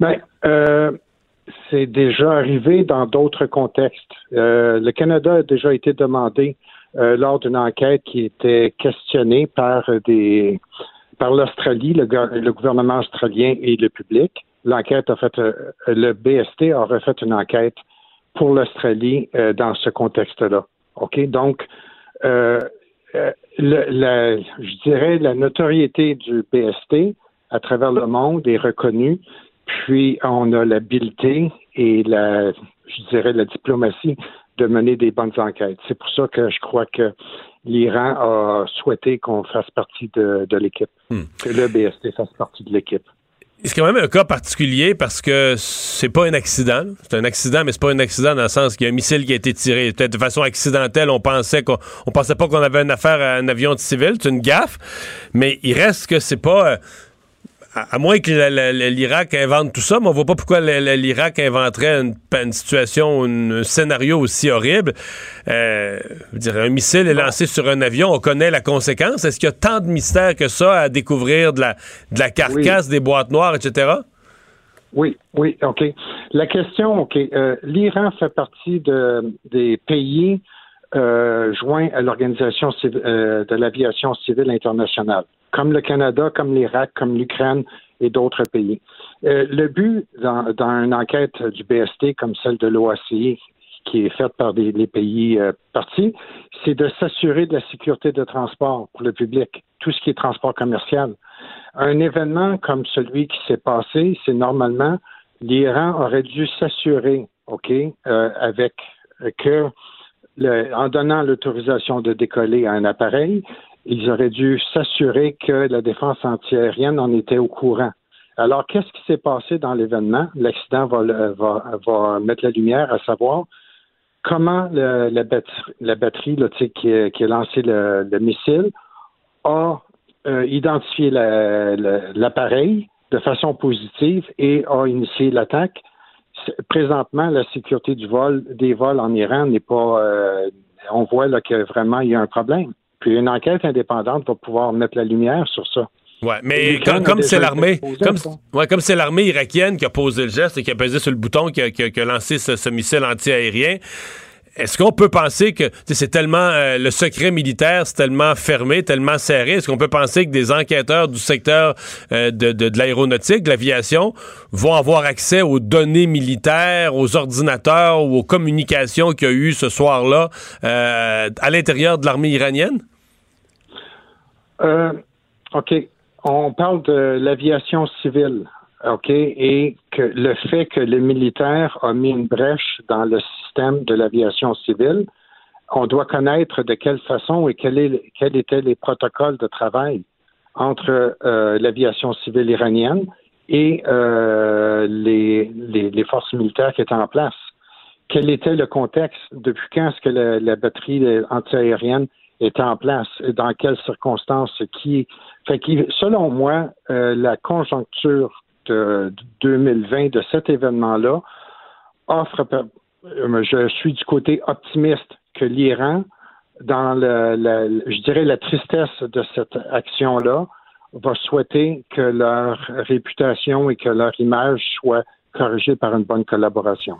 Ben, euh, c'est déjà arrivé dans d'autres contextes. Le Canada a déjà été demandé lors d'une enquête qui était questionnée par des par l'Australie, le, go- le gouvernement australien et le public. L'enquête a fait euh, le BST a refait une enquête pour l'Australie euh, dans ce contexte-là. OK? Donc euh, je dirais la notoriété du BST à travers le monde est reconnue. Puis on a l'habileté et la, je dirais, la diplomatie de mener des bonnes enquêtes. C'est pour ça que je crois que l'Iran a souhaité qu'on fasse partie de, de l'équipe, que le BST fasse partie de l'équipe. C'est quand même un cas particulier parce que c'est pas un accident. C'est un accident, mais c'est pas un accident dans le sens qu'il y a un missile qui a été tiré. Peut-être de façon accidentelle, on pensait qu'on on pensait pas qu'on avait une affaire à un avion de civil. C'est une gaffe. Mais il reste que c'est pas. euh, à, à moins que l'Irak invente tout ça, mais on voit pas pourquoi l'Irak inventerait une, une situation, un scénario aussi horrible. Euh, je un missile est lancé sur un avion, on connaît la conséquence. Est-ce qu'il y a tant de mystères que ça à découvrir de la, de la carcasse, des boîtes noires, etc.? Oui, oui, OK. La question, OK, euh, l'Iran fait partie de, des pays euh, joints à l'Organisation euh, de l'aviation civile internationale, comme le Canada, comme l'Irak, comme l'Ukraine et d'autres pays. Euh, le but dans, dans une enquête du BST comme celle de l'OACI, qui est faite par des, les pays euh, partis, c'est de s'assurer de la sécurité de transport pour le public, tout ce qui est transport commercial. Un événement comme celui qui s'est passé, c'est normalement l'Iran aurait dû s'assurer, OK, euh, avec euh, que le- en donnant l'autorisation de décoller à un appareil, ils auraient dû s'assurer que la défense antiaérienne en était au courant. Alors, qu'est-ce qui s'est passé dans l'événement? L'accident va, va, va mettre la lumière à savoir comment le- la batterie, la batterie là, qui, a, qui a lancé le, le missile a euh, identifié la- la- l'appareil de façon positive et a initié l'attaque. Présentement, la sécurité du vol, des vols en Iran n'est pas. euh, on voit là que vraiment il y a un problème. Puis une enquête indépendante va pouvoir mettre la lumière sur ça. Ouais, mais comme c'est l'armée, comme ouais, comme c'est l'armée irakienne qui a posé le geste et qui a pesé sur le bouton, qui a, qui a- qui a lancé ce, ce missile antiaérien. Est-ce qu'on peut penser que c'est tellement euh, le secret militaire, c'est tellement fermé, tellement serré, est-ce qu'on peut penser que des enquêteurs du secteur euh, de, de, de l'aéronautique, de l'aviation, vont avoir accès aux données militaires, aux ordinateurs ou aux communications qu'il y a eu ce soir-là euh, à l'intérieur de l'armée iranienne? Euh, OK. On parle de l'aviation civile, OK, et que le fait que le militaire a mis une brèche dans le système de l'aviation civile, on doit connaître de quelle façon et quel est- quels étaient les protocoles de travail entre euh, l'aviation civile iranienne et euh, les, les, forces militaires qui étaient en place. Quel était le contexte? Depuis quand est-ce que la, la batterie antiaérienne était en place? Et dans quelles circonstances? Qui... Selon moi, euh, la conjoncture de, de 2020 de cet événement-là offre, euh, je suis du côté optimiste que l'Iran dans le, le- je dirais la tristesse de cette action-là, va souhaiter que leur réputation et que leur image soient corrigées par une bonne collaboration.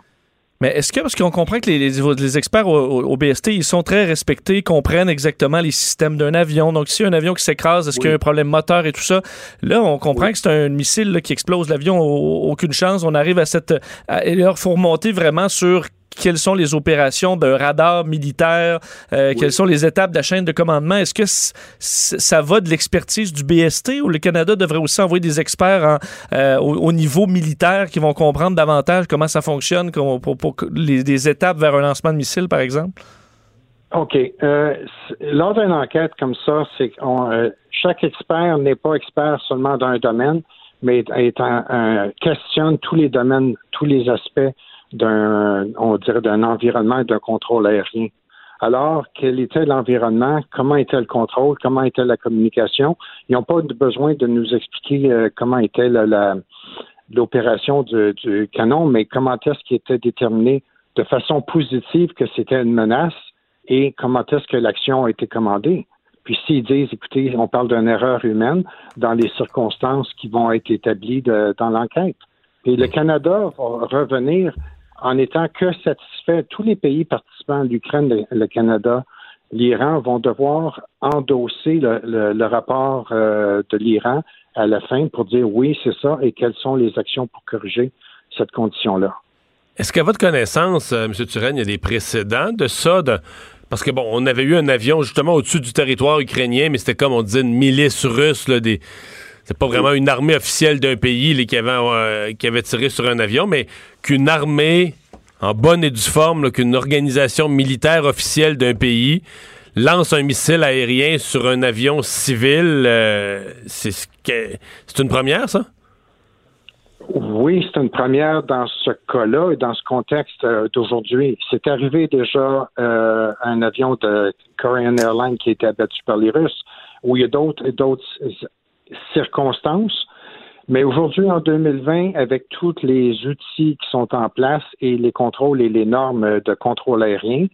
Mais est-ce que, parce qu'on comprend que les, les- les experts au, BST, ils sont très respectés, comprennent exactement les systèmes d'un avion. Donc, si un avion qui s'écrase, est-ce qu'il y a un problème moteur et tout ça? Là, on comprend que c'est un missile là, qui explose l'avion, au- aucune chance. On arrive à cette. à- et là, il faut remonter vraiment sur quelles sont les opérations d'un radar militaire, euh, quelles sont les étapes de la chaîne de commandement? Est-ce que c- c- ça va de l'expertise du BST ou le Canada devrait aussi envoyer des experts en, euh, au, au niveau militaire qui vont comprendre davantage comment ça fonctionne pour, les, étapes vers un lancement de missile, par exemple? OK. Euh, lors d'une enquête comme ça, c'est chaque expert n'est pas expert seulement d'un domaine, mais est, un- un- questionne tous les domaines, tous les aspects d'un, on dirait, d'un environnement et d'un contrôle aérien. Alors, quel était l'environnement? Comment était le contrôle? Comment était la communication? Ils n'ont pas besoin de nous expliquer euh, comment était la- la- l'opération du, du canon, mais comment est-ce qu'il était déterminé de façon positive que c'était une menace et comment est-ce que l'action a été commandée? Puis s'ils disent, écoutez, on parle d'une erreur humaine dans les circonstances qui vont être établies de- dans l'enquête. Et le Canada va revenir en étant que satisfait. Tous les pays participants, l'Ukraine, le, Canada, l'Iran, vont devoir endosser le, rapport euh, de l'Iran à la fin pour dire oui, c'est ça, et quelles sont les actions pour corriger cette condition-là. Est-ce qu'à votre connaissance, euh, M. Turenne, il y a des précédents de ça? Parce que, bon, on avait eu un avion justement au-dessus du territoire ukrainien, mais c'était comme on disait une milice russe, là, des. C'est pas vraiment une armée officielle d'un pays qui, avait, euh, qui avait tiré sur un avion, mais qu'une armée en bonne et due forme, qu'une organisation militaire officielle d'un pays lance un missile aérien sur un avion civil, euh, c'est une première, ça? Oui, c'est une première dans ce cas-là et dans ce contexte euh, d'aujourd'hui. C'est arrivé déjà euh, un avion de Korean Airlines qui a été abattu par les Russes, où il y a d'autres circonstances. Mais aujourd'hui, en 2020, avec tous les outils qui sont en place et les contrôles et les normes de contrôle aérien,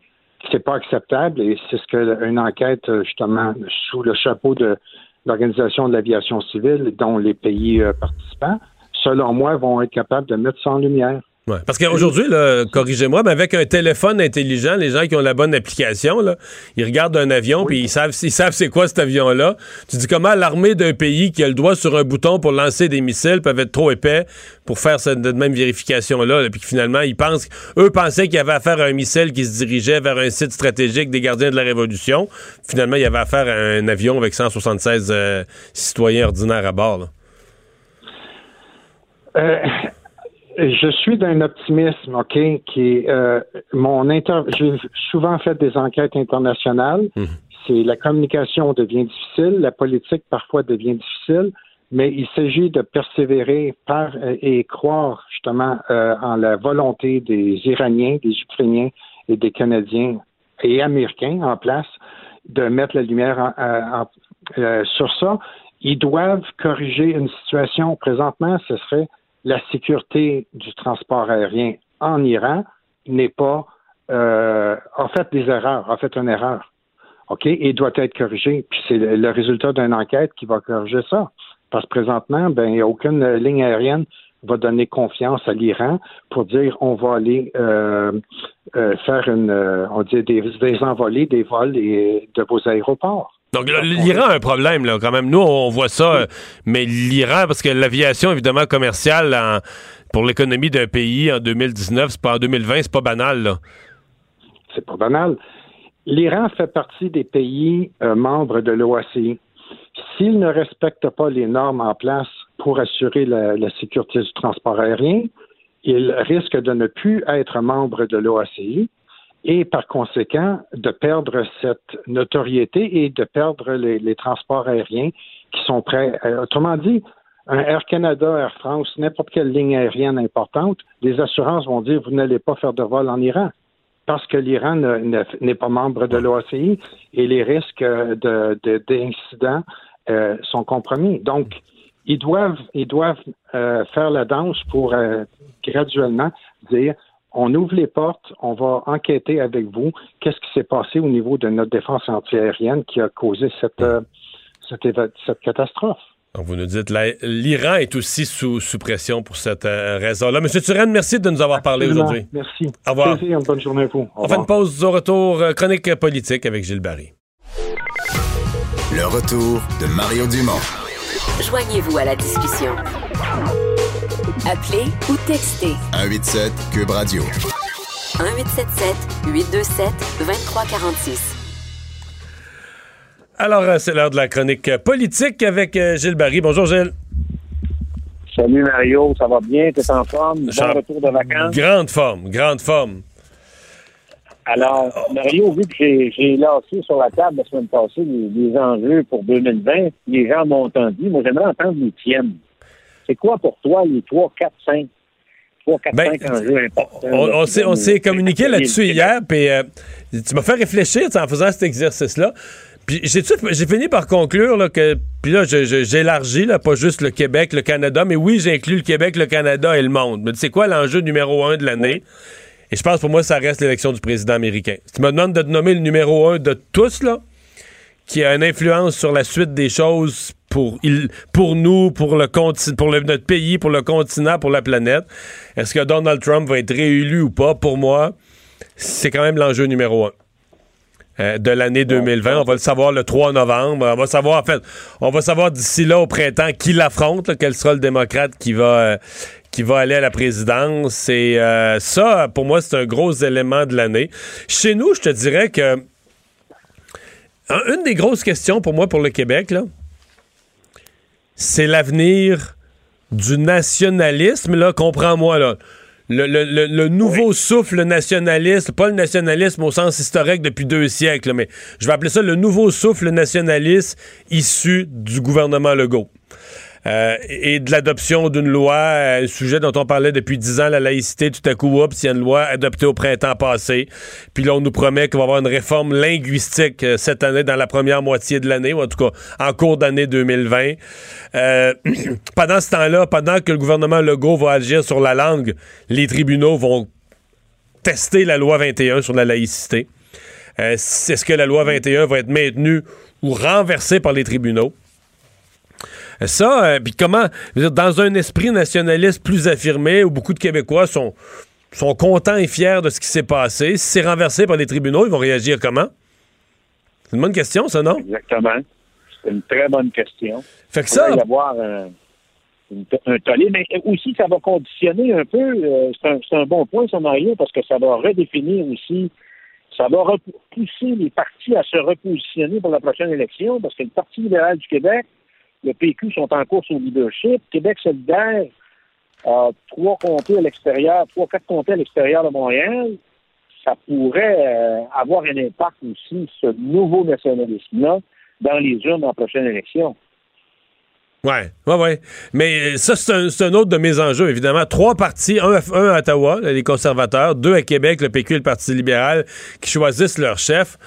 c'est pas acceptable et c'est ce que une enquête justement sous le chapeau de l'Organisation de l'aviation civile, dont les pays euh, participants, selon moi, vont être capables de mettre ça en lumière. Ouais, parce qu'aujourd'hui, corrigez-moi, mais avec un téléphone intelligent, les gens qui ont la bonne application, là, ils regardent un avion puis ils savent, ils savent c'est quoi cet avion-là. Tu dis comment l'armée d'un pays qui a le doigt sur un bouton pour lancer des missiles peuvent être trop épais pour faire cette même vérification-là, là, puis que finalement, ils pensent, eux pensaient qu'il y avait affaire à un missile qui se dirigeait vers un site stratégique des gardiens de la Révolution. Finalement, il y avait affaire à un avion avec 176 euh, citoyens ordinaires à bord. là. Euh, je suis d'un optimisme, OK, qui est euh, mon inter. J'ai souvent fait des enquêtes internationales. C'est la communication devient difficile, la politique parfois devient difficile, mais il s'agit de persévérer par euh, et croire justement euh, en la volonté des Iraniens, des Ukrainiens et des Canadiens et Américains en place de mettre la lumière en- en- en- euh, sur ça. Ils doivent corriger une situation. Présentement, ce serait la sécurité du transport aérien en Iran n'est pas euh, a fait des erreurs, a fait une erreur. OK, et doit être corrigée. Puis c'est le, résultat d'une enquête qui va corriger ça. Parce que présentement, ben, aucune ligne aérienne va donner confiance à l'Iran pour dire on va aller euh, euh, faire une euh, on dit des, des envolées, des vols et, de vos aéroports. Donc l'Iran a un problème là quand même. Nous on voit ça, euh, mais l'Iran parce que l'aviation évidemment commerciale en- pour l'économie d'un pays en 2019, c'est pas en 2020, c'est pas banal là. c'est pas banal. L'Iran fait partie des pays euh, membres de l'OACI. S'il ne respecte pas les normes en place pour assurer la, la sécurité du transport aérien, il risque de ne plus être membre de l'OACI et par conséquent de perdre cette notoriété et de perdre les, transports aériens qui sont prêts. Autrement dit, un Air Canada, Air France, n'importe quelle ligne aérienne importante, les assurances vont dire vous n'allez pas faire de vol en Iran parce que l'Iran ne- ne- n'est pas membre de l'OACI et les risques euh, de- de- d'incidents euh, sont compromis. Donc, ils doivent, ils doivent euh, faire la danse pour graduellement dire on ouvre les portes, on va enquêter avec vous qu'est-ce qui s'est passé au niveau de notre défense antiaérienne qui a causé cette, euh, cette, éva- cette catastrophe? Donc, vous nous dites, l'Iran est aussi sous, sous pression pour cette euh, raison-là. Monsieur Turenne, merci de nous avoir parlé aujourd'hui. Merci. Au revoir. Plaisir, bonne journée à vous. Au On fait une pause au retour. euh, chronique politique avec Gilles Barry. Le retour de Mario Dumont. Joignez-vous à la discussion. Appelez ou textez 187 Cube Radio. 1877 827 2346. Alors, euh, c'est l'heure de la chronique euh, politique avec euh, Gilles Barry. Bonjour, Gilles. Salut Mario, ça va bien? T'es en forme? Bon Jean- retour de vacances? Grande forme, grande forme. Alors, Mario, vu que j'ai j'ai lancé sur la table la semaine passée les, les enjeux pour 2020, les gens m'ont entendu. Moi, j'aimerais entendre les tiennes. C'est quoi pour toi les 3, 4, 5? 3, 4, 5 enjeux importants? Ben, On, on s'est, on s'est communiqué là-dessus hier, puis euh, tu m'as fait réfléchir en faisant cet exercice-là. Puis j'ai, j'ai fini par conclure là, que. Puis là, je- je- j'élargis, là, pas juste le Québec, le Canada, mais oui, j'inclus le Québec, le Canada et le monde. Mais c'est quoi l'enjeu numéro un de l'année? Et je pense pour moi, ça reste l'élection du président américain. Si tu me demandes de te nommer le numéro un de tous, là, qui a une influence sur la suite des choses pour, il, pour nous, pour, le conti- pour le- notre pays, pour le continent, pour la planète. Est-ce que Donald Trump va être réélu ou pas? Pour moi, c'est quand même l'enjeu numéro un. euh, de l'année 2020. On va le savoir le 3 novembre. On va savoir, en fait, on va savoir d'ici là au printemps qui l'affronte, là, quel sera le démocrate qui va, euh, qui va aller à la présidence. Et euh, ça, pour moi, c'est un gros élément de l'année. Chez nous, je te dirais que un- une des grosses questions pour moi, pour le Québec, là, c'est l'avenir du nationalisme. Là, comprends-moi, là. Le, le- le- le nouveau souffle nationaliste, pas le nationalisme au sens historique depuis deux siècles, mais je vais appeler ça le nouveau souffle nationaliste issu du gouvernement Legault. Euh, et de l'adoption d'une loi, euh, sujet dont on parlait depuis dix ans, la laïcité, tout à coup, oups, il y a une loi adoptée au printemps passé. Puis là, on nous promet qu'on va avoir une réforme linguistique euh, cette année, dans la première moitié de l'année, ou en tout cas en cours d'année 2020. Euh, pendant ce temps-là, pendant que le gouvernement Legault va agir sur la langue, les tribunaux vont tester la loi 21 sur la laïcité. Est-ce que la loi 21 va être maintenue ou renversée par les tribunaux? Ça, euh, puis comment, dire, dans un esprit nationaliste plus affirmé, où beaucoup de Québécois sont, sont contents et fiers de ce qui s'est passé, si c'est renversé par les tribunaux, ils vont réagir comment? C'est une bonne question, ça, non? Exactement. C'est une très bonne question. Fait que Il ça- y avoir un, une- un tollé, mais aussi, ça va conditionner un peu, euh, c'est un, c'est un bon point, ça, Mario, parce que ça va redéfinir aussi, ça va repousser les partis à se repositionner pour la prochaine élection, parce que le Parti libéral du Québec, le PQ sont en course au leadership. Québec solidaire a trois comtés à l'extérieur, trois, quatre comtés à l'extérieur de Montréal. Ça pourrait euh, avoir un impact aussi, ce nouveau nationalisme-là, dans les urnes en prochaine élection. Ouais, ouais, ouais. Mais euh, ça, c'est un, autre de mes enjeux, évidemment. Trois partis, un, à- Ottawa, les conservateurs, deux à Québec, le PQ et le Parti libéral, qui choisissent leur chef.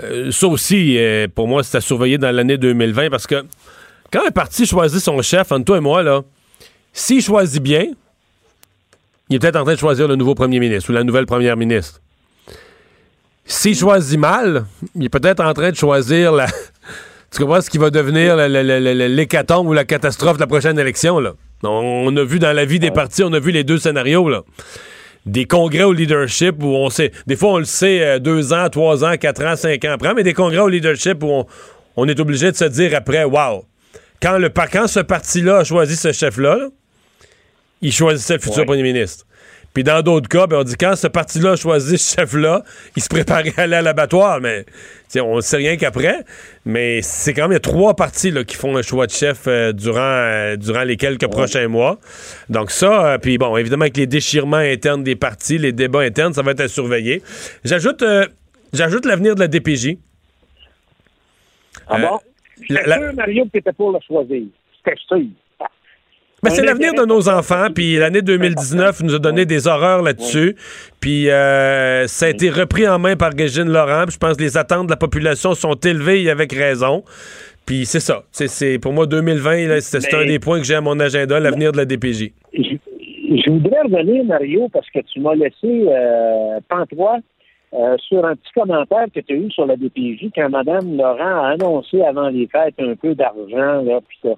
Euh, ça aussi, pour moi, c'est à surveiller dans l'année 2020 parce que quand un parti choisit son chef, entre toi et moi, là, s'il choisit bien, il est peut-être en train de choisir le nouveau premier ministre ou la nouvelle première ministre. S'il choisit mal, il est peut-être en train de choisir. Tu comprends ce qui va devenir l'hécatombe ou la catastrophe de la prochaine élection? On, a vu dans la vie des partis, on a vu les deux scénarios, là. Des congrès au leadership où on sait. Des fois, on le sait euh, deux ans, trois ans, quatre ans, cinq ans après, mais des congrès au leadership où on, on est obligé de se dire après, wow, quand, le, quand ce parti-là a choisi ce chef-là, là, il choisissait le futur Ouais. premier ministre. Puis dans d'autres cas, ben, on dit quand ce parti-là a choisi ce chef-là, il se préparait à aller à l'abattoir. Mais on ne sait rien qu'après. Mais c'est quand même il y a trois partis là, qui font un choix de chef euh, durant, euh, durant les quelques prochains mois. Donc ça, euh, puis bon, évidemment avec les déchirements internes des partis, les débats internes, ça va être à surveiller. J'ajoute j'ajoute l'avenir de la DPJ. Ah bon? La- la- Mario, pour le choisir. C'était sûr. C'est l'avenir de nos enfants, puis l'année 2019 nous a donné des horreurs là-dessus. Puis euh, ça a été repris en main par Régine Laurent. puis Je pense que les attentes de la population sont élevées et avec raison. Puis c'est ça. C'est, pour moi, 2020, là, c'est, un des points que j'ai à mon agenda, l'avenir de la DPJ. Je voudrais revenir, Mario, parce que tu m'as laissé euh, pantois euh, sur un petit commentaire que tu as eu sur la DPJ quand Mme Laurent a annoncé avant les fêtes un peu d'argent. là, puis que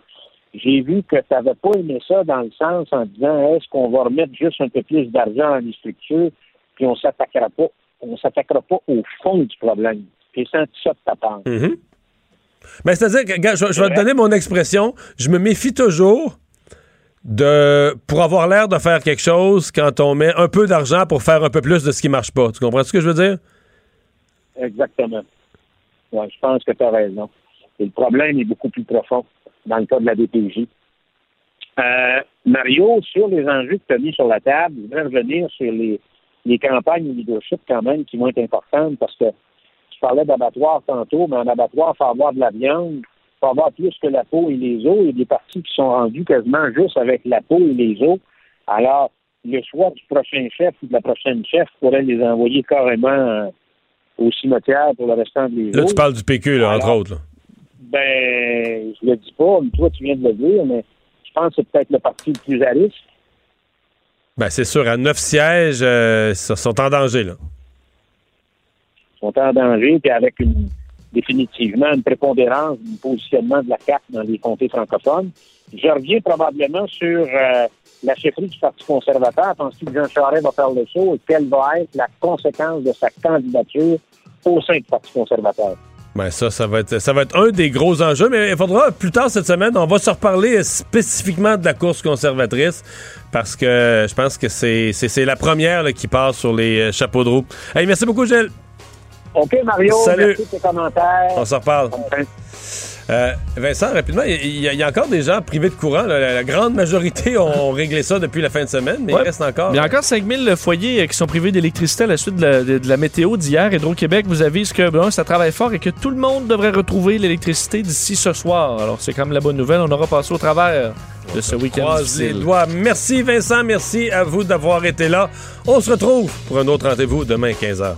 J'ai vu que tu n'avais pas aimé ça dans le sens en disant est-ce qu'on va remettre juste un peu plus d'argent dans les structures, puis on s'attaquera pas, on s'attaquera pas au fond du problème. J'ai senti ça de ta part. Mhm. Ben, c'est-à-dire que, regarde, je, je vais te donner mon expression. Je me méfie toujours de pour avoir l'air de faire quelque chose quand on met un peu d'argent pour faire un peu plus de ce qui marche pas. Tu comprends ce que je veux dire? Exactement. Ouais, je pense que tu as raison. Et le problème est beaucoup plus profond dans le cas de la DPJ. Euh, Mario, sur les enjeux que tu as mis sur la table, je voudrais revenir sur les, les campagnes de leadership quand même qui vont être importantes parce que tu parlais d'abattoir tantôt, mais en abattoir, il faut avoir de la viande, faut avoir plus que la peau et les os. Il y a des parties qui sont rendues quasiment juste avec la peau et les os. Alors, le choix du prochain chef ou de la prochaine chef pourrait les envoyer carrément euh, au cimetière pour le restant des Là, jours. tu parles du PQ, là, entre autres. là. Ben, je le dis pas, mais toi, tu viens de le dire, mais je pense que c'est peut-être le parti le plus à risque. Ben, c'est sûr, à neuf sièges, euh, ils sont en danger, là. sont en danger, puis avec une, définitivement une prépondérance du positionnement de la CAQ dans les comtés francophones. Je reviens probablement sur euh, la chefferie du Parti conservateur. Penses-tu que Jean Charest va faire le saut et quelle va être la conséquence de sa candidature au sein du Parti conservateur? Ben ça, ça va être ça va être un des gros enjeux, mais il faudra plus tard cette semaine, on va se reparler spécifiquement de la course conservatrice parce que je pense que c'est la première qui passe sur les euh, chapeaux de roue. Hey, merci beaucoup, Gilles. OK, Mario. Salut. Merci de tes commentaires. On s'en reparle. Euh, Vincent, rapidement, il y, a- il y a encore des gens privés de courant. là. La, la grande majorité ont réglé ça depuis la fin de semaine, mais Ouais. il reste encore. Il y a encore 5000 foyers euh, qui sont privés d'électricité à la suite de la, de- de la météo d'hier. Hydro-Québec vous avise que bon, ça travaille fort et que tout le monde devrait retrouver l'électricité d'ici ce soir. Alors, c'est quand même la bonne nouvelle. On aura passé au travers de ce week-end croise les difficile. doigts. Merci Vincent, merci à vous d'avoir été là. On se retrouve pour un autre rendez-vous demain 15h.